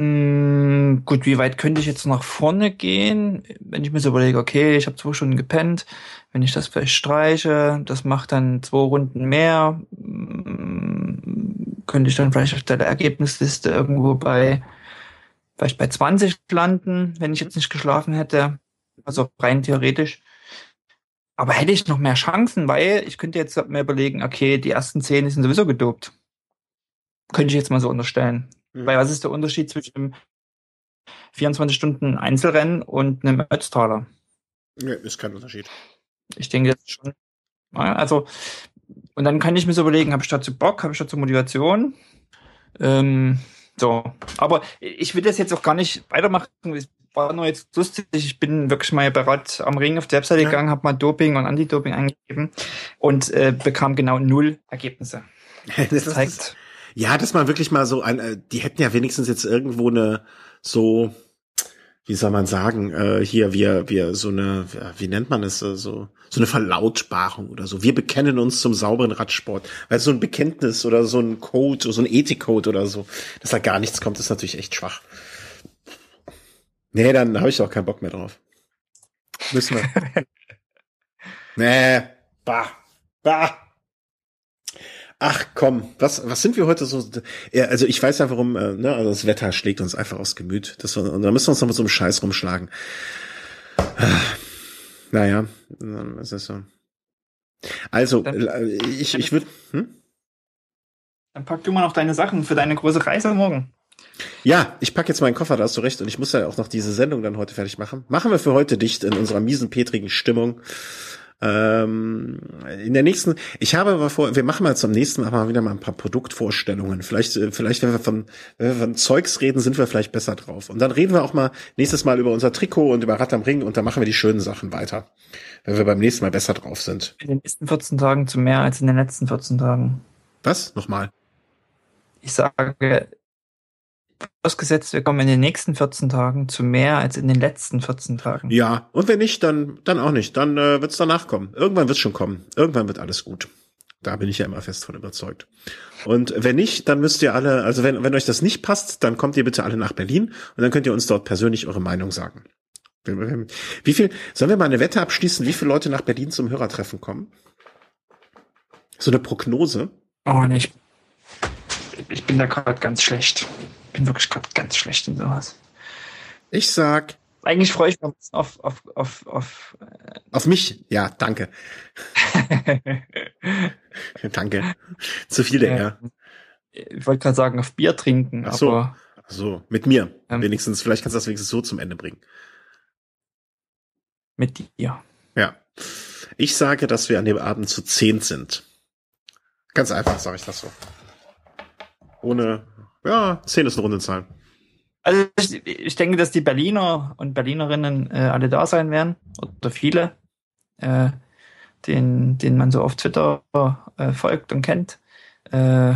Mm, gut, wie weit könnte ich jetzt nach vorne gehen? Wenn ich mir so überlege, okay, ich habe zwei Stunden gepennt, wenn ich das vielleicht streiche, das macht dann zwei Runden mehr, mm, könnte ich dann vielleicht auf der Ergebnisliste irgendwo bei vielleicht bei 20 landen, wenn ich jetzt nicht geschlafen hätte. Also rein theoretisch. Aber hätte ich noch mehr Chancen, weil ich könnte jetzt mir überlegen, okay, die ersten zehn sind sowieso gedopt. Könnte ich jetzt mal so unterstellen. Mhm. Weil was ist der Unterschied zwischen einem 24 Stunden Einzelrennen und einem Ötztaler? Nee, ist kein Unterschied. Ich denke jetzt schon. Also, und dann kann ich mir so überlegen, habe ich dazu Bock, habe ich dazu Motivation? Ähm, so. Aber ich will das jetzt auch gar nicht weitermachen war nur jetzt lustig. Ich bin wirklich mal bereit am Ring auf die Webseite ja. gegangen, habe mal Doping und Anti-Doping eingegeben und äh, bekam genau null Ergebnisse. [laughs] das, das zeigt. Ja, dass man wirklich mal so ein, äh, die hätten ja wenigstens jetzt irgendwo eine so, wie soll man sagen, äh, hier wir wir so eine, wie nennt man es äh, so so eine Verlautbarung oder so. Wir bekennen uns zum sauberen Radsport, weil so ein Bekenntnis oder so ein Code oder so ein Ethikcode oder so, dass da gar nichts kommt, ist natürlich echt schwach. Nee, dann habe ich auch keinen Bock mehr drauf. Müssen wir. [laughs] nee, bah, bah. Ach komm, was, was sind wir heute so? Ja, also ich weiß ja warum, äh, ne, also das Wetter schlägt uns einfach aus Gemüt. Das, und da müssen wir uns noch mit so einem Scheiß rumschlagen. Ah, naja, das ist so. Also, dann, äh, ich, ich würde. Hm? Dann pack du mal noch deine Sachen für deine große Reise morgen. Ja, ich pack jetzt meinen Koffer, da hast du recht. Und ich muss ja auch noch diese Sendung dann heute fertig machen. Machen wir für heute dicht in unserer miesen, petrigen Stimmung. Ähm, in der nächsten, ich habe aber vor, wir machen mal zum nächsten Mal wieder mal ein paar Produktvorstellungen. Vielleicht, äh, vielleicht, wenn wir von, wenn wir von Zeugs reden, sind wir vielleicht besser drauf. Und dann reden wir auch mal nächstes Mal über unser Trikot und über Rad am Ring und dann machen wir die schönen Sachen weiter. Wenn wir beim nächsten Mal besser drauf sind. In den nächsten 14 Tagen zu mehr als in den letzten 14 Tagen. Was? Nochmal? Ich sage, Ausgesetzt, wir kommen in den nächsten 14 Tagen zu mehr als in den letzten 14 Tagen. Ja, und wenn nicht, dann, dann auch nicht. Dann äh, wird es danach kommen. Irgendwann wird es schon kommen. Irgendwann wird alles gut. Da bin ich ja immer fest von überzeugt. Und wenn nicht, dann müsst ihr alle, also wenn, wenn euch das nicht passt, dann kommt ihr bitte alle nach Berlin und dann könnt ihr uns dort persönlich eure Meinung sagen. Wie viel, sollen wir mal eine Wette abschließen, wie viele Leute nach Berlin zum Hörertreffen kommen? So eine Prognose? Oh, nicht. Ich bin da gerade ganz schlecht bin wirklich gerade ganz schlecht in sowas. Ich sag. Eigentlich freue ich mich auf, auf, auf, auf, äh auf mich, ja, danke. [laughs] Danke. Zu viel der Ja. Ich wollte gerade sagen, auf Bier trinken, Ach so. aber Ach So, mit mir. Ähm. wenigstens, vielleicht kannst du das wenigstens so zum Ende bringen. mit dir. Ja. Ich sage, dass wir an dem Abend zu zehn sind. Ganz einfach sage ich das so. Ohne, ja, zehn ist eine runde Zahl. Also ich, ich denke, dass die Berliner und Berlinerinnen äh, alle da sein werden, oder viele, äh, den, den man so auf Twitter äh, folgt und kennt. Äh,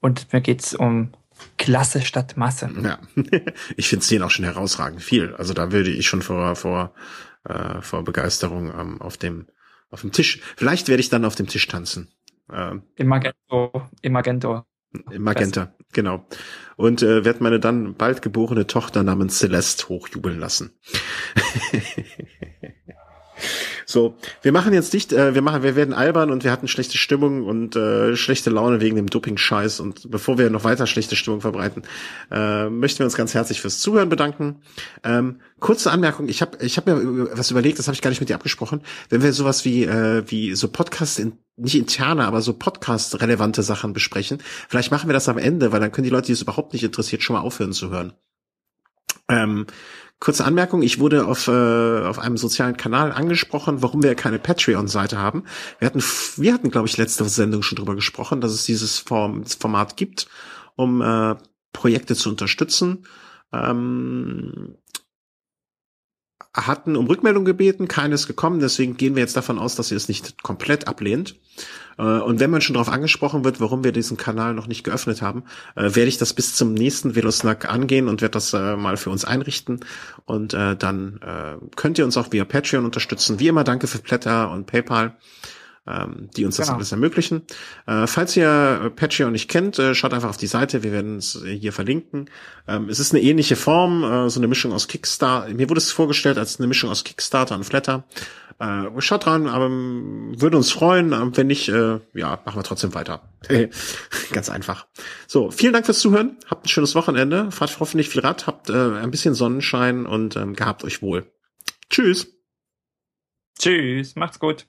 und mir geht's um Klasse statt Masse. Ja. [laughs] Ich finde zehn auch schon herausragend viel. Also da würde ich schon vor, vor, äh, vor Begeisterung ähm, auf dem, auf dem Tisch. Vielleicht werde ich dann auf dem Tisch tanzen. Ähm, Im Magento, im Magento. Im Magenta, genau. Und äh, werde meine dann bald geborene Tochter namens Celeste hochjubeln lassen. [laughs] so, wir machen jetzt nicht, äh, wir machen, wir werden albern und wir hatten schlechte Stimmung und äh, schlechte Laune wegen dem Doping-Scheiß. Und bevor wir noch weiter schlechte Stimmung verbreiten, äh, möchten wir uns ganz herzlich fürs Zuhören bedanken. Ähm, kurze Anmerkung, ich habe ich hab mir was überlegt, das habe ich gar nicht mit dir abgesprochen. Wenn wir sowas wie, äh, wie so Podcast in, nicht interne, aber so Podcast-relevante Sachen besprechen, vielleicht machen wir das am Ende, weil dann können die Leute, die es überhaupt nicht interessiert, schon mal aufhören zu hören. Ähm, kurze Anmerkung, ich wurde auf, äh, auf einem sozialen Kanal angesprochen, warum wir keine Patreon-Seite haben. Wir hatten, wir hatten, glaube ich, letzte Sendung schon drüber gesprochen, dass es dieses Form, Format gibt, um äh, Projekte zu unterstützen. Ähm, hatten um Rückmeldung gebeten, keines gekommen, deswegen gehen wir jetzt davon aus, dass ihr es nicht komplett ablehnt. Äh, Und wenn man schon darauf angesprochen wird, warum wir diesen Kanal noch nicht geöffnet haben, äh, werde ich das bis zum nächsten Velosnack angehen und werde das äh, mal für uns einrichten. Und dann könnt ihr uns auch via Patreon unterstützen. Wie immer danke für Blätter und PayPal, ähm, die uns das Genau. alles ermöglichen. Äh, falls ihr äh, Patreon nicht kennt, äh, schaut einfach auf die Seite. Wir werden es äh, hier verlinken. Ähm, es ist eine ähnliche Form, äh, so eine Mischung aus Kickstarter. Mir wurde es vorgestellt als eine Mischung aus Kickstarter und Flatter. Äh, schaut dran, aber ähm, würde uns freuen. Ähm, wenn nicht, äh, ja, machen wir trotzdem weiter. [laughs] Ganz einfach. So, vielen Dank fürs Zuhören. Habt ein schönes Wochenende. Fahrt hoffentlich viel Rad, habt äh, ein bisschen Sonnenschein und ähm, gehabt euch wohl. Tschüss. Tschüss, macht's gut.